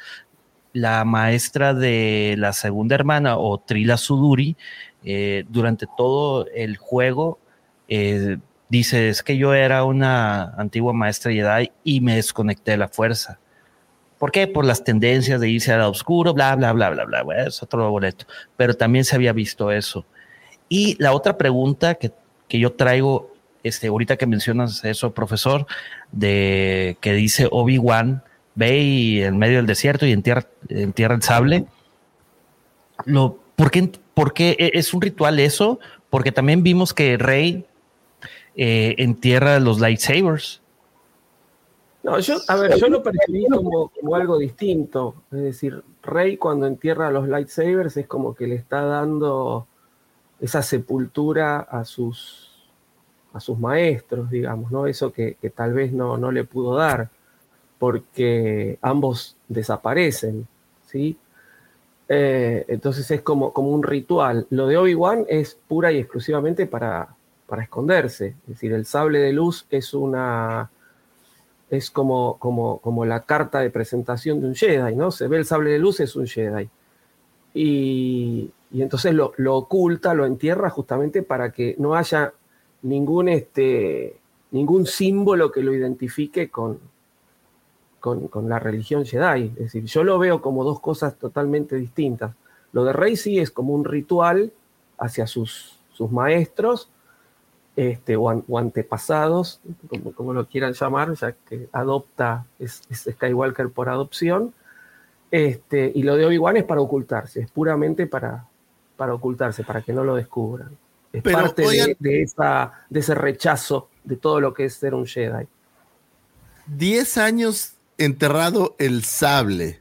la maestra de la segunda hermana o Trila Suduri, eh, durante todo el juego, eh, dice, es que yo era una antigua maestra Jedi y me desconecté de la fuerza. ¿Por qué? Por las tendencias de irse al oscuro, bla, bla, bla, bla, bla. es otro boleto. Pero también se había visto eso. Y la otra pregunta que, que yo traigo, este, ahorita que mencionas eso, profesor, de que dice Obi-Wan, ve y en medio del desierto y entierra, entierra el sable. Lo, ¿por, qué, ¿Por qué e, es un ritual eso? Porque también vimos que Rey eh, entierra los lightsabers. No, yo, a ver, yo lo percibí como, algo distinto. Es decir, Rey cuando entierra los lightsabers es como que le está dando esa sepultura a sus, a sus maestros, digamos, ¿no? Eso que, que tal vez no, no le pudo dar porque ambos desaparecen, ¿sí? Eh, entonces es como, como un ritual. Lo de Obi-Wan es pura y exclusivamente para, para esconderse. Es decir, el sable de luz es una. Es como, como, como la carta de presentación de un Jedi, ¿no? Se ve el sable de luz, es un Jedi. Y, y entonces lo, lo, oculta, lo entierra justamente para que no haya ningún, este, ningún símbolo que lo identifique con, con, con, la religión Jedi. Es decir, yo lo veo como dos cosas totalmente distintas. Lo de Rey sí es como un ritual hacia sus, sus maestros este, o, an, o, antepasados, como, como, lo quieran llamar, ya que adopta, es, es Skywalker por adopción. Este, y lo de Obi-Wan es para ocultarse, es puramente para, para ocultarse, para que no lo descubran. Es Pero, parte oigan, de, de, esa, de ese rechazo de todo lo que es ser un Jedi. Diez años enterrado el sable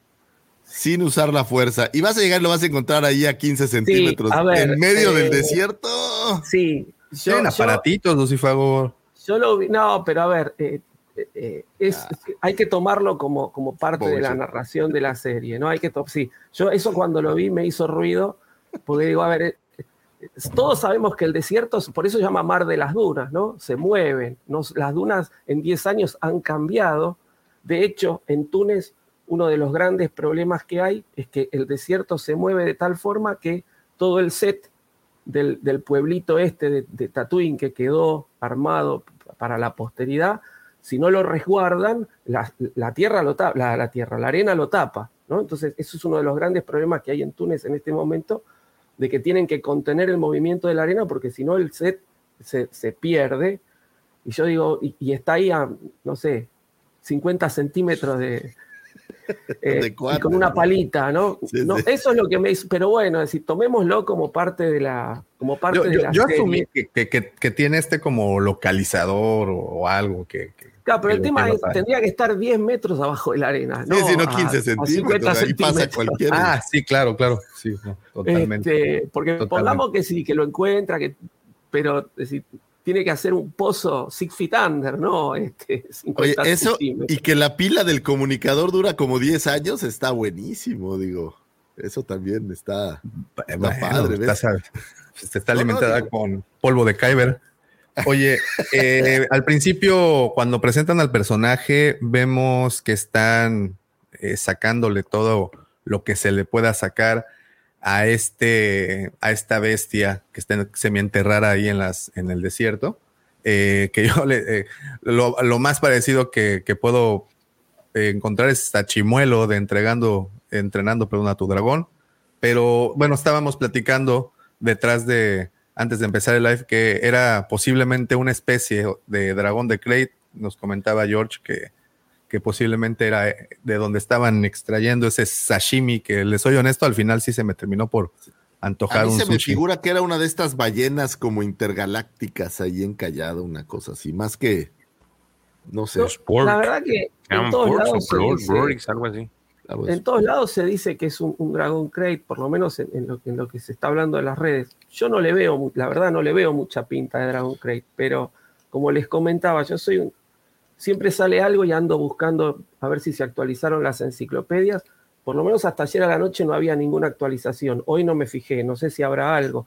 sin usar la fuerza. Y vas a llegar y lo vas a encontrar ahí a 15 centímetros. Sí, a ver, en medio eh, del desierto. Sí. Yo, Tienen aparatitos, Lucifago. Yo lo vi, no, pero a ver, eh, eh, es, ah. hay que tomarlo como, como parte Pobre de la narración de la serie, ¿no? Hay que sí, yo eso cuando lo vi me hizo ruido, porque digo, a ver, eh, todos sabemos que el desierto, por eso se llama Mar de las Dunas, ¿no? Se mueven, ¿no? las dunas en 10 años han cambiado, de hecho, en Túnez uno de los grandes problemas que hay es que el desierto se mueve de tal forma que todo el set del, pueblito este de, de, Tatooine que quedó armado para la posteridad, si no lo resguardan, la, tierra lo tapa, la, tierra, la arena lo tapa, ¿no? Entonces, eso es uno de los grandes problemas que hay en Túnez en este momento, de que tienen que contener el movimiento de la arena, porque si no el set se, se pierde. Y yo digo, y, y está ahí a, no sé, 50 centímetros de, eh, y con una palita, ¿no? Sí, no sí. Eso es lo que me hizo, pero bueno, es decir, tomémoslo como parte de la, como parte yo, de yo, la yo serie. asumí que, que, que, que, tiene este como localizador o, o algo que, Claro, pero el tema es, tendría que estar 10 metros abajo de la arena. No, sí, sí, no 15 a, centímetros, a ahí pasa cualquiera. Ah, sí, claro, claro, sí, no, totalmente. Este, porque totalmente. pongamos que sí, que lo encuentra, que, pero es decir, tiene que hacer un pozo six feet under, ¿no? Este, Oye, eso y que la pila del comunicador dura como 10 años está buenísimo, digo. Eso también está, está bueno, padre. Está, está alimentada no, no, con polvo de Kyber. Oye, eh, al principio, cuando presentan al personaje, vemos que están eh, sacándole todo lo que se le pueda sacar a este, a esta bestia que está semienterrada ahí en las, en el desierto. Eh, que yo le, eh, lo, lo, más parecido que, que puedo encontrar es Tachimuelo de entregando, entrenando, perdón, a tu dragón. Pero bueno, estábamos platicando detrás de, antes de empezar el live, que era posiblemente una especie de dragón de Crate. Nos comentaba George que, que posiblemente era de donde estaban extrayendo ese sashimi, que les soy honesto, al final sí se me terminó por antojar A mí un se sushi. me figura que era una de estas ballenas como intergalácticas ahí encallada, una cosa así, más que, no sé. No, la verdad que en todos lados se dice, algo así. En todos lados se dice que es un, un Dragon Crate, por lo menos en, en, lo, en, lo, que se está hablando de las redes. Yo no le veo, la verdad no le veo mucha pinta de Dragon Crate, pero como les comentaba, yo soy un, siempre sale algo y ando buscando a ver si se actualizaron las enciclopedias. Por lo menos hasta ayer a la noche no había ninguna actualización. Hoy no me fijé, no sé si habrá algo.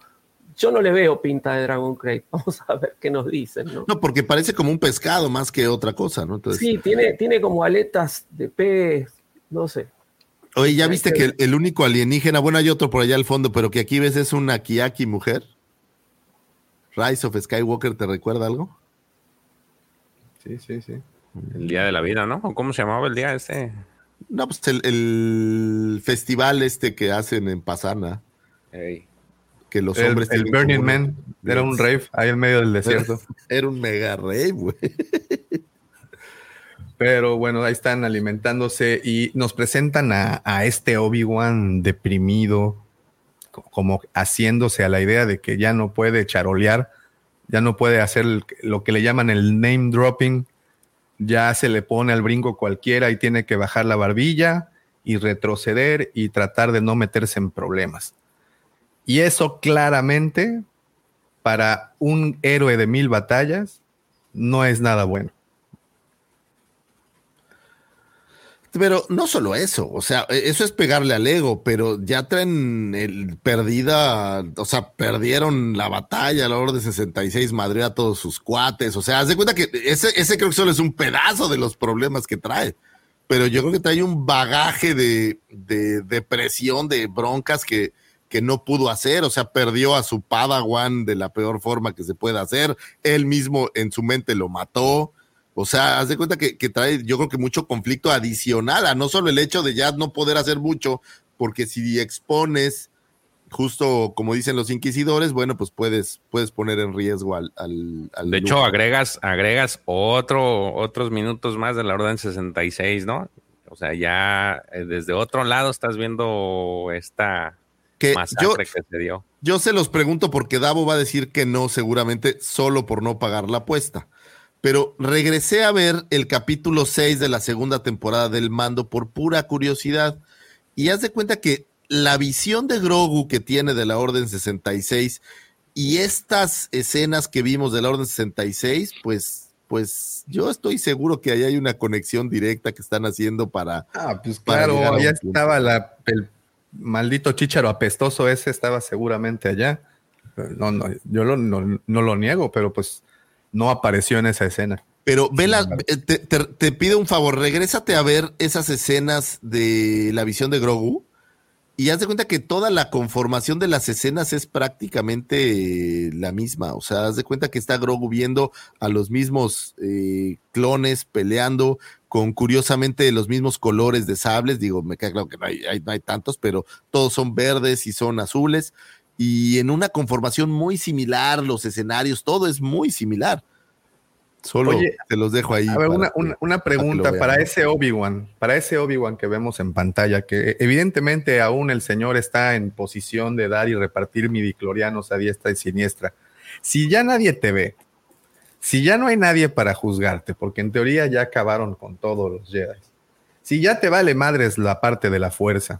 Yo no le veo pinta de Dragon Crate. Vamos a ver qué nos dicen. No, no porque parece como un pescado más que otra cosa, ¿no? Entonces... Sí, tiene, tiene como aletas de pez, no sé. Oye, ¿ya viste que el, el, único alienígena, bueno, hay otro por allá al fondo, pero que aquí ves es una Kiaki mujer? Rise of Skywalker, ¿te recuerda algo? Sí, sí, sí. El día de la vida, ¿no? ¿Cómo se llamaba el día este? No, pues el, el festival este que hacen en Pasana. Que los el, hombres. El Burning Man era un rave ahí en medio del desierto. Era un mega rave, güey. Pero bueno, ahí están alimentándose y nos presentan a, a este Obi-Wan deprimido, como haciéndose a la idea de que ya no puede charolear, ya no puede hacer lo que le llaman el name dropping, ya se le pone al brinco cualquiera y tiene que bajar la barbilla y retroceder y tratar de no meterse en problemas. Y eso claramente, para un héroe de mil batallas, no es nada bueno. Pero no solo eso, o sea, e, eso es pegarle al ego, pero ya traen el perdida, o sea, perdieron la batalla a la hora de 66, Madrid a todos sus cuates, o sea, haz de cuenta que ese, ese creo que solo es un pedazo de los problemas que trae, pero yo creo que trae un bagaje de, de depresión, de broncas que, que no pudo hacer, o sea, perdió a su Padawan de la peor forma que se puede hacer, él mismo en su mente lo mató, o sea, haz de cuenta que, trae, yo creo que mucho conflicto adicional a no solo el hecho de ya no poder hacer mucho, porque si expones, justo como dicen los inquisidores, bueno, pues puedes, puedes poner en riesgo al. de hecho, agregas, agregas otro, otros minutos más de la orden 66, ¿no? O sea, ya eh, desde otro lado estás viendo esta que masacre que se dio. Yo se los pregunto porque Davo va a decir que no, seguramente, solo por no pagar la apuesta pero regresé a ver el capítulo 6 de la segunda temporada del mando por pura curiosidad. Y haz de cuenta que la visión de Grogu que tiene de la Orden 66 y estas escenas que vimos de la Orden 66, pues, pues yo estoy seguro que ahí hay una conexión directa que están haciendo para... Ah, pues claro, ya estaba la, el maldito chicharo apestoso ese, estaba seguramente allá. No, no, yo no, no lo niego, pero pues no apareció en esa escena. Pero vela, eh, te, te, pido un favor, regrésate a ver esas escenas de la visión de Grogu y haz de cuenta que toda la conformación de las escenas es prácticamente la misma. O sea, haz de cuenta que está Grogu viendo a los mismos eh, clones peleando con curiosamente los mismos colores de sables. Digo, me queda claro que no hay, no hay tantos, pero todos son verdes y son azules y en una conformación muy similar, los escenarios, todo es muy similar. Solo te los dejo ahí. A ver, una, pregunta para ese Obi-Wan, para ese Obi-Wan que vemos en pantalla, que evidentemente aún el señor está en posición de dar y repartir midiclorianos a diestra y siniestra. Si ya nadie te ve, si ya no hay nadie para juzgarte, porque en teoría ya acabaron con todos los Jedi, si ya te vale madres la parte de la fuerza,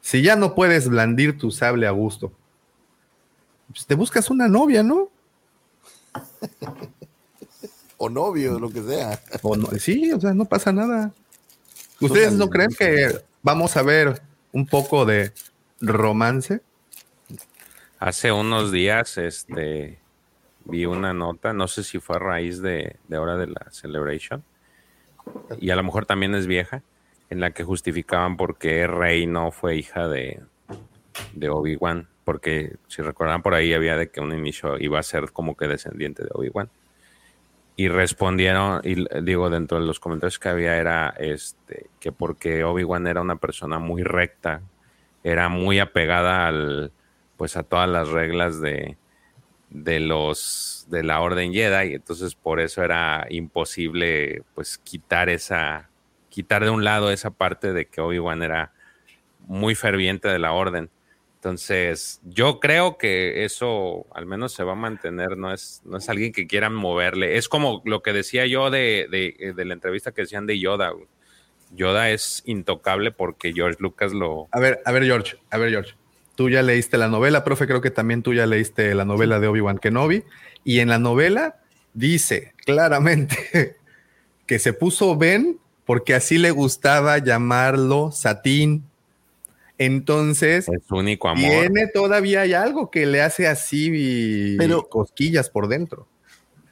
si ya no puedes blandir tu sable a gusto, pues te buscas una novia, ¿no? o novio, lo que sea. sí, o sea, no pasa nada. ¿Ustedes no creen que vamos a ver un poco de romance? Hace unos días, este, vi una nota, no sé si fue a raíz de, de ahora de la Celebration, y a lo mejor también es vieja, en la que justificaban por qué Rey no fue hija de, de Obi-Wan, porque si recordaban por ahí había de que un inicio iba a ser como que descendiente de Obi-Wan. Y respondieron, y digo, dentro de los comentarios que había era este, que porque Obi-Wan era una persona muy recta, era muy apegada al, pues a todas las reglas de, de los de la Orden Jedi, y entonces por eso era imposible pues quitar esa quitar de un lado esa parte de que Obi-Wan era muy ferviente de la orden. Entonces, yo creo que eso al menos se va a mantener, no es, no es alguien que quieran moverle. Es como lo que decía yo de, de, la entrevista que decían de Yoda. Yoda es intocable porque George Lucas lo... A ver, a ver, George, a ver, George. Tú ya leíste la novela, profe, creo que también tú ya leíste la novela de Obi-Wan Kenobi. Y en la novela dice claramente que se puso Ben porque así le gustaba llamarlo Satín. Entonces, es único amor. Tiene todavía hay algo que le hace así Pero, cosquillas por dentro.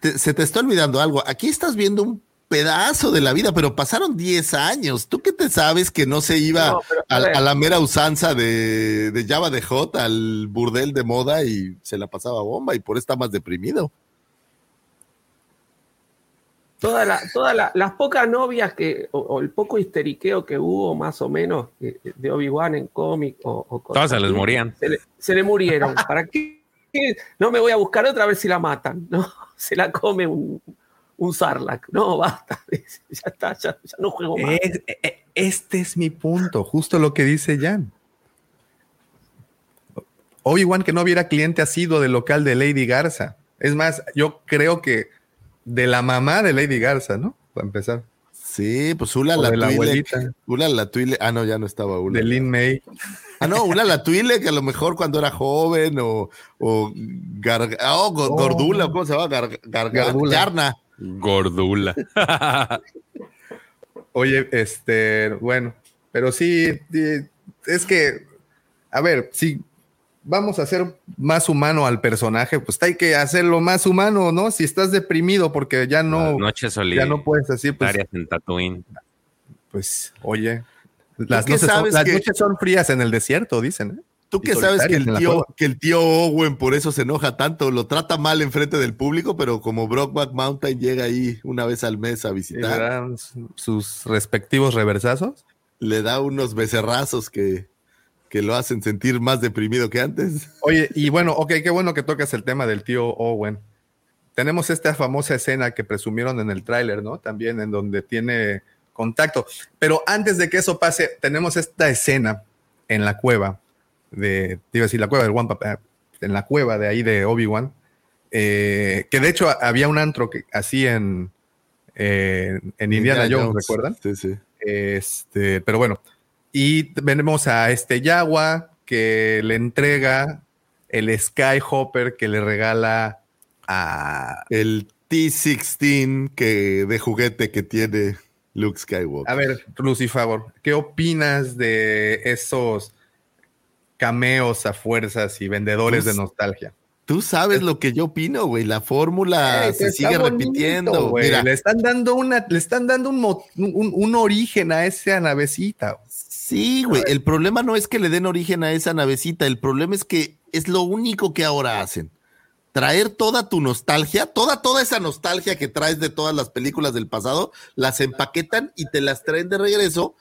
se te está olvidando algo. Aquí estás viendo un pedazo de la vida, pero pasaron 10 años. ¿Tú qué te sabes que no se iba a, la mera usanza de, de Java de Hot al burdel de moda y se la pasaba bomba y por eso está más deprimido? Todas toda las pocas novias que, o, el poco histeriqueo que hubo más o menos de Obi-Wan en cómic o, Todas se les morían. Se le, murieron. ¿Para qué? No me voy a buscar otra vez si la matan. No, se la come un, un Sarlacc. No, basta. Ya está, ya, no juego más. E, e, este es mi punto, justo lo que dice Jan. Obi-Wan que no hubiera cliente asiduo del local de Lady Garza. Es más, yo creo que de la mamá de Lady Garza, ¿no? Para empezar. Sí, pues Ula la, la abuelita. Ula la tuile. Ah, no, ya no estaba Ula. De Lin May. Ah, no, Ula la tuile, que a lo mejor cuando era joven o, o ah, oh, Gordula, ¿cómo se llama? Gar, Gordula. Gordula. Oye, este, bueno, pero sí, es que, a ver, si vamos a hacer más humano al personaje, pues hay que hacerlo más humano, ¿no? Si estás deprimido porque ya no, noches ya no puedes decir, pues, en Tatooine. Pues, oye, las, noches son, las noches son frías en el desierto, dicen. ¿eh? Tú que sabes que el, tío, que el tío Owen por eso se enoja tanto, lo trata mal enfrente del público, pero como Brockback Mountain llega ahí una vez al mes a visitar. sus respectivos reversazos. Le da unos becerrazos que, que lo hacen sentir más deprimido que antes. Oye, y bueno, ok, qué bueno que tocas el tema del tío Owen. Tenemos esta famosa escena que presumieron en el tráiler, ¿no? También en donde tiene contacto. Pero antes de que eso pase, tenemos esta escena en la cueva de, iba a decir, la cueva del Wampa, eh, en la cueva de ahí de Obi-Wan, eh, que de hecho había un antro que así en, en Indiana, Jones, ¿recuerdan? Sí, sí. Este, pero bueno, y venimos a este Yagua que le entrega el Skyhopper que le regala a... El T-16 que, de juguete que tiene Luke Skywalker. A ver, Lucifer, ¿qué opinas de esos cameos a fuerzas y vendedores de nostalgia. Tú sabes lo que yo opino, güey. La fórmula se sigue repitiendo. güey. le están dando una, le están dando un, un, origen a esa navecita. Sí, güey. El problema no es que le den origen a esa navecita. El problema es que es lo único que ahora hacen. Traer toda tu nostalgia, toda, toda esa nostalgia que traes de todas las películas del pasado, las empaquetan y te las traen de regreso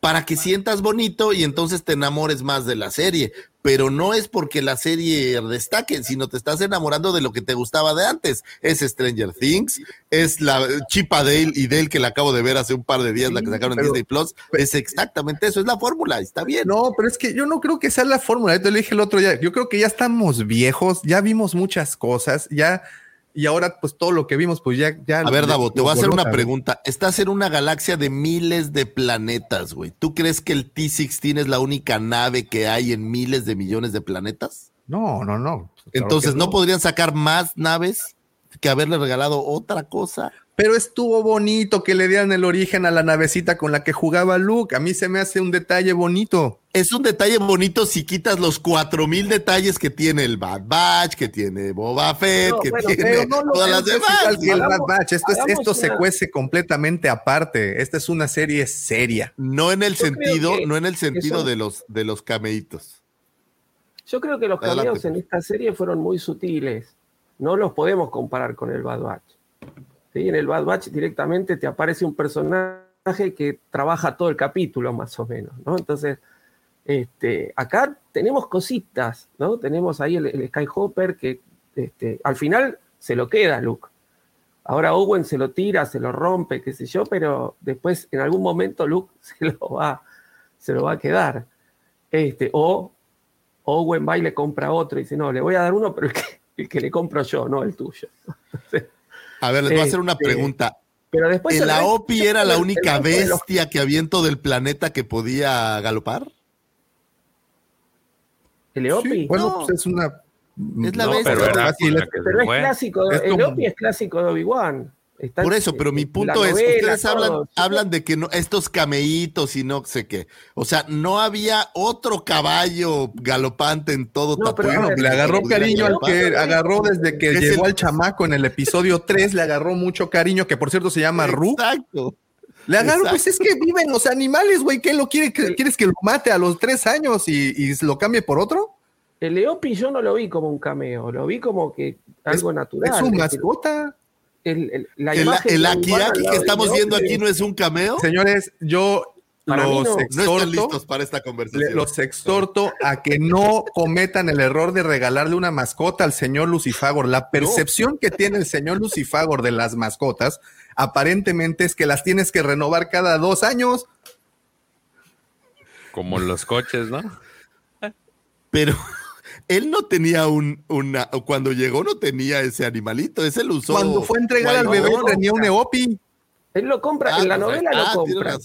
para que sientas bonito y entonces te enamores más de la serie. Pero no es porque la serie destaque, sino te estás enamorando de lo que te gustaba de antes. Es Stranger Things, es la Chipa Dale y Dale que la acabo de ver hace un par de días, la que sacaron en Disney Plus. Es exactamente eso, es la fórmula, está bien. No, pero es que yo no creo que sea la fórmula. Yo te lo dije el otro día. Yo creo que ya estamos viejos, ya vimos muchas cosas, ya y ahora pues todo lo que vimos pues ya... ya a ver, Davo, te voy a hacer una pregunta. Estás en una galaxia de miles de planetas, güey. ¿Tú crees que el T-16 es la única nave que hay en miles de millones de planetas? No, no, no. Entonces, ¿no podrían sacar más naves que haberle regalado otra cosa? Pero estuvo bonito que le dieran el origen a la navecita con la que jugaba Luke. A mí se me hace un detalle bonito. Es un detalle bonito si quitas los cuatro mil detalles que tiene el Bad Batch, que tiene Boba Fett, que tiene todas las demás. el Bad Batch. Esto, esto se cuece completamente aparte. Esta es una serie seria. No en el sentido, no en el sentido de los de los cameitos. Yo creo que los cameos en esta serie fueron muy sutiles. No los podemos comparar con el Bad Batch. En el Bad Batch directamente te aparece un personaje que trabaja todo el capítulo, más o menos, ¿no? Entonces, este, acá tenemos cositas, ¿no? Tenemos ahí el, Skyhopper que este, al final se lo queda Luke. Ahora Owen se lo tira, se lo rompe, qué sé yo, pero después en algún momento Luke se lo va, se lo va a quedar. Este, o Owen va y le compra otro y dice, no, le voy a dar uno, pero el que, el que le compro yo, no el tuyo. A ver, les voy a hacer una este, pregunta. Pero después ¿La OPI era la única bestia que había en todo el planeta que podía galopar? ¿El Eopi? bueno, pues es una. Es la bestia. Pero, pero es clásico. el Eopi es clásico de Obi-Wan. Por eso, pero mi punto es, ustedes hablan, hablan de que no, estos cameitos y no sé qué. O sea, no había otro caballo galopante en todo no, pero le agarró cariño al que agarró desde que llegó al chamaco en el episodio 3, le agarró mucho cariño, que por cierto se llama Ru. Exacto. Le agarró, pues es que viven los animales, güey. ¿Qué lo quiere? ¿Quieres que lo mate a los tres años y, y lo cambie por otro? El Leopi yo no lo vi como un cameo, lo vi como que algo natural. Es su mascota el, el, aquí, que estamos viendo aquí no es un cameo. Señores, yo los exhorto, para esta conversación. Los exhorto a que no cometan el error de regalarle una mascota al señor Lucifagor. La percepción que tiene el señor Lucifagor de las mascotas aparentemente es que las tienes que renovar cada dos años. Como los coches, ¿no? Pero él no tenía un, una, cuando llegó no tenía ese animalito, ese lo usó. Cuando fue a entregar al bebé tenía un Eopi. Él lo compra, en la ah, novela lo ah, compra.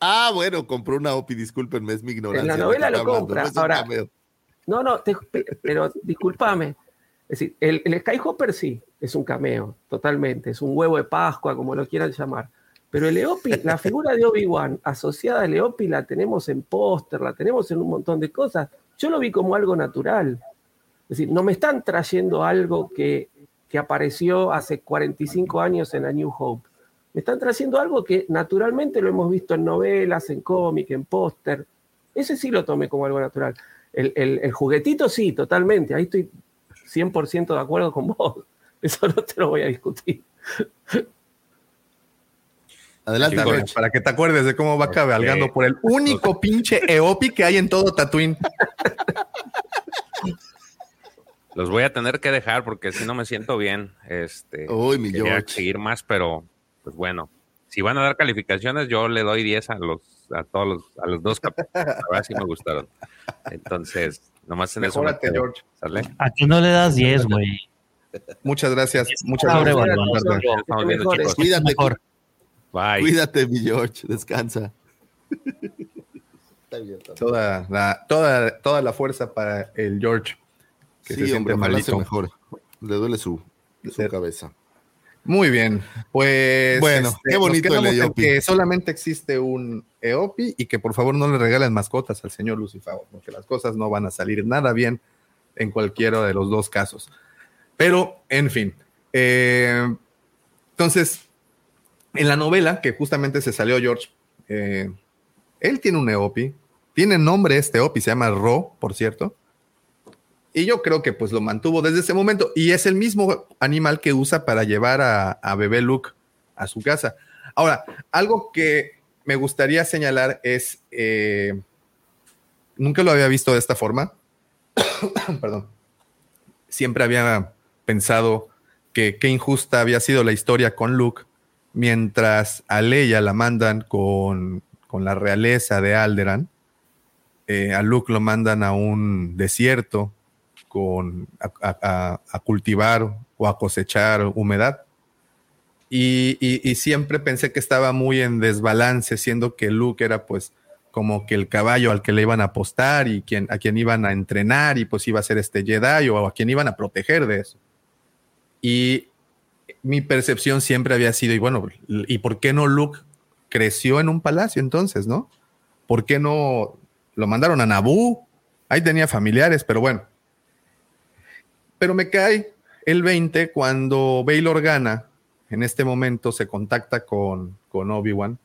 ah, bueno, compró una Opi, discúlpenme, es mi ignorancia. En la novela lo compra. Ahora, no, no, pero discúlpame. Es decir, el, el Skyhopper sí, es un cameo, totalmente. Es un huevo de Pascua, como lo quieran llamar. Pero el Eopi, la figura de Obi-Wan asociada al Eopi la tenemos en póster, la tenemos en un montón de cosas. Yo lo vi como algo natural. Es decir, no me están trayendo algo que, que apareció hace 45 años en la New Hope. Me están trayendo algo que naturalmente lo hemos visto en novelas, en cómic, en póster. Ese sí lo tomé como algo natural. El, el, el, juguetito sí, totalmente. Ahí estoy 100% de acuerdo con vos. Eso no te lo voy a discutir. Adelante, Chicos, para que te acuerdes de cómo va cabalgando por el único pinche Eopi que hay en todo Tatooine. Los voy a tener que dejar porque si no me siento bien. Este, Uy, mi quería seguir más, pero pues bueno, si van a dar calificaciones, yo le doy 10 a los a todos los, a los dos capítulos. A ver si me gustaron. Entonces, nomás en Mejórate, eso. George. ¿Sale? ¿A ti no le das 10, güey? Muchas gracias. Muchas gracias. Cuídate. Bye. Cuídate, mi George. Descansa. Toda la, toda, toda la fuerza para el George. Que sí, se hombre, malito. mejor. Le duele su, su cabeza. Muy bien, pues bueno, este, qué bonito el Eopi. Que solamente existe un Eopi y que por favor no le regalen mascotas al señor Lucifer, porque las cosas no van a salir nada bien en cualquiera de los dos casos. Pero, en fin. Eh, entonces, en la novela, que justamente se salió George, eh, él tiene un Eopi, tiene nombre este Eopi, se llama Ro, por cierto. Y yo creo que pues lo mantuvo desde ese momento. Y es el mismo animal que usa para llevar a, bebé Luke a su casa. Ahora, algo que me gustaría señalar es, eh, nunca lo había visto de esta forma. Perdón. Siempre había pensado que qué injusta había sido la historia con Luke, mientras a Leia la mandan con, con la realeza de Alderan. Eh, a Luke lo mandan a un desierto con, a, cultivar o a cosechar humedad. Y, siempre pensé que estaba muy en desbalance, siendo que Luke era pues como que el caballo al que le iban a apostar y quien, a quien iban a entrenar y pues iba a ser este Jedi o a quien iban a proteger de eso. Y mi percepción siempre había sido, y bueno, ¿y por qué no Luke creció en un palacio entonces, no? ¿Por qué no lo mandaron a Naboo? Ahí tenía familiares, pero bueno, pero me cae el 20 cuando Bail Organa en este momento se contacta con, con Obi-Wan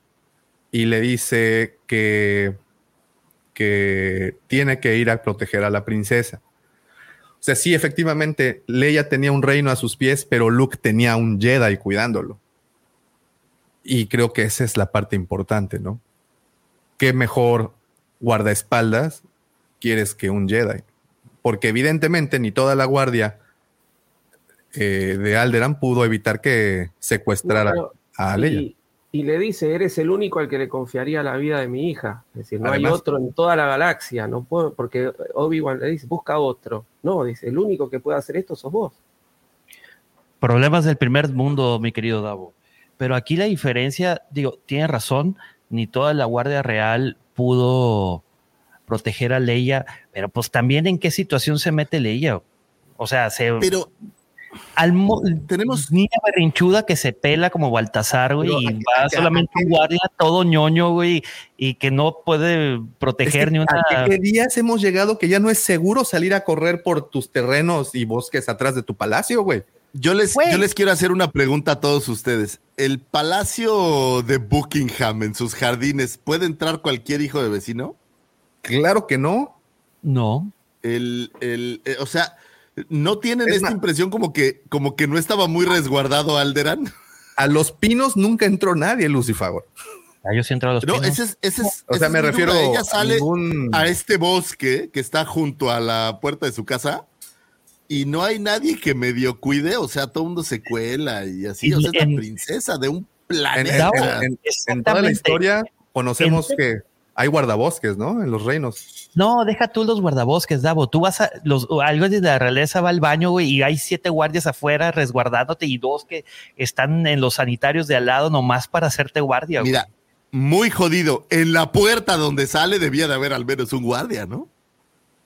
y le dice que, que tiene que ir a proteger a la princesa. O sea, sí, efectivamente, Leia tenía un reino a sus pies, pero Luke tenía un Jedi cuidándolo. Y creo que esa es la parte importante, ¿no? ¿Qué mejor guardaespaldas quieres que un Jedi? porque evidentemente ni toda la guardia eh, de Alderan pudo evitar que secuestrara a Leia. Y, le dice, eres el único al que le confiaría la vida de mi hija. Es decir, no hay otro en toda la galaxia, no puedo, porque Obi-Wan le dice, busca otro. No, dice, el único que puede hacer esto sos vos. Problemas del primer mundo, mi querido Davo. Pero aquí la diferencia, digo, tiene razón, ni toda la Guardia Real pudo proteger a Leia, pero pues también en qué situación se mete Leia. O sea, se. Pero. Al tenemos niña berrinchuda que se pela como Baltasar, güey, y va solamente un guardia todo ñoño, güey, y que no puede proteger ni una. ¿A qué días hemos llegado que ya no es seguro salir a correr por tus terrenos y bosques atrás de tu palacio, güey? Yo les, yo les quiero hacer una pregunta a todos ustedes. ¿El palacio de Buckingham en sus jardines puede entrar cualquier hijo de vecino? Claro que no. No. El, el, eh, o sea, ¿no tienen esta impresión como que, como que no estaba muy resguardado Alderan? A los pinos nunca entró nadie, Lucifer. Ah, yo sí entro a los pinos. Ese es, ese es, o sea, me refiero ella sale a este bosque que está junto a la puerta de su casa y no hay nadie que medio cuide, o sea, todo el mundo se cuela y así, o sea, es la princesa de un planeta. En, toda la historia conocemos que hay guardabosques, ¿no? En los reinos. No, deja tú los guardabosques, Davo. Tú vas a los algo de la realeza va al baño, güey, y hay siete guardias afuera resguardándote y dos que están en los sanitarios de al lado nomás para hacerte guardia. Mira, muy jodido. En la puerta donde sale debía de haber al menos un guardia, ¿no?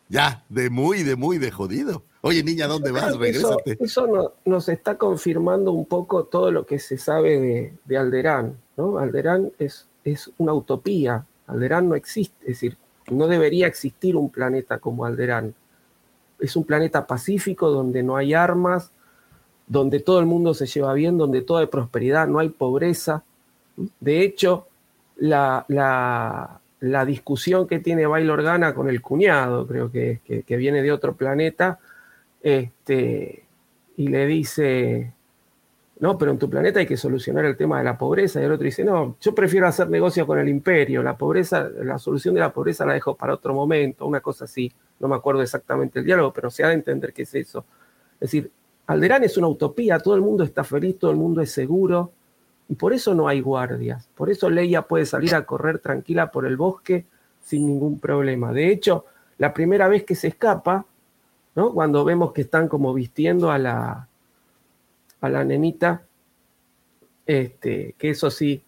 Ya, de muy, de muy, de jodido. Oye, niña, ¿dónde vas? Regrésate. Eso, nos está confirmando un poco todo lo que se sabe de, de Alderán ¿no? Alderán es, es una utopía, Alderán no existe, es decir, no debería existir un planeta como Alderán. Es un planeta pacífico donde no hay armas, donde todo el mundo se lleva bien, donde todo hay prosperidad, no hay pobreza. De hecho, la, la, discusión que tiene Bail Organa con el cuñado, creo que, que, que viene de otro planeta, este, y le dice, no, pero en tu planeta hay que solucionar el tema de la pobreza. Y el otro dice, no, yo prefiero hacer negocio con el imperio. La pobreza, la solución de la pobreza la dejo para otro momento, una cosa así. No me acuerdo exactamente el diálogo, pero se ha de entender qué es eso. Es decir, Alderán es una utopía, todo el mundo está feliz, todo el mundo es seguro, y por eso no hay guardias. Por eso Leia puede salir a correr tranquila por el bosque sin ningún problema. De hecho, la primera vez que se escapa, ¿no? cuando vemos que están como vistiendo a la, a la nenita, este, que eso sí,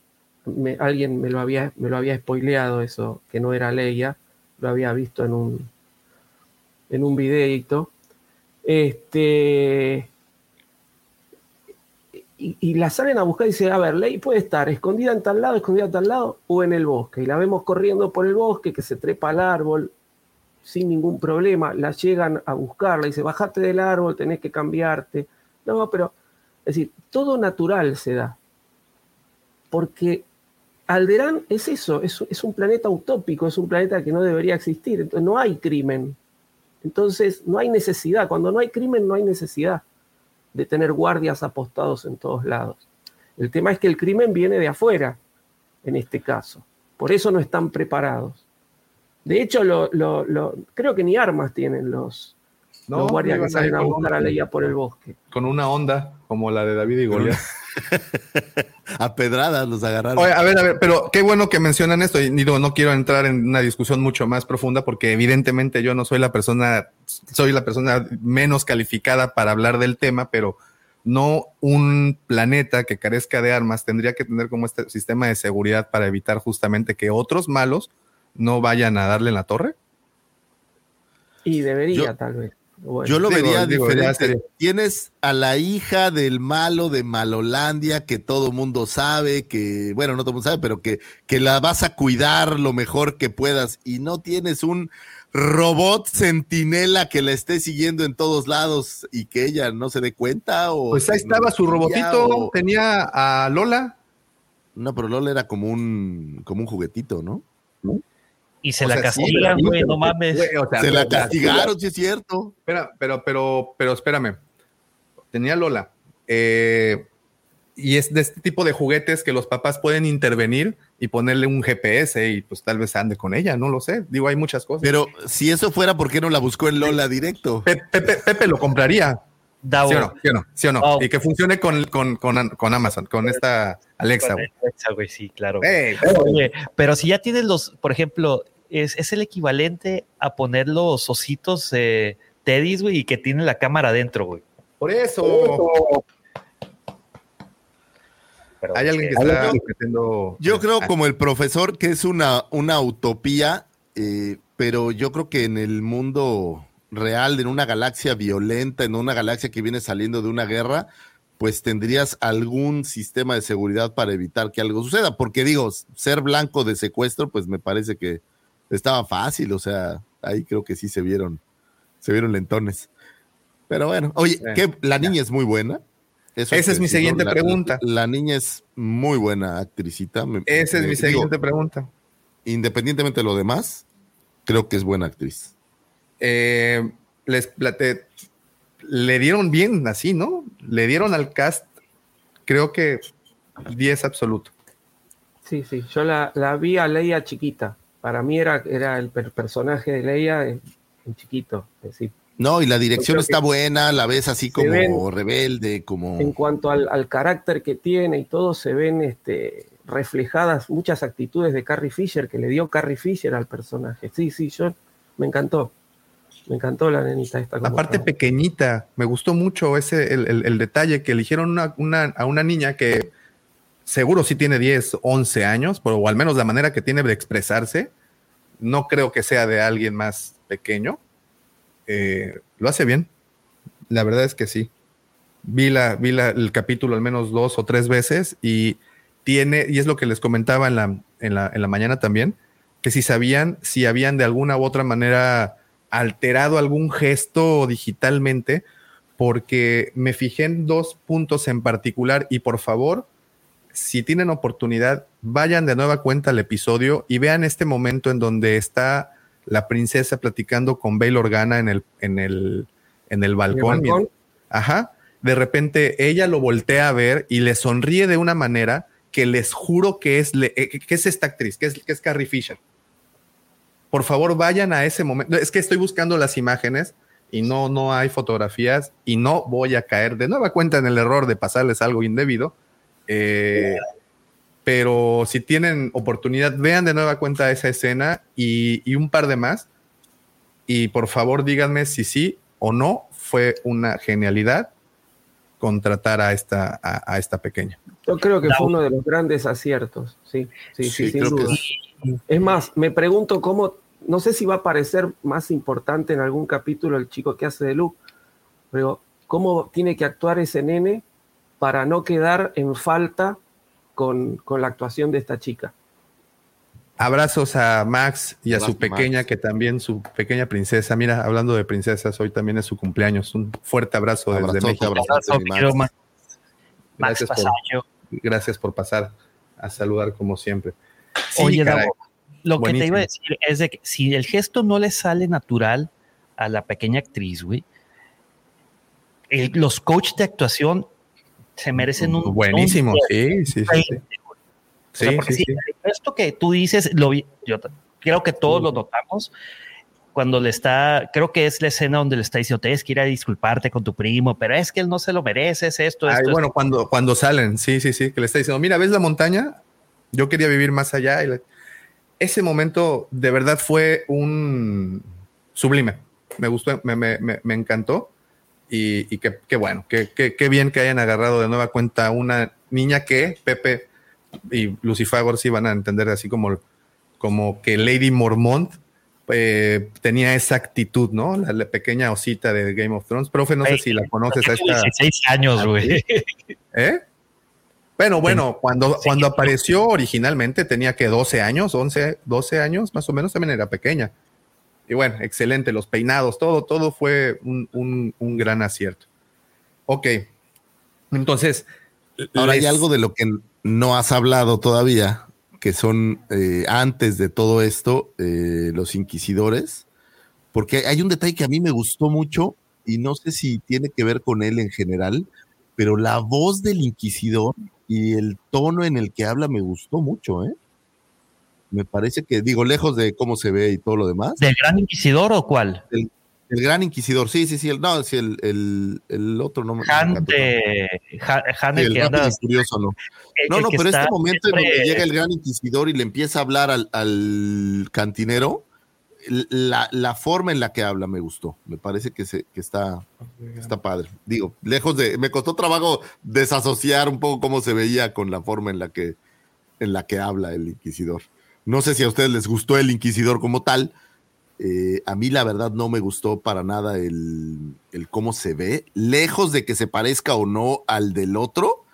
alguien me lo, había, me lo había spoileado, eso, que no era Leia, lo había visto en un, en un videito. Este, y, la salen a buscar y dice, a ver, Ley puede estar escondida en tal lado, escondida en tal lado, o en el bosque. Y la vemos corriendo por el bosque, que se trepa al árbol sin ningún problema. La llegan a buscarla, dice, bajate del árbol, tenés que cambiarte. No, pero es decir, todo natural se da. Porque Alderán es eso, es, un planeta utópico, es un planeta que no debería existir. Entonces no hay crimen. Entonces no hay necesidad. Cuando no hay crimen no hay necesidad de tener guardias apostados en todos lados. El tema es que el crimen viene de afuera, en este caso. Por eso no están preparados. De hecho, creo que ni armas tienen los, no, los guardias que salen a buscar a Leia por el bosque. Con una onda como la de David y Goliat. a pedradas los agarraron. a ver, a ver, pero qué bueno que mencionan esto. Y no, no quiero entrar en una discusión mucho más profunda porque evidentemente yo no soy la persona, soy la persona menos calificada para hablar del tema, pero no un planeta que carezca de armas tendría que tener como este sistema de seguridad para evitar justamente que otros malos no vayan a darle en la torre. Y debería, tal vez. Yo lo vería diferente. Tienes a la hija del malo de Malolandia que todo mundo sabe, que, bueno, no todo mundo sabe, pero que, que la vas a cuidar lo mejor que puedas. Y no tienes un robot centinela que la esté siguiendo en todos lados y que ella no se dé cuenta. O pues ahí estaba su robotito, tenía a Lola. No, pero Lola era como un, como un juguetito, ¿no? ¿No? Y se la castigan, güey, no mames. se la castigaron, sí es cierto. Espera, pero, pero, pero espérame. Tenía Lola. Eh, y es de este tipo de juguetes que los papás pueden intervenir y ponerle un GPS y pues tal vez ande con ella, no lo sé. Digo, hay muchas cosas. Pero si eso fuera, ¿por qué no la buscó en Lola directo? Pepe, lo compraría. ¿Sí o no? ¿Sí o no? ¿Sí o no? Oh. Y que funcione con, con, con, con, Amazon, con esta Alexa. Alexa, güey, sí, claro. pero si ya tienes los, por ejemplo, es, el equivalente a poner los ositos eh, Teddy's, güey, y que tiene la cámara adentro, güey. Por eso. Hay alguien que está yo, yo creo como el profesor que es una, una utopía, eh, pero yo creo que en el mundo real, en una galaxia violenta, en una galaxia que viene saliendo de una guerra, pues tendrías algún sistema de seguridad para evitar que algo suceda. Porque digo, ser blanco de secuestro, pues me parece que estaba fácil, o sea, ahí creo que sí se vieron, se vieron lentones. Pero bueno, oye, que la niña es muy buena. Esa es mi siguiente pregunta. La, niña es muy buena actricita. Esa es mi siguiente pregunta. Independientemente de lo demás, creo que es buena actriz. Eh, les le dieron bien así, ¿no? Le dieron al cast, creo que 10 absoluto. Sí, sí, yo la, la vi a Leia chiquita para mí era, era el personaje de Leia en, chiquito. no, y la dirección está buena, la ves así como rebelde, como... En cuanto al, carácter que tiene y todo, se ven este, reflejadas muchas actitudes de Carrie Fisher, que le dio Carrie Fisher al personaje. Sí, sí, yo me encantó. Me encantó la nenita esta. La parte pequeñita, me gustó mucho ese, el, detalle que eligieron a una niña que seguro sí tiene 10, 11 años, o al menos la manera que tiene de expresarse, no creo que sea de alguien más pequeño. Eh, lo hace bien. La verdad es que sí. Vi, la, vi el capítulo al menos dos o tres veces y tiene, y es lo que les comentaba en la, en la, en la mañana también, que si sabían si habían de alguna u otra manera alterado algún gesto digitalmente, porque me fijé en dos puntos en particular y por favor, si tienen oportunidad, vayan de nueva cuenta al episodio y vean este momento en donde está la princesa platicando con Bail Organa en el, en el, en el balcón. Ajá. De repente ella lo voltea a ver y le sonríe de una manera que les juro que es, eh, que es esta actriz, que es, que es Carrie Fisher por favor vayan a ese momento. Es que estoy buscando las imágenes y no, no hay fotografías y no voy a caer de nueva cuenta en el error de pasarles algo indebido. Eh, pero si tienen oportunidad, vean de nueva cuenta esa escena y, un par de más. Y por favor díganme si sí o no fue una genialidad contratar a esta, a, esta pequeña. Yo creo que fue uno de los grandes aciertos, sí, sí, sí, sin duda. Es más, me pregunto cómo no sé si va a parecer más importante en algún capítulo el chico que hace de Luke, pero cómo tiene que actuar ese nene para no quedar en falta con, la actuación de esta chica. Abrazos a Max y a su pequeña, que también su pequeña princesa. Mira, hablando de princesas, hoy también es su cumpleaños. Un fuerte abrazo desde México. gracias, por, gracias por pasar a saludar como siempre. Oye, lo que te iba a decir es de que si el gesto no le sale natural a la pequeña actriz, güey, los coaches de actuación se merecen un. Buenísimo, sí, sí, sí. Sí, sí, Esto que tú dices, lo, yo creo que todos lo notamos cuando le está, creo que es la escena donde le está diciendo, tienes que ir a disculparte con tu primo, pero es que él no se lo merece, es esto, Ay, esto. bueno, cuando, cuando salen, sí, sí, sí, que le está diciendo, mira, ¿ves la montaña? Yo quería vivir más allá y ese momento de verdad fue un sublime. Me gustó, me, encantó. Y, qué, bueno, qué, bien que hayan agarrado de nueva cuenta una niña que Pepe y Lucifer sí van a entender así como, como que Lady Mormont eh, tenía esa actitud, ¿no? La, pequeña osita de Game of Thrones. Profe, no sé si la conoces a esta. 16 años, güey. ¿Eh? Bueno, bueno, cuando, cuando apareció originalmente tenía que 12 años, 11, 12 años, más o menos, también era pequeña. Y bueno, excelente, los peinados, todo, todo fue un, gran acierto. Ok, entonces... Ahora hay algo de lo que no has hablado todavía, que son eh, antes de todo esto, eh, los inquisidores, porque hay un detalle que a mí me gustó mucho y no sé si tiene que ver con él en general, pero la voz del inquisidor y el tono en el que habla me gustó mucho, ¿eh? Me parece que, digo, lejos de cómo se ve y todo lo demás. ¿Del Gran Inquisidor o cuál? El, Gran Inquisidor, sí, sí, sí. El, no, sí, el, el, otro no me Han de, Han el, que anda, curioso, no. no, no, pero este momento en donde llega el Gran Inquisidor y le empieza a hablar al, al cantinero, la, forma en la que habla me gustó. Me parece que, se, que está, está padre. Digo, lejos de. Me costó trabajo desasociar un poco cómo se veía con la forma en la que, en la que habla el inquisidor. No sé si a ustedes les gustó el inquisidor como tal. Eh, a mí, la verdad, no me gustó para nada el, el cómo se ve. Lejos de que se parezca o no al del otro,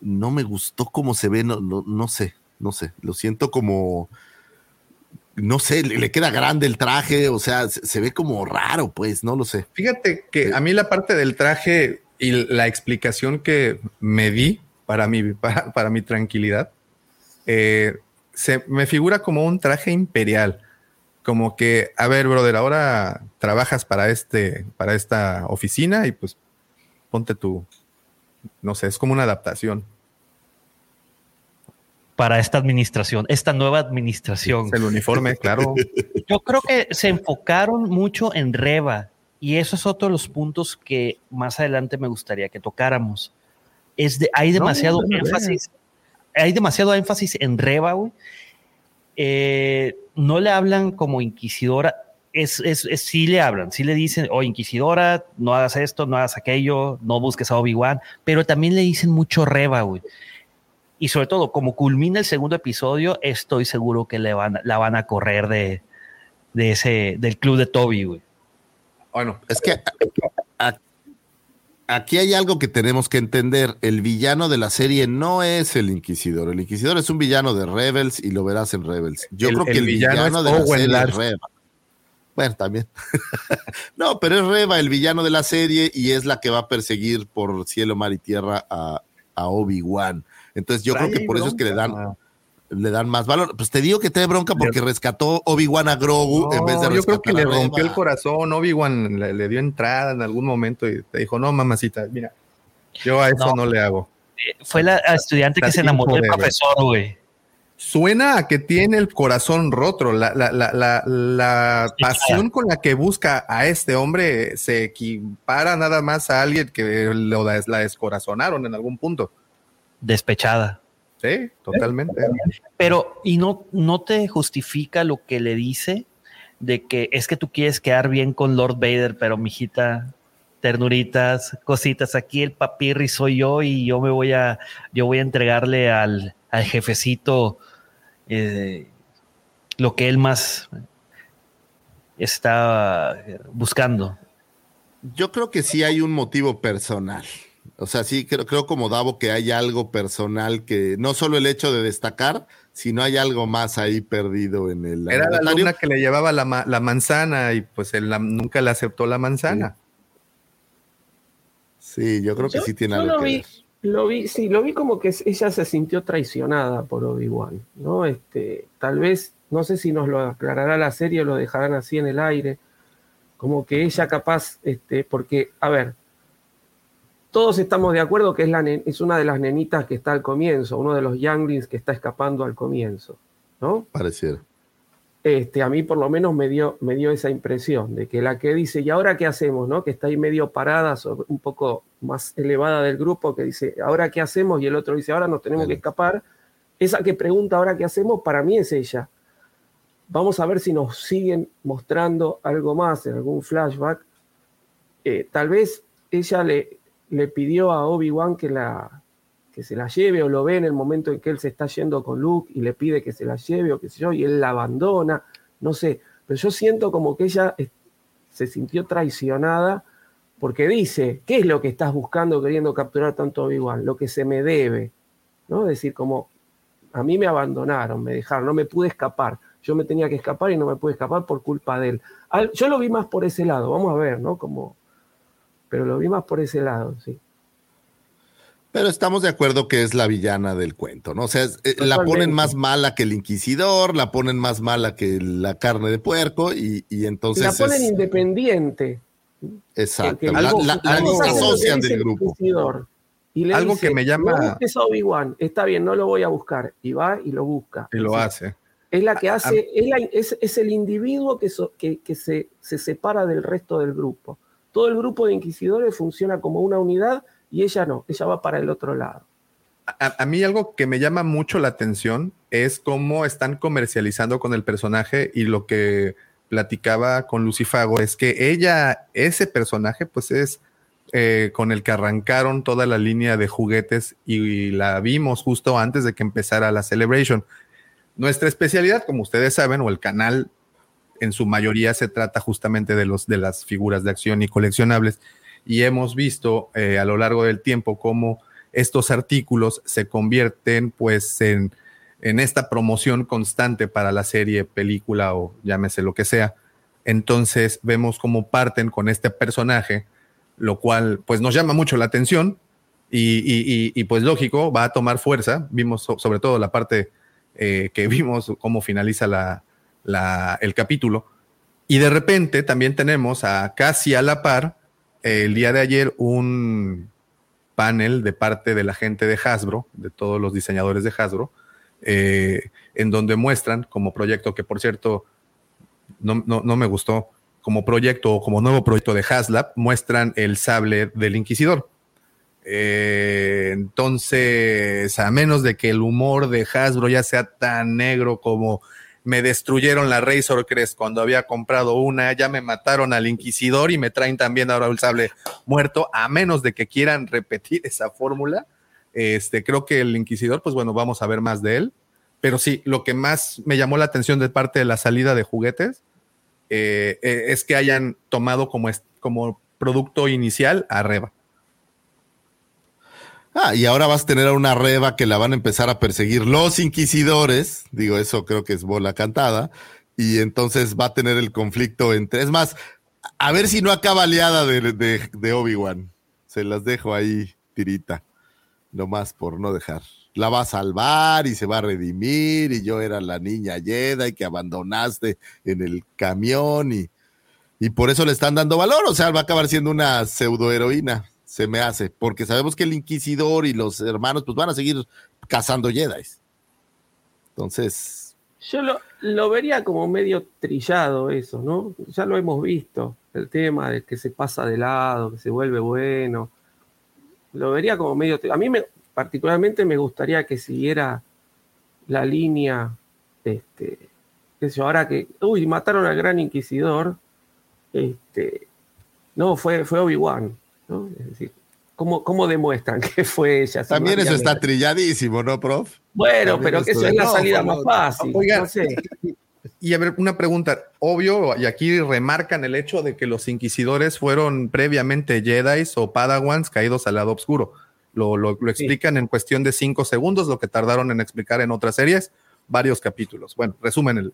no me gustó cómo se ve. no, no sé, no sé. Lo siento como no sé, le, queda grande el traje, o sea, se, ve como raro, pues, no lo sé. Fíjate que a mí la parte del traje y la explicación que me di para mi, para, mi tranquilidad, eh, se me figura como un traje imperial. Como que, a ver, brother, ahora trabajas para este, para esta oficina y pues ponte tu, no sé, es como una adaptación para esta administración, esta nueva administración. El uniforme, claro. Yo creo que se enfocaron mucho en Reba y eso es otro de los puntos que más adelante me gustaría que tocáramos. Es de, hay demasiado énfasis, hay demasiado énfasis en Reba, güey. Eh, no le hablan como inquisidora, es, sí le hablan, sí le dicen, oh, inquisidora, no hagas esto, no hagas aquello, no busques a Obi-Wan, pero también le dicen mucho Reba, güey. Y sobre todo, como culmina el segundo episodio, estoy seguro que la van a correr de, ese, del club de Toby, güey. Bueno, es que aquí hay algo que tenemos que entender. El villano de la serie no es el Inquisidor. El Inquisidor es un villano de Rebels y lo verás en Rebels. Yo creo que el, villano, de la serie es Reba. Bueno, también. no, pero es Reba el villano de la serie y es la que va a perseguir por cielo, mar y tierra a, Obi-Wan. Entonces yo creo que por eso es que le dan le dan más valor. Pues te digo que te de bronca porque rescató Obi-Wan a Grogu en vez de Yo creo que le rompió el corazón. Obi-Wan le, dio entrada en algún momento y te dijo: No, mamacita, mira, yo a eso no, le hago. Eh, fue la estudiante que se enamoró del profesor, güey. Suena a que tiene el corazón roto. La, la, la, la pasión con la que busca a este hombre se equipara nada más a alguien que lo, la descorazonaron en algún punto. Despechada. Sí, totalmente. Pero, ¿y no, no te justifica lo que le dice de que es que tú quieres quedar bien con Lord Vader, pero mijita, ternuritas, cositas, aquí el papirri soy yo y yo me voy a, yo voy a entregarle al, al jefecito eh, lo que él más está buscando. Yo creo que sí hay un motivo personal. O sea, sí, creo, creo como Davo que hay algo personal que no solo el hecho de destacar, sino hay algo más ahí perdido en el. Era la luna que le llevaba la, manzana y pues él nunca le aceptó la manzana. Sí, yo creo que sí tiene algo que ver. Lo vi, sí, lo vi como que ella se sintió traicionada por Obi-Wan, ¿no? Este, tal vez, no sé si nos lo aclarará la serie o lo dejarán así en el aire, como que ella capaz, este, porque, a ver, todos estamos de acuerdo que es, la, es una de las nenitas que está al comienzo, uno de los younglings que está escapando al comienzo, ¿no? Pareciera. Este, a mí por lo menos me dio, me dio esa impresión de que la que dice, ¿y ahora qué hacemos? ¿no? Que está ahí medio parada, un poco más elevada del grupo, que dice, ¿ahora qué hacemos? Y el otro dice, ahora nos tenemos que escapar. Esa que pregunta, ¿ahora qué hacemos? Para mí es ella. Vamos a ver si nos siguen mostrando algo más en algún flashback. Eh, tal vez ella le, le pidió a Obi-Wan que, que se la lleve o lo ve en el momento en que él se está yendo con Luke y le pide que se la lleve o qué sé yo, y él la abandona, no sé, pero yo siento como que ella se sintió traicionada porque dice, ¿qué es lo que estás buscando queriendo capturar tanto Obi-Wan? Lo que se me debe, ¿no? Es decir, como a mí me abandonaron, me dejaron, no me pude escapar. Yo me tenía que escapar y no me pude escapar por culpa de él. yo lo vi más por ese lado, vamos a ver, ¿no? Como pero lo vi más por ese lado, sí. Pero estamos de acuerdo que es la villana del cuento, ¿no? O sea, eh, la ponen más mala que el inquisidor, la ponen más mala que la carne de puerco y, entonces... La ponen independiente. Exacto, la, asocian del grupo. Y algo que me llama... Es Obi-Wan, está bien, no lo voy a buscar. Y va y lo busca. Y lo hace. Es la que hace, es, el individuo que, que, que se, se separa del resto del grupo todo el grupo de inquisidores funciona como una unidad y ella no, ella va para el otro lado. A, mí algo que me llama mucho la atención es cómo están comercializando con el personaje y lo que platicaba con Lucifago es que ella, ese personaje, pues es eh, con el que arrancaron toda la línea de juguetes y la vimos justo antes de que empezara la Celebration. Nuestra especialidad, como ustedes saben, o el canal en su mayoría se trata justamente de, los, de las figuras de acción y coleccionables. Y hemos visto eh, a lo largo del tiempo cómo estos artículos se convierten pues en, en esta promoción constante para la serie, película o llámese lo que sea. Entonces vemos cómo parten con este personaje, lo cual pues nos llama mucho la atención y, pues lógico, va a tomar fuerza. Vimos sobre todo la parte eh, que vimos cómo finaliza la, el capítulo. Y de repente también tenemos a casi a la par el día de ayer un panel de parte de la gente de Hasbro, de todos los diseñadores de Hasbro, eh, en donde muestran como proyecto, que por cierto no, me gustó, como proyecto o como nuevo proyecto de Haslab, muestran el sable del Inquisidor. Eh, entonces, a menos de que el humor de Hasbro ya sea tan negro como me destruyeron la Razor Crest cuando había comprado una, ya me mataron al Inquisidor y me traen también ahora el sable muerto, a menos de que quieran repetir esa fórmula. Este, creo que el Inquisidor, pues bueno, vamos a ver más de él. Pero sí, lo que más me llamó la atención de parte de la salida de juguetes eh, eh, es que hayan tomado como, como producto inicial a Reba. Ah, y ahora vas a tener a una reba que la van a empezar a perseguir los inquisidores. Digo, eso creo que es bola cantada. Y entonces va a tener el conflicto entre. Es más, a ver si no acaba aliada de, de, Obi-Wan. Se las dejo ahí, tirita. Nomás por no dejar. La va a salvar y se va a redimir. Y yo era la niña Jedi que abandonaste en el camión. Y, y por eso le están dando valor. O sea, va a acabar siendo una pseudoheroína se me hace, porque sabemos que el inquisidor y los hermanos pues van a seguir cazando Jedi. Entonces... Yo lo, vería como medio trillado eso, ¿no? Ya lo hemos visto, el tema de que se pasa de lado, que se vuelve bueno. Lo vería como medio... A mí me, particularmente me gustaría que siguiera la línea, este, ahora que, uy, mataron al gran inquisidor, este, no, fue, fue Obi-Wan, es decir, ¿cómo, demuestran que fue ella? También eso está trilladísimo, ¿no, prof? Bueno, pero que eso es la salida más fácil. Oiga, Y a ver, una pregunta, obvio, y aquí remarcan el hecho de que los inquisidores fueron previamente Jedi o Padawans caídos al lado oscuro. Lo, lo, explican en cuestión de cinco segundos, lo que tardaron en explicar en otras series, varios capítulos. Bueno, resumen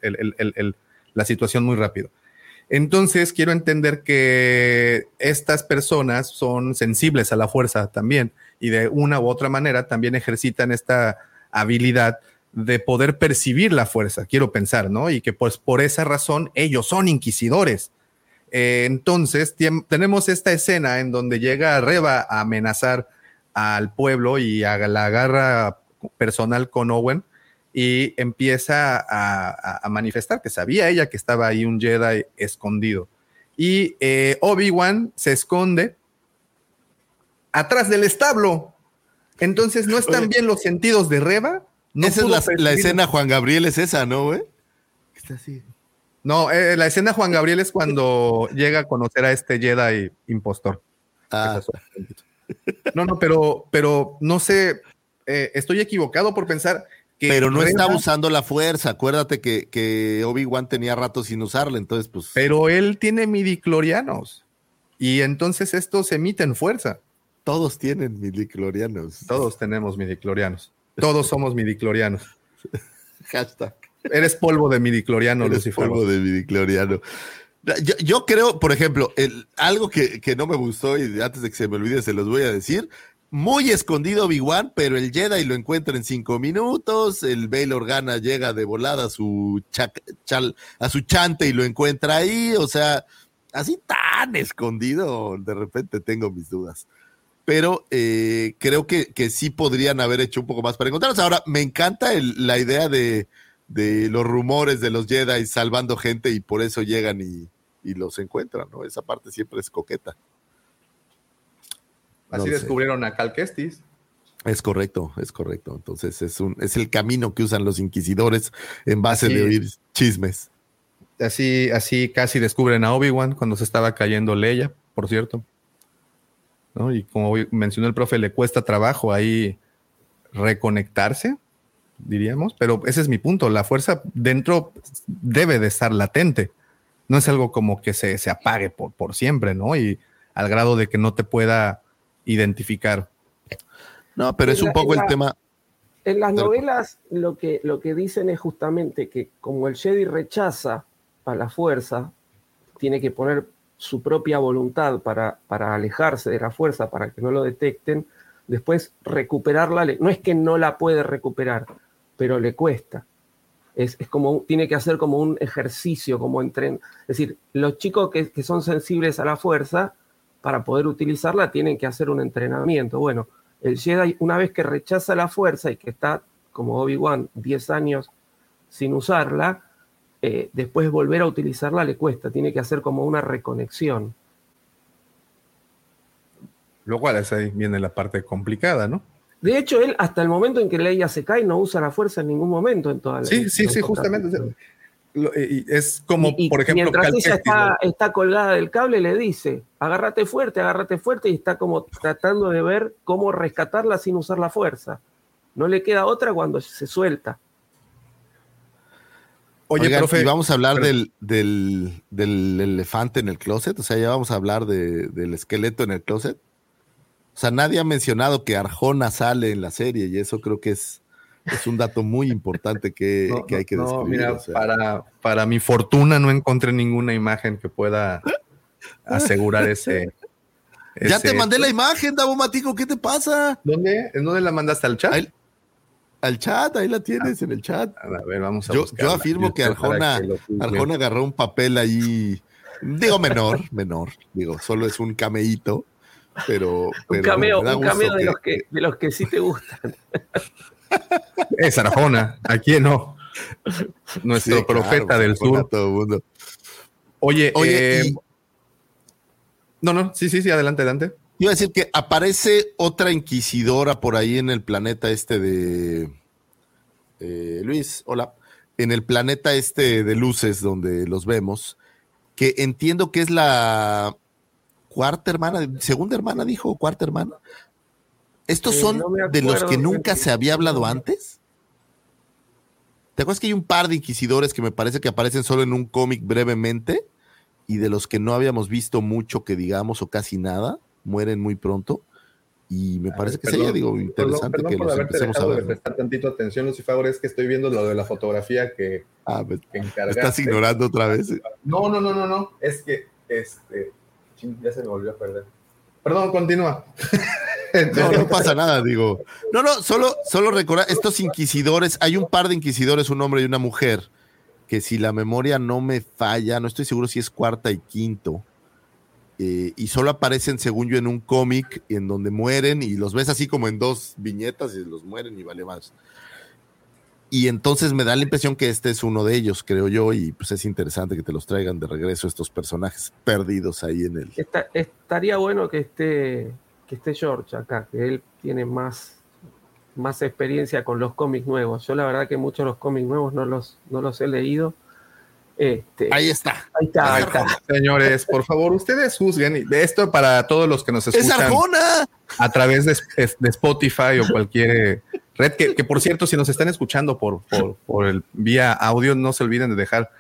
la situación muy rápido. Entonces, quiero entender que estas personas son sensibles a la fuerza también y de una u otra manera también ejercitan esta habilidad de poder percibir la fuerza, quiero pensar, ¿no? Y que pues por esa razón ellos son inquisidores. Eh, entonces, tenemos esta escena en donde llega Reba a amenazar al pueblo y a la garra personal con Owen y empieza a, manifestar que sabía ella que estaba ahí un Jedi escondido. Y eh, Obi-Wan se esconde atrás del establo. Entonces no están bien los sentidos de Reba. No esa es la, escena Juan Gabriel, es esa, ¿no, güey? Está así. No, eh, la escena Juan Gabriel es cuando llega a conocer a este Jedi impostor. Ah. No, no, pero, pero no sé, eh, estoy equivocado por pensar pero no está usando la fuerza. Acuérdate que, que Obi-Wan tenía rato sin usarla, entonces pues. Pero él tiene midiclorianos. Y entonces estos emiten fuerza. Todos tienen midiclorianos. Todos tenemos midiclorianos. Todos somos midiclorianos. Hashtag. Eres polvo de midicloriano, Eres Polvo de midicloriano. Yo, yo, creo, por ejemplo, el, algo que, que, no me gustó y antes de que se me olvide se los voy a decir, muy escondido Obi-Wan, pero el Jedi lo encuentra en cinco minutos. El Bail Organa llega de volada a su, a su chante y lo encuentra ahí. O sea, así tan escondido, de repente tengo mis dudas. Pero eh, creo que, que, sí podrían haber hecho un poco más para encontrarlos. Ahora, me encanta la idea de, de, los rumores de los Jedi salvando gente y por eso llegan y, y los encuentran, ¿no? Esa parte siempre es coqueta. Así descubrieron a Cal Kestis. Es correcto, es correcto. Entonces es un, es el camino que usan los inquisidores en base de oír chismes. Así, así casi descubren a Obi-Wan cuando se estaba cayendo Leia, por cierto. Y como mencionó el profe, le cuesta trabajo ahí reconectarse, diríamos, pero ese es mi punto. La fuerza dentro debe de estar latente. No es algo como que se, se apague por, por siempre, ¿no? Y al grado de que no te pueda identificar. No, pero es un poco el tema. En las novelas lo que, lo que dicen es justamente que como el Jedi rechaza a la fuerza, tiene que poner su propia voluntad para, para alejarse de la fuerza, para que no lo detecten, después recuperarla, no es que no la puede recuperar, pero le cuesta. Es, como, tiene que hacer como un ejercicio, como entren. Es decir, los chicos que, que son sensibles a la fuerza para poder utilizarla tienen que hacer un entrenamiento. Bueno, el Jedi una vez que rechaza la fuerza y que está como Obi-Wan 10 años sin usarla, eh, después volver a utilizarla le cuesta, tiene que hacer como una reconexión. Lo cual es ahí viene la parte complicada, ¿no? De hecho, él hasta el momento en que Leia se cae no usa la fuerza en ningún momento en toda la Sí, sí, sí, justamente es como, por ejemplo, mientras ella está, colgada del cable, le dice, agárrate fuerte, agárrate fuerte, y está como tratando de ver cómo rescatarla sin usar la fuerza. No le queda otra cuando se suelta. Oye, profe, ¿y vamos a hablar del, del, elefante en el closet? O sea, ya vamos a hablar del esqueleto en el closet. O sea, nadie ha mencionado que Arjona sale en la serie y eso creo que es, es un dato muy importante que, hay que describir. mira, para, para mi fortuna no encontré ninguna imagen que pueda asegurar ese, ya te mandé la imagen, Davo Matico, ¿qué te pasa? ¿Dónde? ¿En dónde la mandaste al chat? al chat, ahí la tienes en el chat. A ver, vamos a Yo, yo afirmo que Arjona, Arjona agarró un papel ahí, digo menor, menor, digo, solo es un cameíto, pero. un cameo, un cameo de, los que, de los que sí te gustan. Es Arjona, ¿a quién no? Nuestro profeta del sur. Todo el mundo. Oye, Oye eh, no, no, sí, sí, sí, adelante, adelante. Iba a decir que aparece otra inquisidora por ahí en el planeta este de. Eh, Luis, hola. En el planeta este de luces donde los vemos, que entiendo que es la cuarta hermana, segunda hermana dijo, cuarta hermana. ¿Estos eh, son de los que nunca se había hablado antes? ¿Te acuerdas que hay un par de inquisidores que me parece que aparecen solo en un cómic brevemente? y de los que no habíamos visto mucho que digamos o casi nada, mueren muy pronto. Y me parece que sería, digo, interesante que los empecemos a ver. prestar tantito atención, Lucifer, es que estoy viendo lo de la fotografía que, ah, me, estás ignorando otra vez. No, no, no, no, no, es que, este, ya se me volvió a perder. Perdón, continúa. no, no pasa nada, digo. No, no, solo, solo recordar, estos inquisidores, hay un par de inquisidores, un hombre y una mujer, que si la memoria no me falla, no estoy seguro si es cuarta y quinto, eh, y solo aparecen, según yo, en un cómic en donde mueren y los ves así como en dos viñetas y los mueren y vale más. Y entonces me da la impresión que este es uno de ellos, creo yo, y pues es interesante que te los traigan de regreso estos personajes perdidos ahí en el. estaría bueno que esté, que esté George acá, que él tiene más más experiencia con los cómics nuevos. Yo la verdad que muchos de los cómics nuevos no los, no los he leído. Este, ahí está. Ahí está, ahí está. Señores, por favor, ustedes juzguen. De esto para todos los que nos escuchan a través de, Spotify o cualquier red, que, por cierto, si nos están escuchando por, por, por, el vía audio, no se olviden de dejar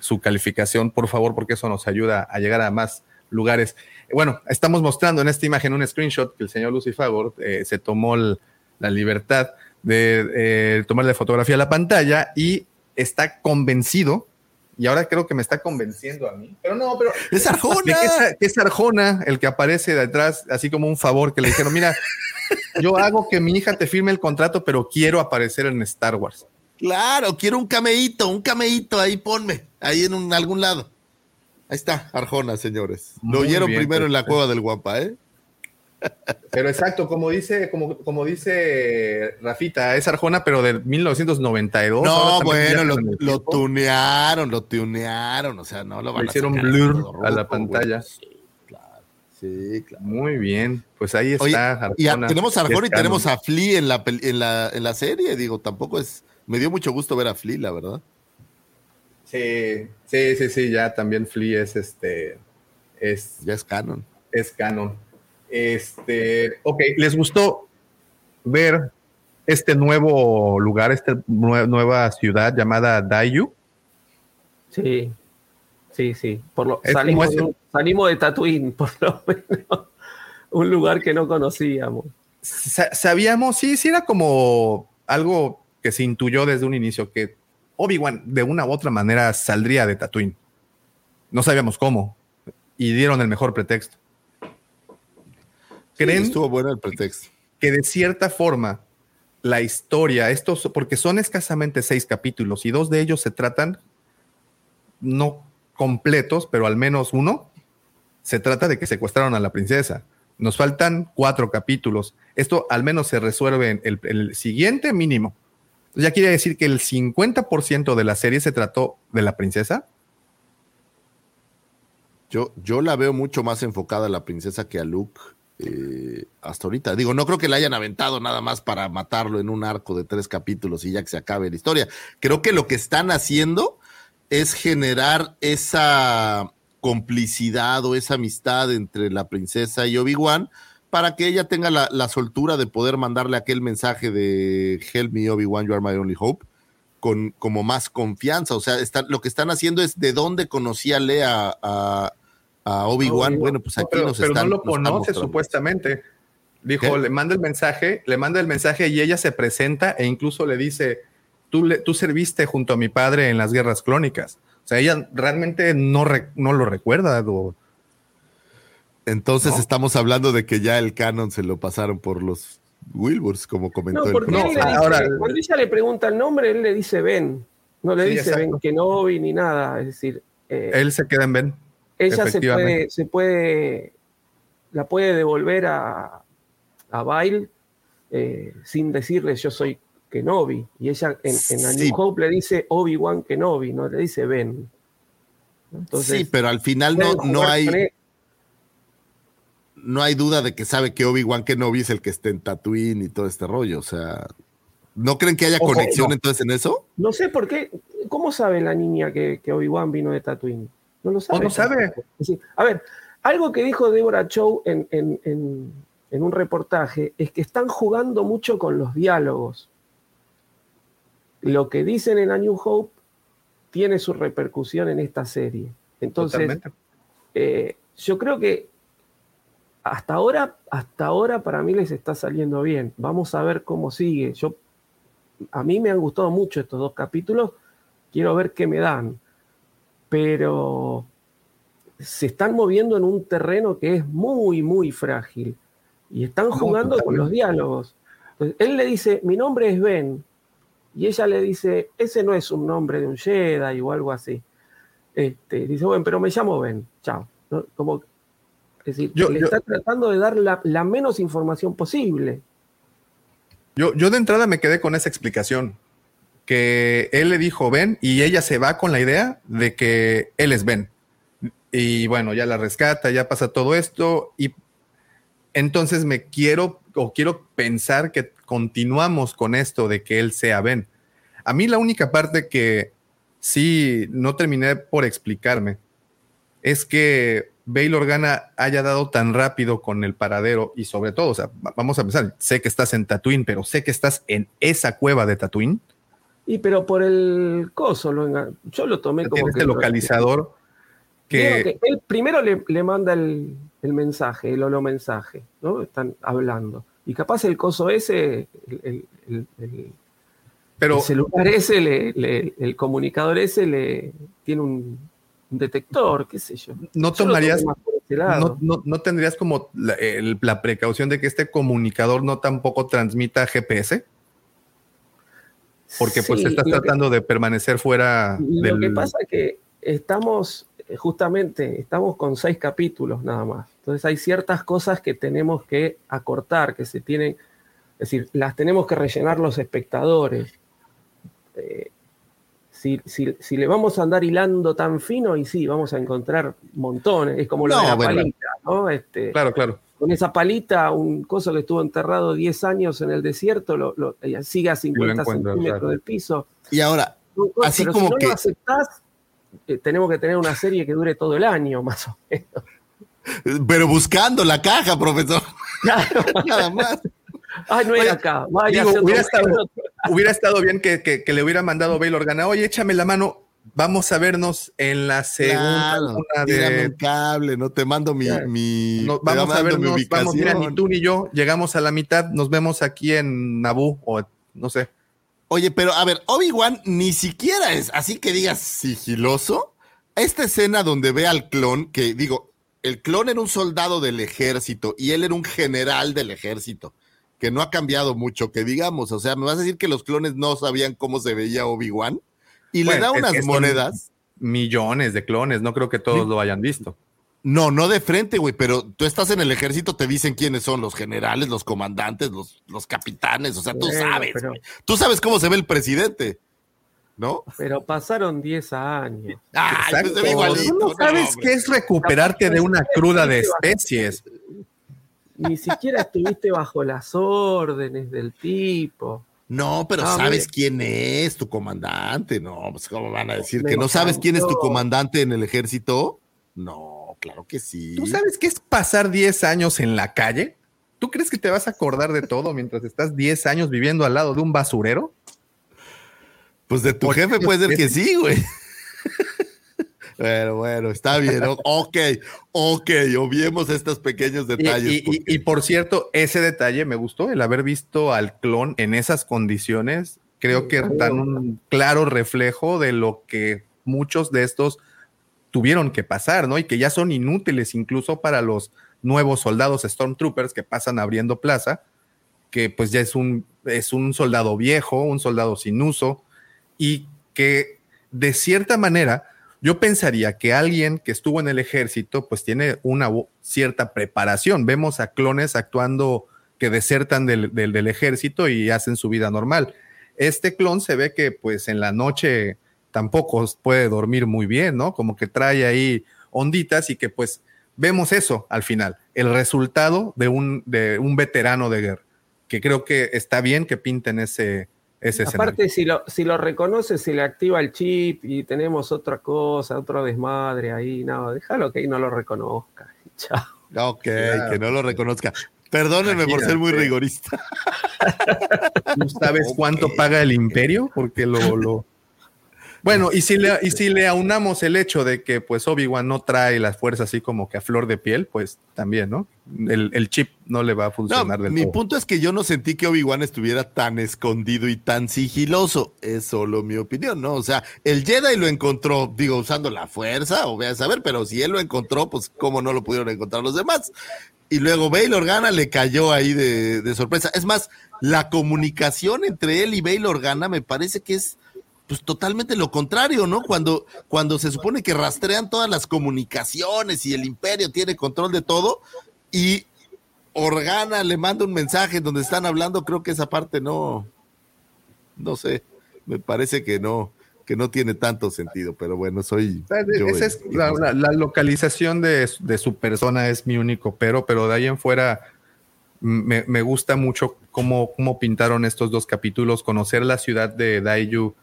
su calificación, por favor, porque eso nos ayuda a llegar a más lugares. Bueno, estamos mostrando en esta imagen un screenshot que el señor Lucy eh, se tomó la libertad de eh, tomarle fotografía a la pantalla y está convencido, y ahora creo que me está convenciendo a mí, pero no, pero... Es Arjona. Que es, Arjona el que aparece detrás, así como un favor que le dijeron, mira, yo hago que mi hija te firme el contrato, pero quiero aparecer en Star Wars. Claro, quiero un cameíto, un cameíto, ahí ponme, ahí en algún lado. Ahí está, Arjona, señores. Lo oyeron primero en la cueva del Guapa, ¿eh? Pero exacto, como dice, como, como dice Rafita, es Arjona, pero de 1992. No, bueno, lo, tunearon, lo tunearon, o sea, no lo van hicieron blur a la pantalla. Sí, claro. Muy bien, pues ahí está. tenemos a Arjona y tenemos a Flea en la, en, la, en la serie, digo, tampoco es, me dio mucho gusto ver a Flea, la verdad. Sí, sí, sí, sí, ya también Flea es este, es... Ya es canon. Es canon. Este, ok, ¿les gustó ver este nuevo lugar, esta nueva ciudad llamada Dayu? Sí, sí, sí. Por lo, salimos, salimos, de Tatooine, por lo menos. Un lugar que no conocíamos. Sabíamos, sí, sí, era como algo que se intuyó desde un inicio, que Obi-Wan de una u otra manera saldría de Tatooine. No sabíamos cómo. Y dieron el mejor pretexto. ¿Creen estuvo bueno el pretexto. Que de cierta forma la historia, estos, porque son escasamente seis capítulos y dos de ellos se tratan no completos, pero al menos uno, se trata de que secuestraron a la princesa. Nos faltan cuatro capítulos. Esto al menos se resuelve en el, siguiente mínimo. Ya quiere decir que el 50% de la serie se trató de la princesa. Yo, yo la veo mucho más enfocada a la princesa que a Luke eh, hasta ahorita. Digo, no creo que la hayan aventado nada más para matarlo en un arco de tres capítulos y ya que se acabe la historia. Creo que lo que están haciendo es generar esa complicidad o esa amistad entre la princesa y Obi-Wan para que ella tenga la, soltura de poder mandarle aquel mensaje de Help me, Obi-Wan, you are my only hope, con como más confianza. O sea, lo que están haciendo es de dónde conocía Lea a, a Obi-Wan, bueno, pues aquí nos pero no lo conoce supuestamente. Dijo, le manda el mensaje, le manda el mensaje y ella se presenta e incluso le dice, tú, le, tú serviste junto a mi padre en las guerras clónicas. O sea, ella realmente no, no lo recuerda. Entonces estamos hablando de que ya el canon se lo pasaron por los Wilburs, como comentó no, el ahora, Cuando ella le pregunta el nombre, él le dice Ben. No le dice Ben Kenobi ni nada. Es decir. Eh, él se queda en Ben. Ella se puede, se puede. La puede devolver a, a Bail eh, sin decirle yo soy Kenobi. Y ella en, en A New Hope le dice Obi-Wan Kenobi, no le dice Ben. sí, pero al final no, no hay. No hay duda de que sabe que Obi-Wan Kenobi es el que está en Tatooine y todo este rollo. O sea, ¿no creen que haya conexión entonces en eso? No sé por qué. ¿Cómo sabe la niña que, Obi-Wan vino de Tatooine? No lo sabe. no sabe? A ver, algo que dijo Deborah Chow en, en un reportaje es que están jugando mucho con los diálogos. Lo que dicen en A New Hope tiene su repercusión en esta serie. Entonces, eh, yo creo que hasta ahora, hasta ahora para mí les está saliendo bien. Vamos a ver cómo sigue. Yo, a mí me han gustado mucho estos dos capítulos. Quiero ver qué me dan. Pero se están moviendo en un terreno que es muy, muy frágil. Y están jugando con los diálogos. él le dice, mi nombre es Ben. Y ella le dice, ese no es un nombre de un Jedi o algo así. Este, dice, bueno, pero me llamo Ben. Chao. Como, es decir, le está tratando de dar la, menos información posible. Yo, yo de entrada me quedé con esa explicación. Que él le dijo Ben y ella se va con la idea de que él es Ben. Y bueno, ya la rescata, ya pasa todo esto. Y entonces me quiero o quiero pensar que continuamos con esto de que él sea Ben. A mí la única parte que sí no terminé por explicarme es que Bail Organa haya dado tan rápido con el paradero y sobre todo, o sea, vamos a pensar, sé que estás en Tatooine, pero sé que estás en esa cueva de Tatooine. Y pero por el coso, yo lo tomé como este localizador que... él primero le manda el, el mensaje, el holo mensaje, ¿no? Están hablando. Y capaz el coso ese, el, Pero, celular ese, el comunicador ese le tiene un, detector, qué sé yo. No tomarías, no, no, tendrías como la, precaución de que este comunicador no tampoco transmita GPS. Porque pues estás tratando de permanecer fuera lo que pasa es que estamos eh, justamente estamos con seis capítulos nada más. Entonces hay ciertas cosas que tenemos que acortar, que se tienen, es decir, las tenemos que rellenar los espectadores. Eh, si, le vamos a andar hilando tan fino, y sí, vamos a encontrar montones. Es como lo de la palita, ¿no? Este, claro, claro. Con esa palita, un coso que estuvo enterrado 10 años en el desierto, lo, sigue a 50 centímetros del piso. Y ahora, así como si que... lo aceptás, eh, tenemos que tener una serie que dure todo el año, más o menos. Pero buscando la caja, profesor. Nada más. Ay, no era acá. hubiera, estado, bien que, le hubiera mandado Bail Organa. Oye, échame la mano. Vamos a vernos en la segunda de... un cable, no te mando mi, vamos a vernos, mi vamos, mira, ni tú ni yo llegamos a la mitad, nos vemos aquí en Naboo o no sé. Oye, pero a ver, Obi-Wan ni siquiera es así que digas sigiloso. Esta escena donde ve al clon, que digo, el clon era un soldado del ejército y él era un general del ejército, que no ha cambiado mucho, que digamos, o sea, me vas a decir que los clones no sabían cómo se veía Obi-Wan y le da unas monedas. Millones de clones, no creo que todos lo hayan visto. No, no de frente, güey, pero tú estás en el ejército, te dicen quiénes son los generales, los comandantes, los, los capitanes, o sea, tú sabes, tú sabes cómo se ve el presidente, ¿no? Pero pasaron 10 años. Ah, no sabes qué es recuperarte de una cruda de especies. Ni siquiera estuviste bajo las órdenes del tipo. No, pero ah, sabes quién es tu comandante, no, pues cómo van a decir que no sabes quién es tu comandante en el ejército. No claro que sí. ¿Tú sabes qué es pasar 10 años en la calle? ¿Tú crees que te vas a acordar de todo mientras estás 10 años viviendo al lado de un basurero? Pues de tu jefe puede ser que sí, güey. Bueno, bueno, está bien. Ok, ok, obviemos estos pequeños detalles. Y, por cierto, ese detalle me gustó, el haber visto al clon en esas condiciones. Creo que dan un claro reflejo de lo que muchos de estos tuvieron que pasar, ¿no? Y que ya son inútiles incluso para los nuevos soldados Stormtroopers que pasan abriendo plaza, que pues ya es un, es un soldado viejo, un soldado sin uso, y que de cierta manera yo pensaría que alguien que estuvo en el ejército pues tiene una cierta preparación. Vemos a clones actuando que desertan del, ejército y hacen su vida normal. Este clon se ve que pues en la noche tampoco puede dormir muy bien, ¿no? Como que trae ahí onditas y que pues vemos eso al final, el resultado de un, de un veterano de guerra, que creo que está bien que pinten ese, Aparte, si lo, si lo reconoce, se le activa el chip y tenemos otra cosa, otro desmadre ahí. No, déjalo que ahí no lo reconozca. Chao. Ok, que no lo reconozca. Perdónenme por ser muy rigorista. ¿Tú sabes cuánto paga el imperio? Porque lo, lo, bueno, y si, le, y si le aunamos el hecho de que pues Obi-Wan no trae las fuerzas así como que a flor de piel, pues también, ¿no? El, chip no le va a funcionar no, del mi punto es que yo no sentí que Obi-Wan estuviera tan escondido y tan sigiloso. Es solo mi opinión, ¿no? O sea, el Jedi lo encontró, digo, usando la fuerza, o voy a saber, pero si él lo encontró, pues cómo no lo pudieron encontrar los demás. Y luego Bail Organa le cayó ahí de, de sorpresa. Es más, la comunicación entre él y Bail Organa me parece que es pues totalmente lo contrario, ¿no? Cuando, cuando se supone que rastrean todas las comunicaciones y el imperio tiene control de todo y Organa le manda un mensaje donde están hablando, creo que esa parte no, no sé, me parece que no, que no tiene tanto sentido, pero bueno, soy... Esa es la, localización de, su persona es mi único pero, pero de ahí en fuera me, me gusta mucho cómo, cómo pintaron estos dos capítulos, conocer la ciudad de Daiju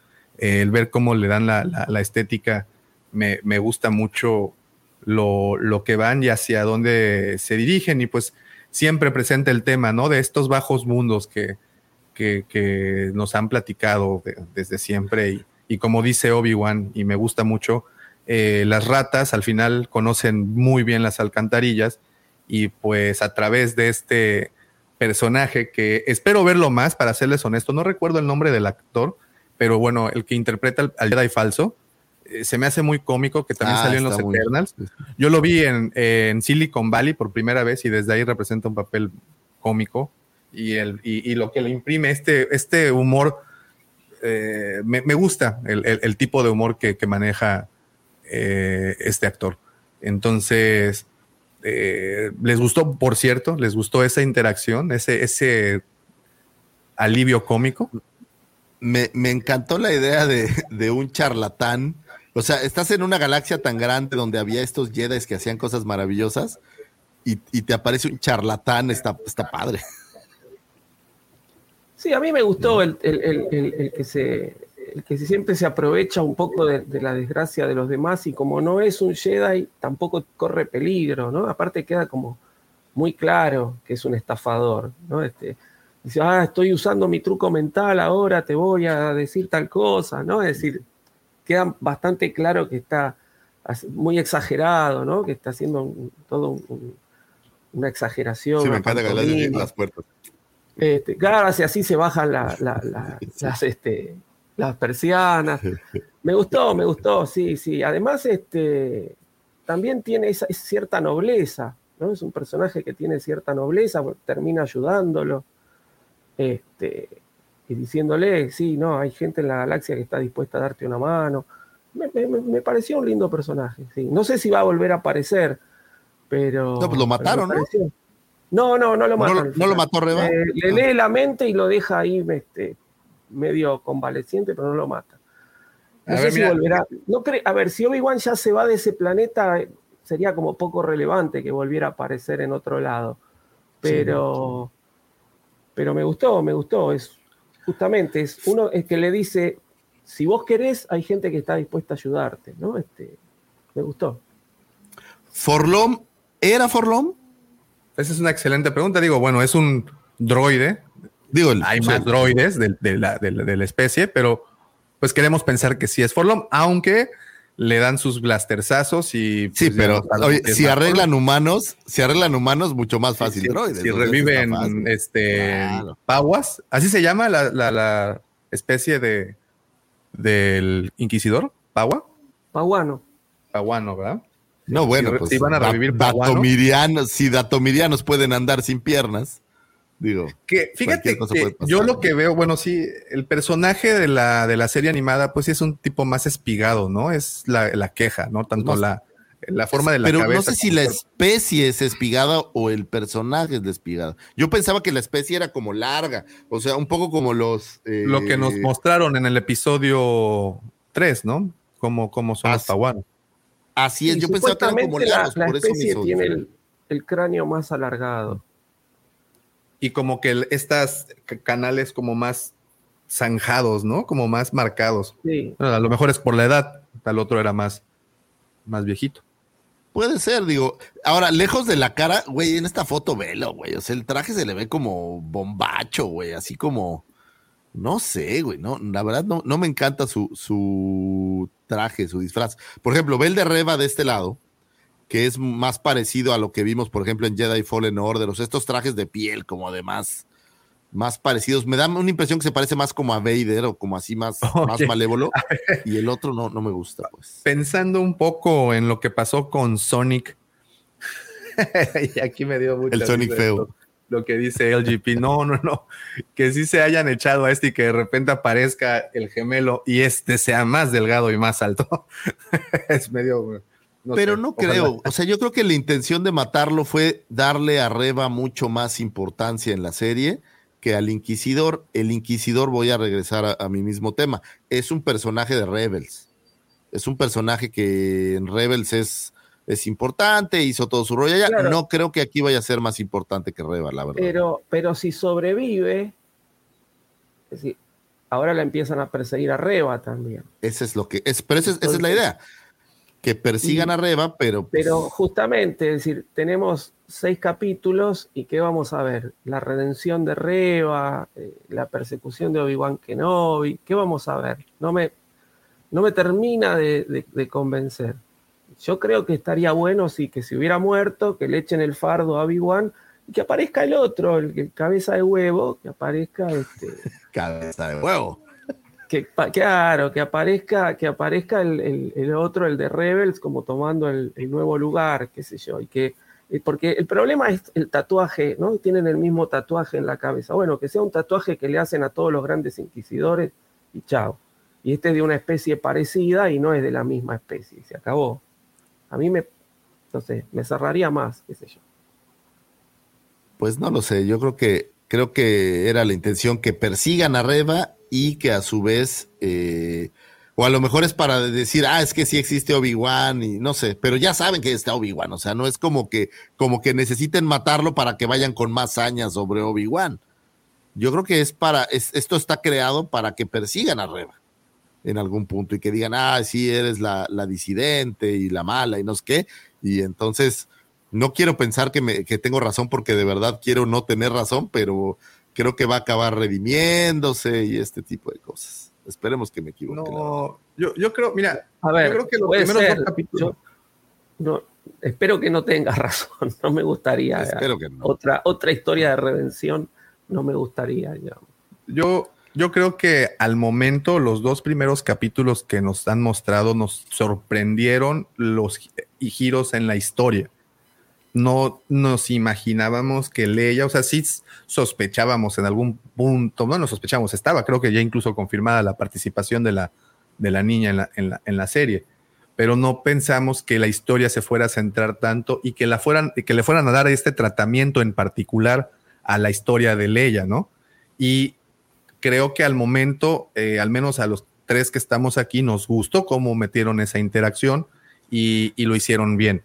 el ver cómo le dan la, estética, me, gusta mucho lo, que van y hacia dónde se dirigen y pues siempre presenta el tema, ¿no? De estos bajos mundos que, que, nos han platicado desde siempre y, como dice Obi-Wan y me gusta mucho, eh, las ratas al final conocen muy bien las alcantarillas y pues a través de este personaje que espero verlo más, para serles honesto, no recuerdo el nombre del actor, pero bueno, el que interpreta al, Jedi falso, eh, se me hace muy cómico, que también ah, salió en los Eternals. Yo lo vi en, Silicon Valley por primera vez y desde ahí representa un papel cómico y, el, y, lo que le imprime este, este humor, eh, me, gusta el, tipo de humor que, maneja eh, este actor. Entonces, les gustó, por cierto, les gustó esa interacción, ese, ese alivio cómico me, encantó la idea de, un charlatán. O sea, estás en una galaxia tan grande donde había estos Jedi que hacían cosas maravillosas y, te aparece un charlatán, está, está padre. Sí, a mí me gustó el, que se, que siempre se aprovecha un poco de, de, la desgracia de los demás y como no es un Jedi, tampoco corre peligro, ¿no? Aparte queda como muy claro que es un estafador, ¿no? Este, dice, ah, estoy usando mi truco mental ahora, te voy a decir tal cosa, ¿no? Es decir, queda bastante claro que está muy exagerado, ¿no? Que está haciendo todo una exageración. Sí, me encanta que las puertas. Este, claro, así, así se bajan las, este, las persianas. Me gustó, me gustó, sí, sí. Además, este, también tiene esa, cierta nobleza, ¿no? Es un personaje que tiene cierta nobleza, termina ayudándolo este, y diciéndole, sí, no, hay gente en la galaxia que está dispuesta a darte una mano. Me, pareció un lindo personaje, sí. No sé si va a volver a aparecer, pero... No, pues lo mataron, ¿no? No, no, no lo mataron. No, lo mató Reba. Eh, le lee la mente y lo deja ahí este, medio convaleciente, pero no lo mata. No sé si volverá. No a ver, si Obi-Wan ya se va de ese planeta, sería como poco relevante que volviera a aparecer en otro lado. Pero pero me gustó, me gustó. Es justamente, es uno es que le dice, si vos querés, hay gente que está dispuesta a ayudarte, ¿no? Este, me gustó. ¿Forlom era Forlom? Esa es una excelente pregunta. Digo, bueno, es un droide. Digo, hay más droides de, la, especie, pero pues queremos pensar que sí es Forlom, aunque le dan sus blasterzazos y... Pues, sí, pero si arreglan humanos, si arreglan humanos, mucho más fácil. si, reviven este Paguas, así se llama la, especie de del inquisidor, Pagua. Paguano. Paguano, ¿verdad? No, bueno, pues, si van a revivir datomirianos, si datomirianos pueden andar sin piernas. Digo, que fíjate que yo lo que veo, bueno, sí, el personaje de la, de la serie animada, pues sí es un tipo más espigado, ¿no? Es la, queja, ¿no? Tanto la, la forma de la pero no sé si la especie es espigada o el personaje es despigado. Yo pensaba que la especie era como larga, o sea, un poco como los. lo que nos eh, mostraron en el episodio 3, ¿no? Como, como son los paguanos. Así es, yo pensaba que eran como largos, la, por especie tiene el, el cráneo más alargado y como que estas canales como más zanjados, ¿no? Como más marcados. Sí. a lo mejor es por la edad, tal otro era más, más viejito. Puede ser, digo. Ahora, lejos de la cara, güey, en esta foto velo, güey. O sea, el traje se le ve como bombacho, güey, así como. No sé, güey, no, la verdad no, no me encanta su, su traje, su disfraz. Por ejemplo, ve el de Reba de este lado, que es más parecido a lo que vimos, por ejemplo, en Jedi Fallen Order, o sea, estos trajes de piel como además más parecidos. Me da una impresión que se parece más como a Vader o como así más, más malévolo. Y el otro no, no me gusta, pues. Pensando un poco en lo que pasó con Sonic. y aquí me dio mucho. El Sonic feo. Lo que dice LGP. No, no, no. Que sí se hayan echado a este y que de repente aparezca el gemelo y este sea más delgado y más alto. es medio pero no creo, o sea, yo creo que la intención de matarlo fue darle a Reba mucho más importancia en la serie que al Inquisidor. El Inquisidor, voy a regresar a, mi mismo tema, es un personaje de Rebels. Es un personaje que en Rebels es, es importante, hizo todo su rollo allá. No creo que aquí vaya a ser más importante que Reba, la verdad. Pero, pero si sobrevive, es decir, ahora la empiezan a perseguir a Reba también. Ese es lo que es, pero esa es la idea que persigan a Reba, pero... Pues pero justamente, es decir, tenemos seis capítulos y ¿qué vamos a ver? La redención de Reba, eh, la persecución de Obi-Wan Kenobi, ¿qué vamos a ver? No me, no me termina de, convencer. Yo creo que estaría bueno sí, que si hubiera muerto, que le echen el fardo a Obi-Wan y que aparezca el otro, el, cabeza de huevo, que aparezca este... cabeza de huevo que, claro, que aparezca, que aparezca el, otro, el de Rebels, como tomando el, nuevo lugar, qué sé yo, y que, eh, porque el problema es el tatuaje, ¿no? Tienen el mismo tatuaje en la cabeza. Bueno, que sea un tatuaje que le hacen a todos los grandes inquisidores y chao. Y este es de una especie parecida y no es de la misma especie, se acabó. A mí me, me cerraría más, qué sé yo. Pues no lo sé, yo creo que creo que era la intención que persigan a Reba y que a su vez, eh, o a lo mejor es para decir, ah, es que sí existe Obi-Wan y no sé, pero ya saben que está Obi-Wan, o sea, no es como que, como que necesiten matarlo para que vayan con más hazañas sobre Obi-Wan. Yo creo que es para, esto está creado para que persigan a Reba en algún punto y que digan, ah, sí, eres la, la disidente y la mala y no sé qué. Y entonces, no quiero pensar que, me, que tengo razón porque de verdad quiero no tener razón, pero creo que va a acabar redimiéndose y este tipo de cosas. Esperemos que me equivoque. No, yo, yo creo, mira, a ver, yo creo que los primeros dos capítulos. no, espero que no tengas razón, no me gustaría. Espero que no. Otra, otra historia de redención no me gustaría. Yo, yo creo que al momento los dos primeros capítulos que nos han mostrado nos sorprendieron los giros en la historia no nos imaginábamos que Leia, o sea, sí sospechábamos en algún punto, no nos sospechábamos, estaba, creo que ya incluso confirmada la participación de la, de la niña en la, en, la, en la, serie, pero no pensamos que la historia se fuera a centrar tanto y que, la fueran, que le fueran a dar este tratamiento en particular a la historia de Leia, ¿no? Y creo que al momento, eh, al menos a los tres que estamos aquí, nos gustó cómo metieron esa interacción y, y lo hicieron bien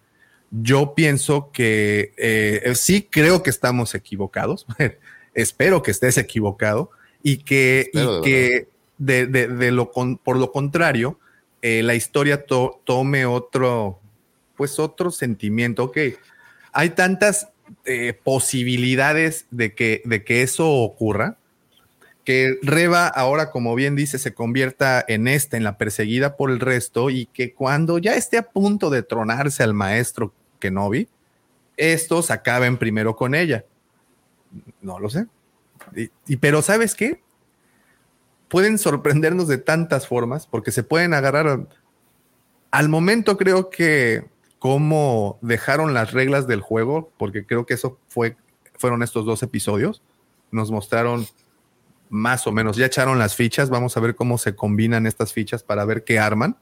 yo pienso que eh, sí creo que estamos equivocados. Espero que estés equivocado y que, que de, lo por lo contrario, eh, la historia tome otro, pues otro sentimiento. Ok, hay tantas eh, posibilidades de que, de que eso ocurra que Reba ahora, como bien dice, se convierta en esta, en la perseguida por el resto, y que cuando ya esté a punto de tronarse al maestro Kenobi, estos acaben primero con ella. No lo sé. Y, pero ¿sabes qué? Pueden sorprendernos de tantas formas, porque se pueden agarrar. Al momento creo que cómo dejaron las reglas del juego, porque creo que eso fue, fueron estos dos episodios, nos mostraron más o menos, ya echaron las fichas, vamos a ver cómo se combinan estas fichas para ver qué arman.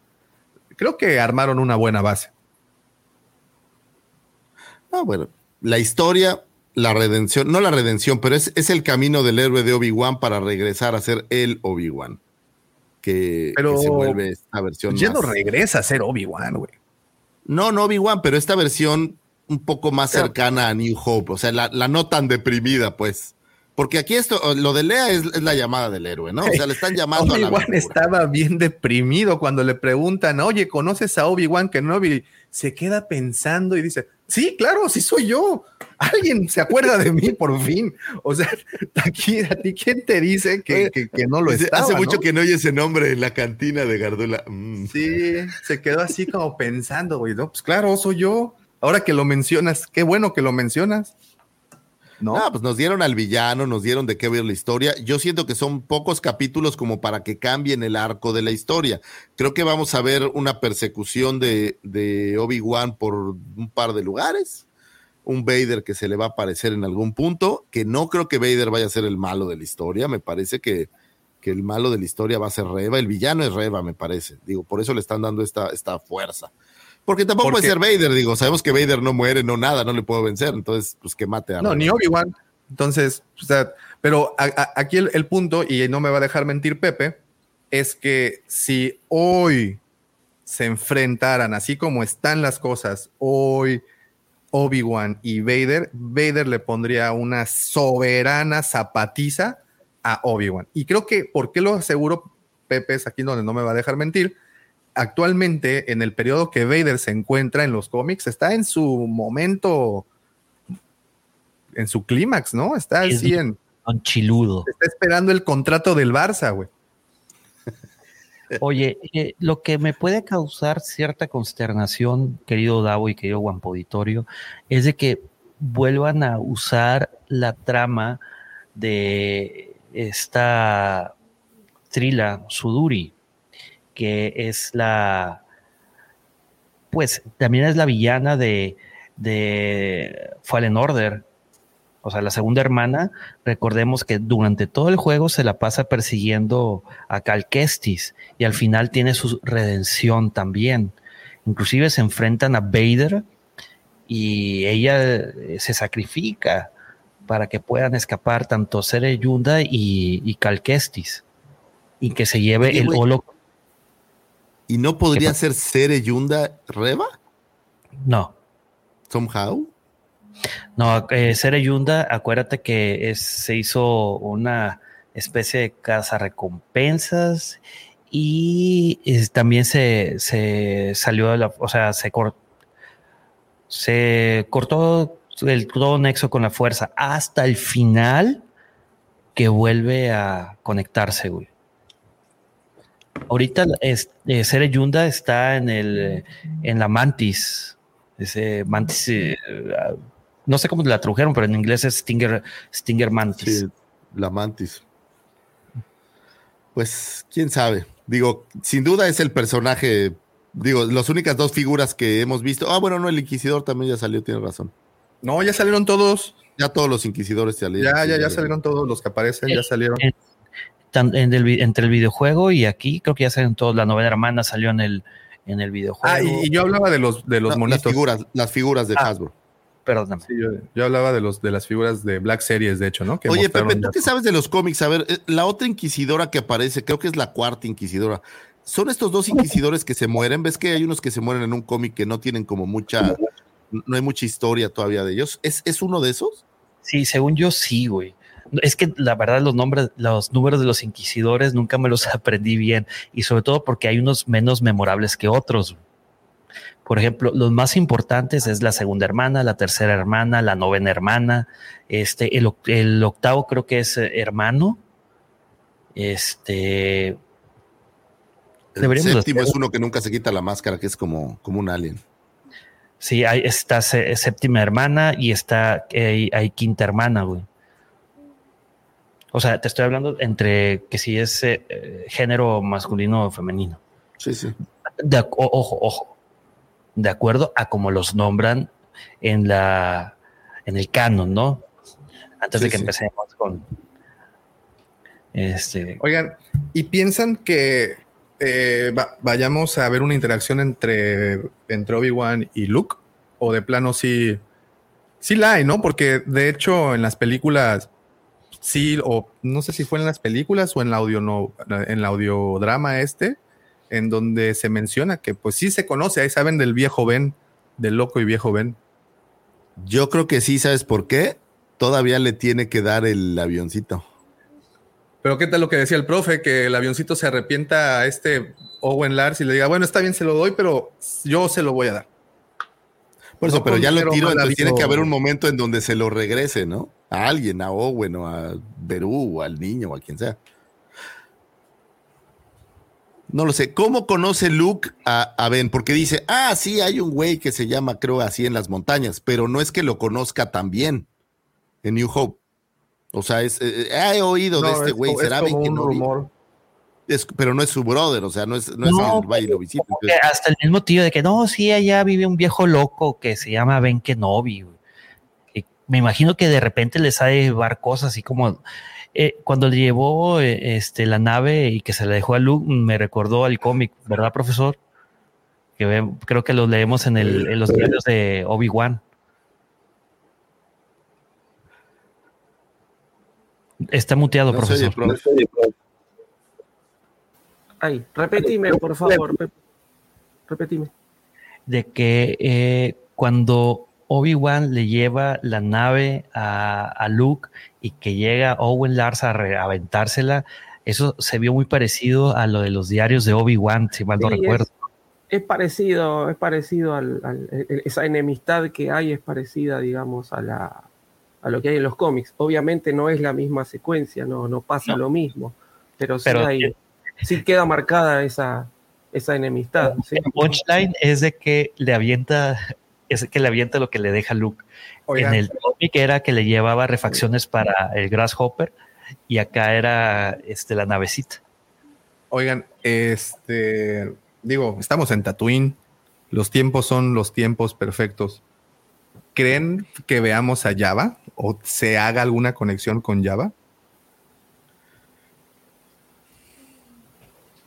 Creo que armaron una buena base. Ah, bueno, la historia, la redención, no la redención, pero es, es el camino del héroe de Obi-Wan para regresar a ser el Obi-Wan. Que, se vuelve esta versión. Ya no regresa a ser Obi-Wan, güey. No, no Obi-Wan, pero esta versión un poco más cercana a New Hope, o sea, la, la no tan deprimida, pues. Porque aquí esto, lo de Lea es, la llamada del héroe, ¿no? O sea, le están llamando a la Obi-Wan estaba bien deprimido cuando le preguntan, oye, ¿conoces a Obi-Wan Kenobi? Se queda pensando y dice, sí, claro, sí soy yo. Alguien se acuerda de mí por fin. O sea, aquí, ¿a ti quién te dice que, no lo estaba, Hace mucho que no oye ese nombre en la cantina de Gardula. Mm. Sí, se quedó así como pensando, güey, no, pues claro, soy yo. Ahora que lo mencionas, qué bueno que lo mencionas. ¿No? pues nos dieron al villano, nos dieron de qué ver la historia. Yo siento que son pocos capítulos como para que cambien el arco de la historia. Creo que vamos a ver una persecución de, de Obi-Wan por un par de lugares. Un Vader que se le va a aparecer en algún punto, que no creo que Vader vaya a ser el malo de la historia. Me parece que, que el malo de la historia va a ser Reva. El villano es Reva, me parece. Digo, por eso le están dando esta, esta fuerza. Porque tampoco puede ser Vader, digo, sabemos que Vader no muere, no nada, no le puedo vencer, entonces, pues que mate a... No, ni Obi-Wan. Entonces, o sea, pero aquí el, punto, y no me va a dejar mentir Pepe, es que si hoy se enfrentaran, así como están las cosas, hoy Obi-Wan y Vader, Vader le pondría una soberana zapatiza a Obi-Wan. Y creo que, ¿por qué lo aseguro, Pepe? Es aquí donde no me va a dejar mentir, actualmente, en el periodo que Vader se encuentra en los cómics, está en su momento, en su clímax, ¿no? Está así en. chiludo. Está esperando el contrato del Barça, güey. Oye, eh, lo que me puede causar cierta consternación, querido Davo y querido Auditorio, es de que vuelvan a usar la trama de esta Trila Suduri que es la, pues también es la villana de, de Fallen Order, o sea, la segunda hermana, recordemos que durante todo el juego se la pasa persiguiendo a Cal Kestis y al final tiene su redención también. Inclusive se enfrentan a Vader y ella eh, se sacrifica para que puedan escapar tanto Sere Yunda y, y Cal Kestis y que se lleve el holo ¿Y no podría ser Sere Yunda Reba? No. ¿Somehow? No, eh, Sere Yunda, acuérdate que se hizo una especie de casa recompensas y también se, salió de la, o sea, se, se cortó el todo nexo con la fuerza hasta el final que vuelve a conectarse, güey. Ahorita es, eh, Sere Yunda está en el en la Mantis. Ese Mantis, eh, no sé cómo la tradujeron, pero en inglés es Stinger, Stinger Mantis. Sí, la Mantis. Pues, quién sabe. Digo, sin duda es el personaje. Digo, las únicas dos figuras que hemos visto. Ah, bueno, no, el Inquisidor también ya salió, tiene razón. No, ya salieron todos. Ya todos los Inquisidores salieron. Ya, ya, ya salieron todos los que aparecen, ya salieron entre el videojuego y aquí, creo que ya salen todos, la novena hermana salió en el, en el videojuego. Ah, y, yo hablaba de los, de los monitos. Las figuras, las figuras de ah, Hasbro. Perdón. yo, hablaba de los de las figuras de Black Series, de hecho, ¿no? Oye, Pepe, ¿tú qué sabes de los cómics? A ver, eh, la otra inquisidora que aparece, creo que es la cuarta inquisidora. ¿Son estos dos inquisidores que se mueren? ¿Ves que hay unos que se mueren en un cómic que no tienen como mucha, no hay mucha historia todavía de ellos? ¿Es, ¿Es uno de esos? Sí, según yo sí, güey. Es que la verdad los nombres, los números de los inquisidores nunca me los aprendí bien y sobre todo porque hay unos menos memorables que otros. Por ejemplo, los más importantes es la segunda hermana, la tercera hermana, la novena hermana, este, el, octavo creo que es eh, hermano Este. El séptimo es uno que nunca se quita la máscara, que es como, como un alien. Sí, hay, está séptima hermana y está hay, quinta hermana, güey. O sea, te estoy hablando entre que si es eh, género masculino o femenino. Sí, sí. ojo, ojo. De acuerdo a cómo los nombran en la en el canon, ¿no? Antes de que empecemos con este. Oigan, ¿y piensan que eh, vayamos a ver una interacción entre, entre Obi-Wan y Luke? ¿O de plano sí, sí la hay, no? Porque de hecho en las películas sí, o no sé si fue en las películas o en la audio no, en la audiodrama este, en donde se menciona que pues sí se conoce, ahí saben del viejo Ben, del loco y viejo Ben. Yo creo que sí, ¿sabes por qué? Todavía le tiene que dar el avioncito. Pero qué tal lo que decía el profe, que el avioncito se arrepienta a este Owen Lars y le diga, bueno, está bien, se lo doy, pero yo se lo voy a dar. Por eso, pero ya lo tiro, entonces tiene que haber un momento en donde se lo regrese, ¿no? A alguien, a Owen o a Berú o al niño o a quien sea. No lo sé. ¿Cómo conoce Luke a, a, Ben? Porque dice, ah, sí, hay un güey que se llama, creo, así en las montañas, pero no es que lo conozca tan bien en New Hope. O sea, es, eh, he oído de este güey, será Ben no rumor. Es, pero no es su brother, o sea, no es, no, es el baile lo visita. Hasta el mismo tío de que no, sí, allá vive un viejo loco que se llama Ben Kenobi. Me imagino que de repente les ha de llevar cosas así como eh, cuando le llevó eh, este, la nave y que se la dejó a Luke, me recordó al cómic, ¿verdad, profesor? Que creo que lo leemos en, el, en los diarios de Obi-Wan. Está muteado, profesor. Ay, repetime, por favor. Repetime. De que eh, cuando Obi-Wan le lleva la nave a, Luke y que llega Owen Lars a aventársela, eso se vio muy parecido a lo de los diarios de Obi-Wan, si mal no recuerdo. Es, parecido, es parecido al, esa enemistad que hay, es parecida, digamos, a la a lo que hay en los cómics. Obviamente no es la misma secuencia, no, no pasa lo mismo, pero sí, hay, sí queda marcada esa, esa enemistad. El punchline es de que le avienta es que le avienta lo que le deja Luke. En el cómic era que le llevaba refacciones para el Grasshopper y acá era este, la navecita. Oigan, este, digo, estamos en Tatooine, los tiempos son los tiempos perfectos. ¿Creen que veamos a Java o se haga alguna conexión con Java?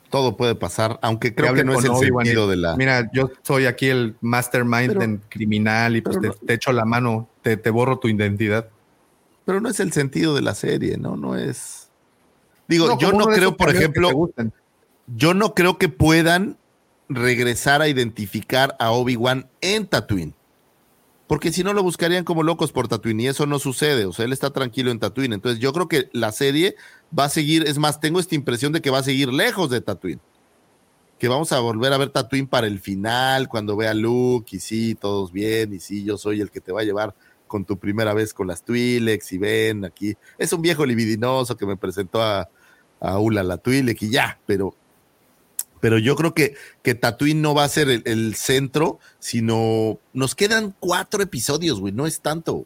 Todo puede pasar, aunque creo que, no es el sentido de la. Mira, yo soy aquí el mastermind criminal y pues te, echo la mano, te, borro tu identidad. Pero no es el sentido de la serie, ¿no? No es. Digo, yo no creo, por ejemplo, yo no creo que puedan regresar a identificar a Obi-Wan en Tatooine. Porque si no lo buscarían como locos por Tatooine y eso no sucede. O sea, él está tranquilo en Tatooine. Entonces yo creo que la serie va a seguir, es más, tengo esta impresión de que va a seguir lejos de Tatooine. Que vamos a volver a ver Tatooine para el final, cuando vea Luke y sí, todos bien, y sí, yo soy el que te va a llevar con tu primera vez con las Twi'leks y ven aquí. Es un viejo libidinoso que me presentó a, a Ula la Twi'lek y ya, pero pero yo creo que, que Tatooine no va a ser el, centro, sino nos quedan cuatro episodios, güey, no es tanto.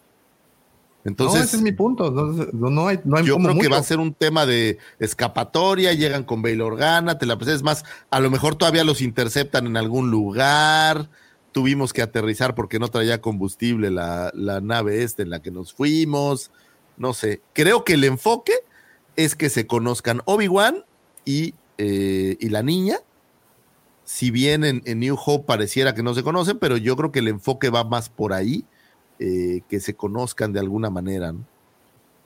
Entonces, ese es mi punto. No, hay, no hay yo creo que va a ser un tema de escapatoria, llegan con Bail Organa, te la presentas más, a lo mejor todavía los interceptan en algún lugar, tuvimos que aterrizar porque no traía combustible la, la nave esta en la que nos fuimos, no sé. Creo que el enfoque es que se conozcan Obi-Wan y eh, y la niña, si bien en, New Hope pareciera que no se conocen, pero yo creo que el enfoque va más por ahí, eh, que se conozcan de alguna manera.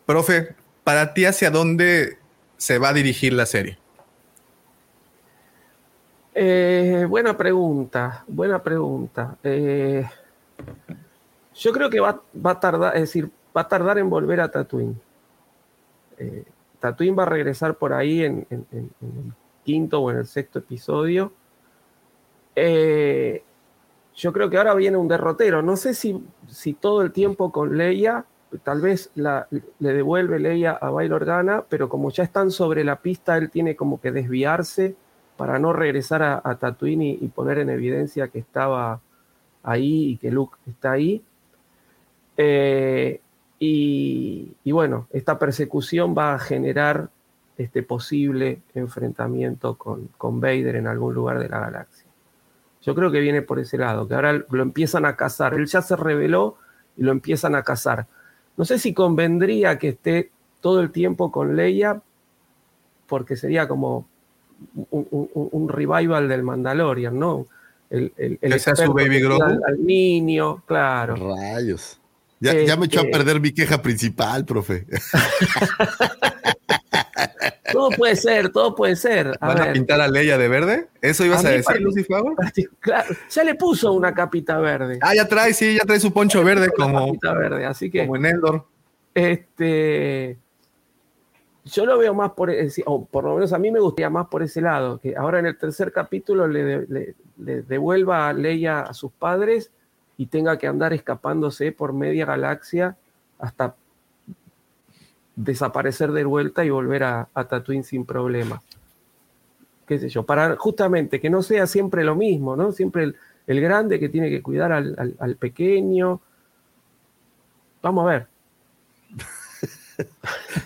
Profe, para ti, ¿hacia dónde se va a dirigir la serie? Eh, buena pregunta, buena pregunta. yo creo que va, a tardar, es decir, va a tardar en volver a Tatooine. Tatooine va a regresar por ahí en, en, quinto o en el sexto episodio. Eh, yo creo que ahora viene un derrotero. No sé si, si todo el tiempo con Leia, tal vez le devuelve Leia a Bail Organa, pero como ya están sobre la pista, él tiene como que desviarse para no regresar a, Tatooine y, poner en evidencia que estaba ahí y que Luke está ahí. Eh, y, bueno, esta persecución va a generar este posible enfrentamiento con, con Vader en algún lugar de la galaxia. Yo creo que viene por ese lado, que ahora lo empiezan a cazar. Él ya se reveló y lo empiezan a cazar. No sé si convendría que esté todo el tiempo con Leia, porque sería como un, revival del Mandalorian, ¿no? El, que sea su baby Grogu. Al, niño, claro. Rayos. Ya, ya me echó a este perder mi queja principal, profe. todo puede ser, todo puede ser. ¿Van a pintar a Leia de verde? ¿Eso ibas a, decir, Lucifer? Claro, ya le puso una capita verde. Ah, ya trae, sí, ya trae su poncho verde como, capita verde, así que, como en Endor. Este, yo lo veo más por, o por lo menos a mí me gustaría más por ese lado, que ahora en el tercer capítulo le, le devuelva a Leia a sus padres y tenga que andar escapándose por media galaxia hasta desaparecer de vuelta y volver a, Tatooine sin problema. ¿Qué sé yo? Para justamente que no sea siempre lo mismo, ¿no? Siempre el, grande que tiene que cuidar al, pequeño. Vamos a ver.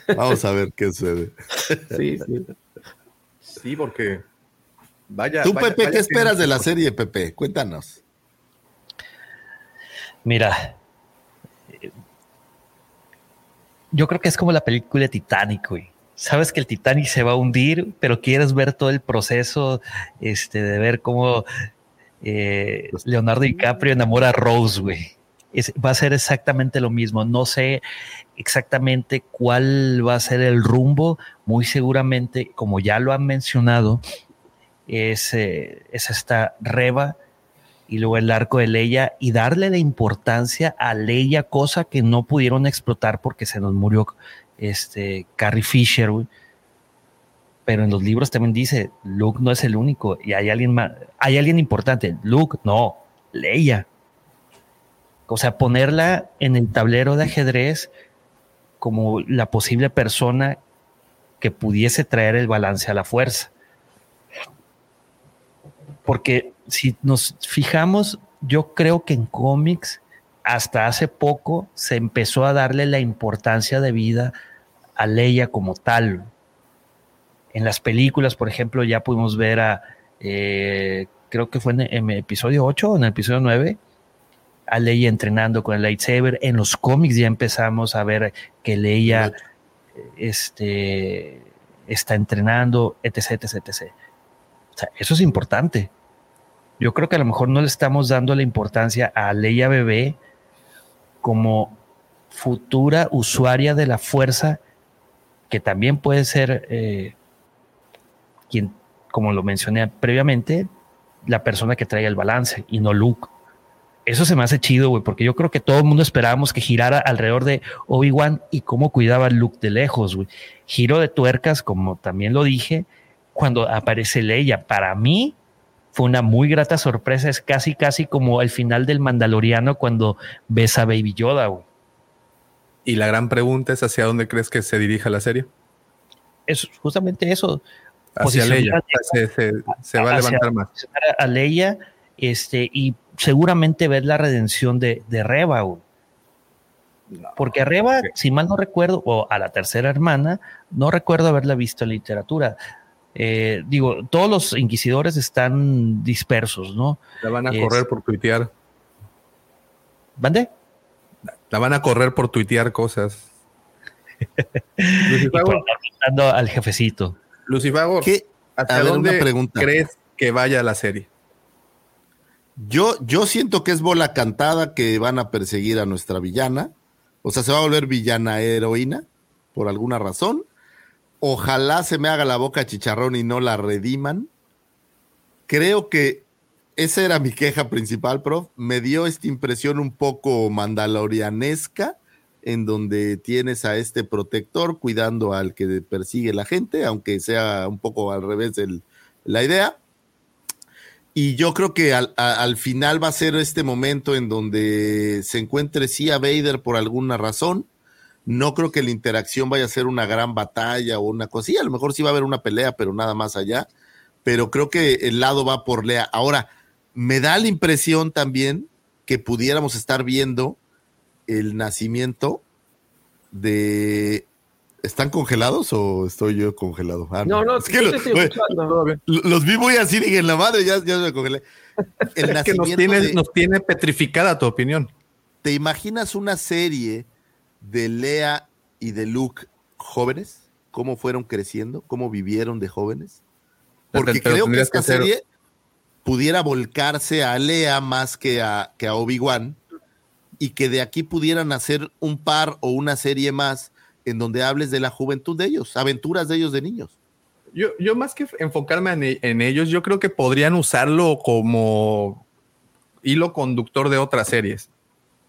Vamos a ver qué sucede. Sí, sí. Sí, porque. Vaya. Tú, Pepe, ¿qué esperas de la serie, Pepe? Cuéntanos. Mira, yo creo que es como la película de Titanic, güey. Sabes que el Titanic se va a hundir, pero quieres ver todo el proceso este, de ver cómo eh, Leonardo DiCaprio enamora a Rose, güey. va a ser exactamente lo mismo. No sé exactamente cuál va a ser el rumbo. Muy seguramente, como ya lo han mencionado, es, eh, es esta reba y luego el arco de Leia y darle la importancia a Leia, cosa que no pudieron explotar porque se nos murió este Carrie Fisher. Pero en los libros también dice, Luke no es el único y hay alguien más, hay alguien importante. Luke, no, Leia. O sea, ponerla en el tablero de ajedrez como la posible persona que pudiese traer el balance a la fuerza. Porque si nos fijamos, yo creo que en cómics hasta hace poco se empezó a darle la importancia de vida a Leia como tal. En las películas, por ejemplo, ya pudimos ver a, eh, creo que fue en, el episodio 8 o en el episodio 9, a Leia entrenando con el lightsaber. En los cómics ya empezamos a ver que Leia este, está entrenando, etc, etc, etc. O sea, eso es importante. Yo creo que a lo mejor no le estamos dando la importancia a Leia Bebé como futura usuaria de la fuerza, que también puede ser eh, quien, como lo mencioné previamente, la persona que traiga el balance y no Luke. Eso se me hace chido, güey, porque yo creo que todo el mundo esperábamos que girara alrededor de Obi-Wan y cómo cuidaba Luke de lejos, güey. Giro de tuercas, como también lo dije, cuando aparece Leia. Para mí, fue una muy grata sorpresa. Es casi, casi como el final del Mandaloriano cuando ves a Baby Yoda. Y la gran pregunta es: ¿hacia dónde crees que se dirija la serie? Es justamente eso. Hacia Leia. Se, va a levantar más. A Leia este, y seguramente ver la redención de, de Reba. Porque a Reba, si mal no recuerdo, o a la tercera hermana, no recuerdo haberla visto en literatura. Eh, digo, todos los inquisidores están dispersos, ¿no? La van a correr por tuitear. ¿Vande? La van a correr por tuitear cosas. Lucifago, al jefecito. Lucifago, ¿Qué? ¿hasta dónde pregunta. crees que vaya la serie? Yo, yo siento que es bola cantada que van a perseguir a nuestra villana. O sea, se va a volver villana heroína por alguna razón. Ojalá se me haga la boca chicharrón y no la rediman. Creo que esa era mi queja principal, prof. Me dio esta impresión un poco mandalorianesca, en donde tienes a este protector cuidando al que persigue la gente, aunque sea un poco al revés la idea. Y yo creo que al, al, final va a ser este momento en donde se encuentre sí a Vader por alguna razón, No creo que la interacción vaya a ser una gran batalla o una cosa. Sí, a lo mejor sí va a haber una pelea, pero nada más allá. Pero creo que el lado va por Lea. Ahora, me da la impresión también que pudiéramos estar viendo el nacimiento de ¿Están congelados o estoy yo congelado? Ah, no, no, es que los vi muy así, dije, en la madre, ya, ya me congelé. es que nos tiene, nos tiene petrificada tu opinión. ¿Te imaginas una serie de Lea y de Luke jóvenes? ¿Cómo fueron creciendo? ¿Cómo vivieron de jóvenes? Porque creo que esta serie pudiera volcarse a Lea más que a, que a Obi-Wan y que de aquí pudieran hacer un par o una serie más en donde hables de la juventud de ellos, aventuras de ellos de niños. Yo, yo más que enfocarme en, ellos, yo creo que podrían usarlo como hilo conductor de otras series,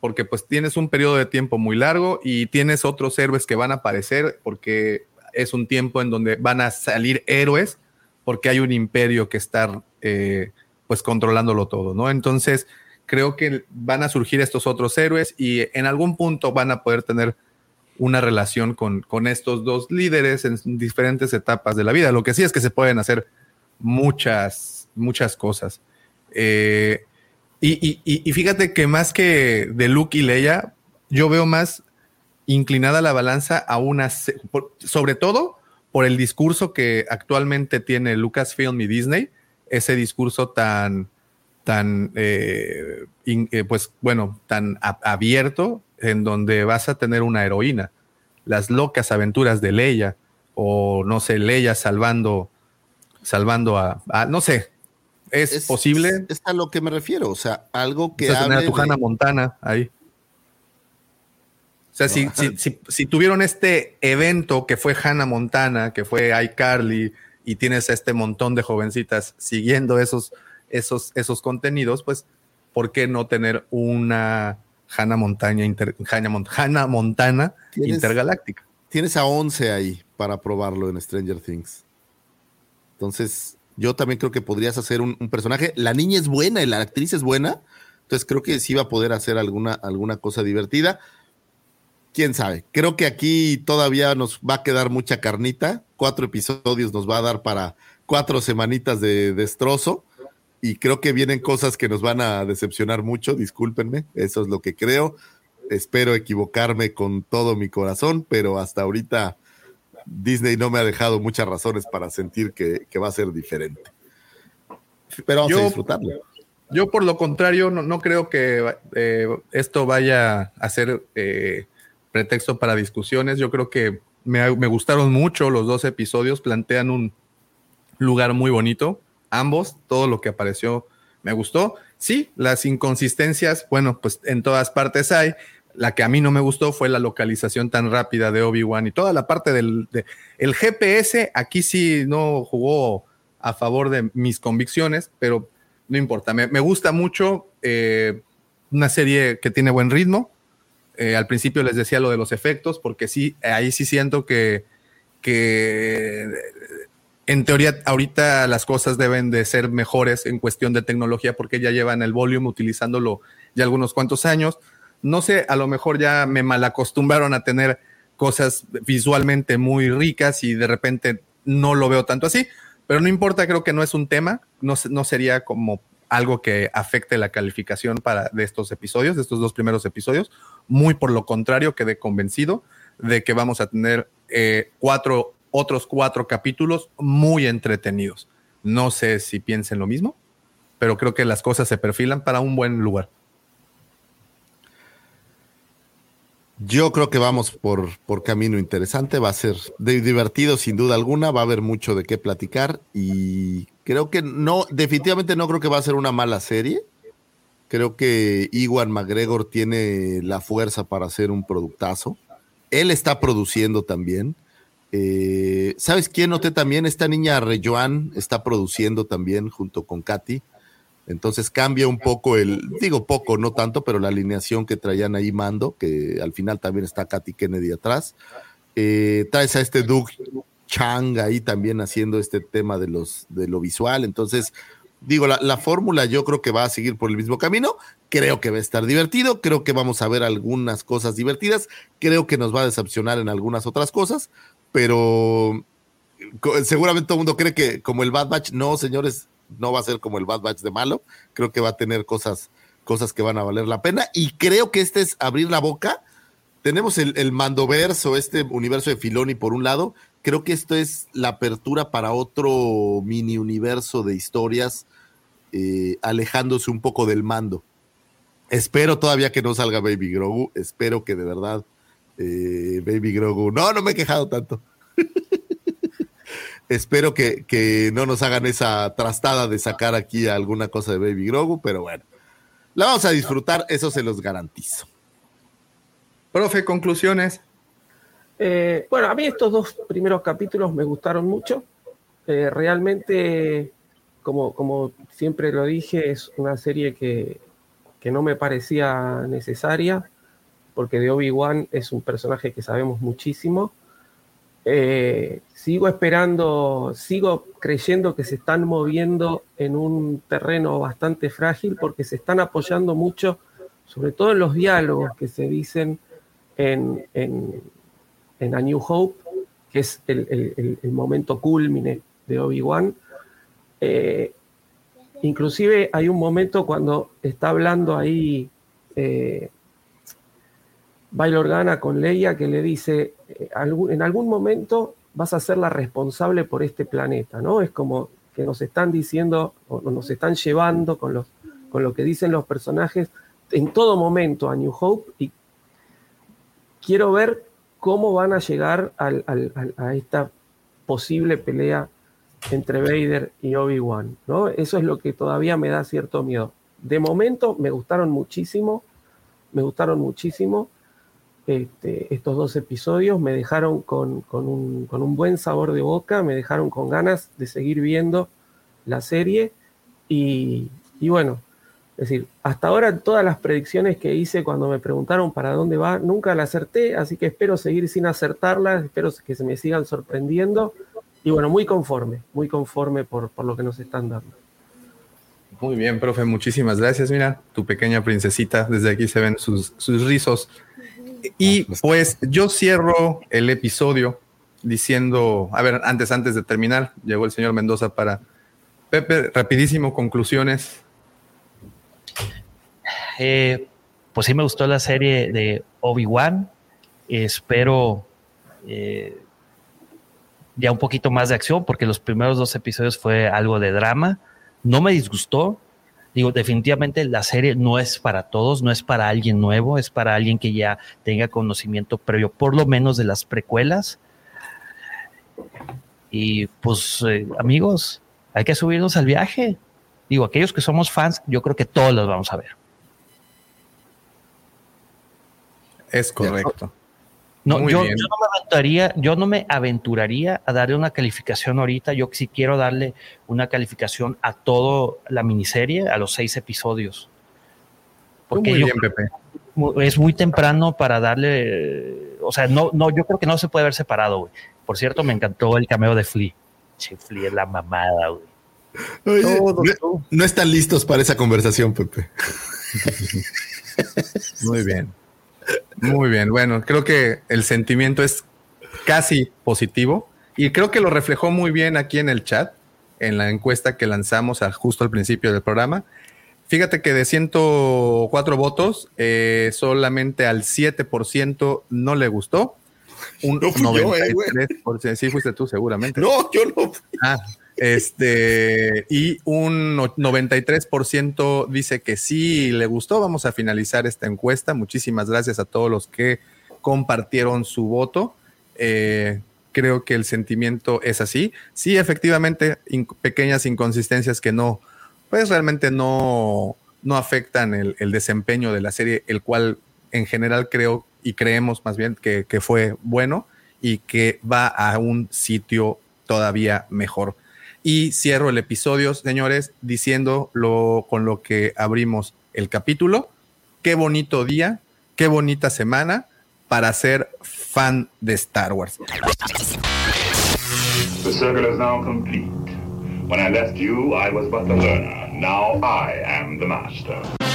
porque pues tienes un periodo de tiempo muy largo y tienes otros héroes que van a aparecer porque es un tiempo en donde van a salir héroes porque hay un imperio que está eh, pues controlándolo todo, ¿no? Entonces creo que van a surgir estos otros héroes y en algún punto van a poder tener una relación con, con estos dos líderes en diferentes etapas de la vida. Lo que sí es que se pueden hacer muchas, muchas cosas. Eh, y, fíjate que más que de Luke y Leia, yo veo más inclinada la balanza a una, sobre todo por el discurso que actualmente tiene Lucasfilm y Disney, ese discurso tan, tan, eh, eh, pues bueno, tan abierto en donde vas a tener una heroína. Las locas aventuras de Leia, o no sé, Leia salvando, salvando a, no sé, ¿es, posible? Es a lo que me refiero, o sea, algo que... hable a tu Hannah Montana ahí. O sea, si, si, si, tuvieron este evento que fue Hannah Montana, que fue iCarly, y tienes a este montón de jovencitas siguiendo esos, esos, esos contenidos, pues, ¿por qué no tener una Hannah, Montaña Montana intergaláctica. Tienes a 11 ahí para probarlo en Stranger Things. Entonces, yo también creo que podrías hacer un, personaje. La niña es buena y la actriz es buena. Entonces, creo que sí va a poder hacer alguna, alguna cosa divertida. Quién sabe. Creo que aquí todavía nos va a quedar mucha carnita. Cuatro episodios nos va a dar para cuatro semanitas de destrozo y creo que vienen cosas que nos van a decepcionar mucho, discúlpenme, eso es lo que creo. Espero equivocarme con todo mi corazón, pero hasta ahorita Disney no me ha dejado muchas razones para sentir que, va a ser diferente. Pero vamos a disfrutarlo. Yo, por lo contrario, no, creo que eh, esto vaya a ser eh, pretexto para discusiones. Yo creo que me, me gustaron mucho los dos episodios, plantean un lugar muy bonito ambos, todo lo que apareció me gustó. Sí, las inconsistencias, bueno, pues en todas partes hay. La que a mí no me gustó fue la localización tan rápida de Obi-Wan y toda la parte del el GPS. Aquí sí no jugó a favor de mis convicciones, pero no importa. Me, gusta mucho eh, una serie que tiene buen ritmo. Eh, al principio les decía lo de los efectos, porque sí, ahí sí siento que, que en teoría, ahorita las cosas deben de ser mejores en cuestión de tecnología porque ya llevan el volumen utilizándolo ya algunos cuantos años. No sé, a lo mejor ya me malacostumbraron a tener cosas visualmente muy ricas y de repente no lo veo tanto así, pero no importa, creo que no es un tema, no, no sería como algo que afecte la calificación para, de estos episodios, de estos dos primeros episodios. Muy por lo contrario, quedé convencido de que vamos a tener eh, cuatro otros cuatro capítulos muy entretenidos. No sé si piensen lo mismo, pero creo que las cosas se perfilan para un buen lugar. Yo creo que vamos por, por camino interesante, va a ser divertido sin duda alguna, va a haber mucho de qué platicar y creo que no, definitivamente no creo que va a ser una mala serie. Creo que Iwan McGregor tiene la fuerza para hacer un productazo. Él está produciendo también. Eh, ¿Sabes quién noté también? Esta niña Rejoan está produciendo también junto con Katy. Entonces cambia un poco el, digo poco, no tanto, pero la alineación que traían ahí mando, que al final también está Katy Kennedy atrás. Eh, traes a este Doug Chang ahí también haciendo este tema de, los, de lo visual. Entonces, digo, la, la fórmula yo creo que va a seguir por el mismo camino. Creo que va a estar divertido, creo que vamos a ver algunas cosas divertidas, creo que nos va a decepcionar en algunas otras cosas, pero seguramente todo el mundo cree que como el Bad Batch, no, señores, no va a ser como el Bad Batch de malo, creo que va a tener cosas, cosas que van a valer la pena y creo que este es abrir la boca. Tenemos el, el mandoverso, este universo de Filoni por un lado, creo que esto es la apertura para otro mini universo de historias eh, alejándose un poco del mando. Espero todavía que no salga Baby Grogu, espero que de verdad eh, Baby Grogu, no, no me he quejado tanto. espero que, que, no nos hagan esa trastada de sacar aquí alguna cosa de Baby Grogu, pero bueno, la vamos a disfrutar, eso se los garantizo. Profe, conclusiones. Eh, bueno, a mí estos dos primeros capítulos me gustaron mucho. Eh, realmente, como, como siempre lo dije, es una serie que, que no me parecía necesaria, porque de Obi-Wan es un personaje que sabemos muchísimo. Eh, sigo esperando, sigo creyendo que se están moviendo en un terreno bastante frágil porque se están apoyando mucho, sobre todo en los diálogos que se dicen en, en en A New Hope, que es el, momento culmine de Obi-Wan. Eh, inclusive hay un momento cuando está hablando ahí eh, Bail Organa con Leia que le dice, eh, en algún momento vas a ser la responsable por este planeta, ¿no? Es como que nos están diciendo, o nos están llevando con, los, con lo que dicen los personajes en todo momento a New Hope y quiero ver cómo van a llegar a esta posible pelea entre Vader y Obi-Wan, ¿no? Eso es lo que todavía me da cierto miedo. De momento me gustaron muchísimo, me gustaron muchísimo este, estos dos episodios, me dejaron con, un, con, un, buen sabor de boca, me dejaron con ganas de seguir viendo la serie y, y bueno, es decir, hasta ahora todas las predicciones que hice cuando me preguntaron para dónde va, nunca la acerté, así que espero seguir sin acertarlas, espero que se me sigan sorprendiendo. Y bueno, muy conforme, muy conforme por, por lo que nos están dando. Muy bien, profe, muchísimas gracias. Mira, tu pequeña princesita, desde aquí se ven sus, sus rizos. Y pues yo cierro el episodio diciendo, a ver, antes, antes de terminar, llegó el señor Mendoza para Pepe, rapidísimo, conclusiones eh, pues sí me gustó la serie de Obi-Wan. Espero eh, ya un poquito más de acción, porque los primeros dos episodios fue algo de drama. No me disgustó. Digo, definitivamente la serie no es para todos, no es para alguien nuevo, es para alguien que ya tenga conocimiento previo, por lo menos de las precuelas. Y pues, eh, amigos, hay que subirnos al viaje. Digo, aquellos que somos fans, yo creo que todos los vamos a ver. Es correcto. No, yo, no me aventuraría, yo no me aventuraría a darle una calificación ahorita. Yo sí quiero darle una calificación a toda la miniserie, a los seis episodios. Porque muy bien, Pepe. es muy temprano para darle. O sea, no, no, yo creo que no se puede ver separado, güey. Por cierto, me encantó el cameo de Flea. Che, Flea es la mamada, güey. no, no están listos para esa conversación, Pepe. muy bien. Muy bien, bueno, creo que el sentimiento es casi positivo y creo que lo reflejó muy bien aquí en el chat, en la encuesta que lanzamos justo al principio del programa. Fíjate que de 104 votos, eh, solamente al 7% no le gustó. Un no fui 93%, yo, eh, sí fuiste tú seguramente. No, yo no. Ah, este, y un 93% dice que sí le gustó. Vamos a finalizar esta encuesta. Muchísimas gracias a todos los que compartieron su voto. Eh, creo que el sentimiento es así. Sí, efectivamente, pequeñas inconsistencias que no, pues realmente no, no afectan el, desempeño de la serie, el cual en general creo y creemos más bien que, que fue bueno y que va a un sitio todavía mejor. Y cierro el episodio, señores, diciendo lo, con lo que abrimos el capítulo. Qué bonito día, qué bonita semana para ser fan de Star Wars. The circle is now complete. When I left you, I was but the learner. Now I am the master.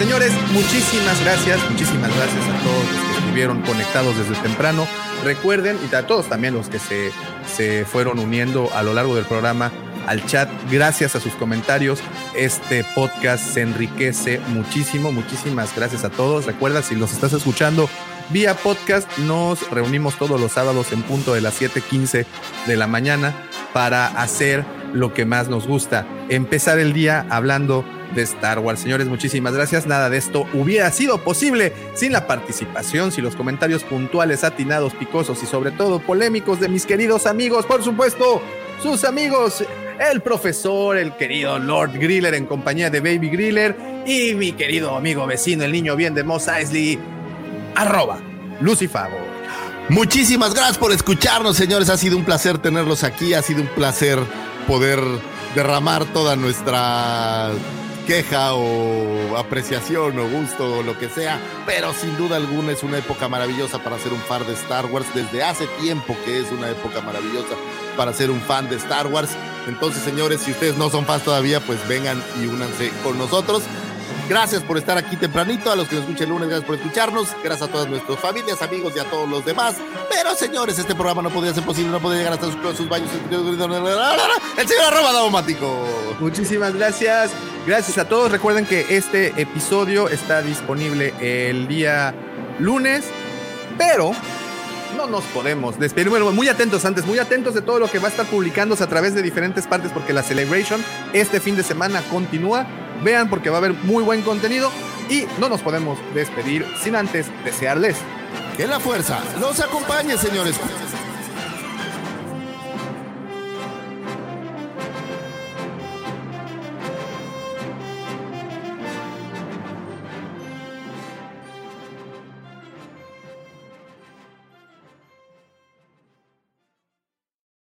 Señores, muchísimas gracias, muchísimas gracias a todos los que estuvieron conectados desde temprano. Recuerden, y a todos también los que se, se fueron uniendo a lo largo del programa al chat, gracias a sus comentarios, este podcast se enriquece muchísimo. Muchísimas gracias a todos. Recuerda, si los estás escuchando vía podcast, nos reunimos todos los sábados en punto de las 7:15 de la mañana para hacer lo que más nos gusta, empezar el día hablando de Star Wars. Señores, muchísimas gracias. Nada de esto hubiera sido posible sin la participación, sin los comentarios puntuales, atinados, picosos y sobre todo polémicos de mis queridos amigos, por supuesto, sus amigos, el profesor, el querido Lord Griller en compañía de Baby Griller y mi querido amigo vecino, el niño bien de Moss Eisley, arroba Lucifago. Muchísimas gracias por escucharnos, señores. Ha sido un placer tenerlos aquí. Ha sido un placer poder derramar toda nuestra queja o apreciación o gusto o lo que sea, pero sin duda alguna es una época maravillosa para ser un fan de Star Wars. Desde hace tiempo que es una época maravillosa para ser un fan de Star Wars. Entonces, señores, si ustedes no son fans todavía, pues vengan y únanse con nosotros. Gracias por estar aquí tempranito, a los que nos escuchan el lunes, gracias por escucharnos, gracias a todas nuestras familias, amigos y a todos los demás. Pero señores, este programa no podría ser posible, no podría llegar hasta sus, sus baños. El señor arroba daumático. Muchísimas gracias. Gracias a todos. Recuerden que este episodio está disponible el día lunes, pero no nos podemos despedir. Bueno, muy atentos antes, muy atentos de todo lo que va a estar publicándose a través de diferentes partes porque la Celebration este fin de semana continúa. Vean porque va a haber muy buen contenido y no nos podemos despedir sin antes desearles que la fuerza los acompañe, señores.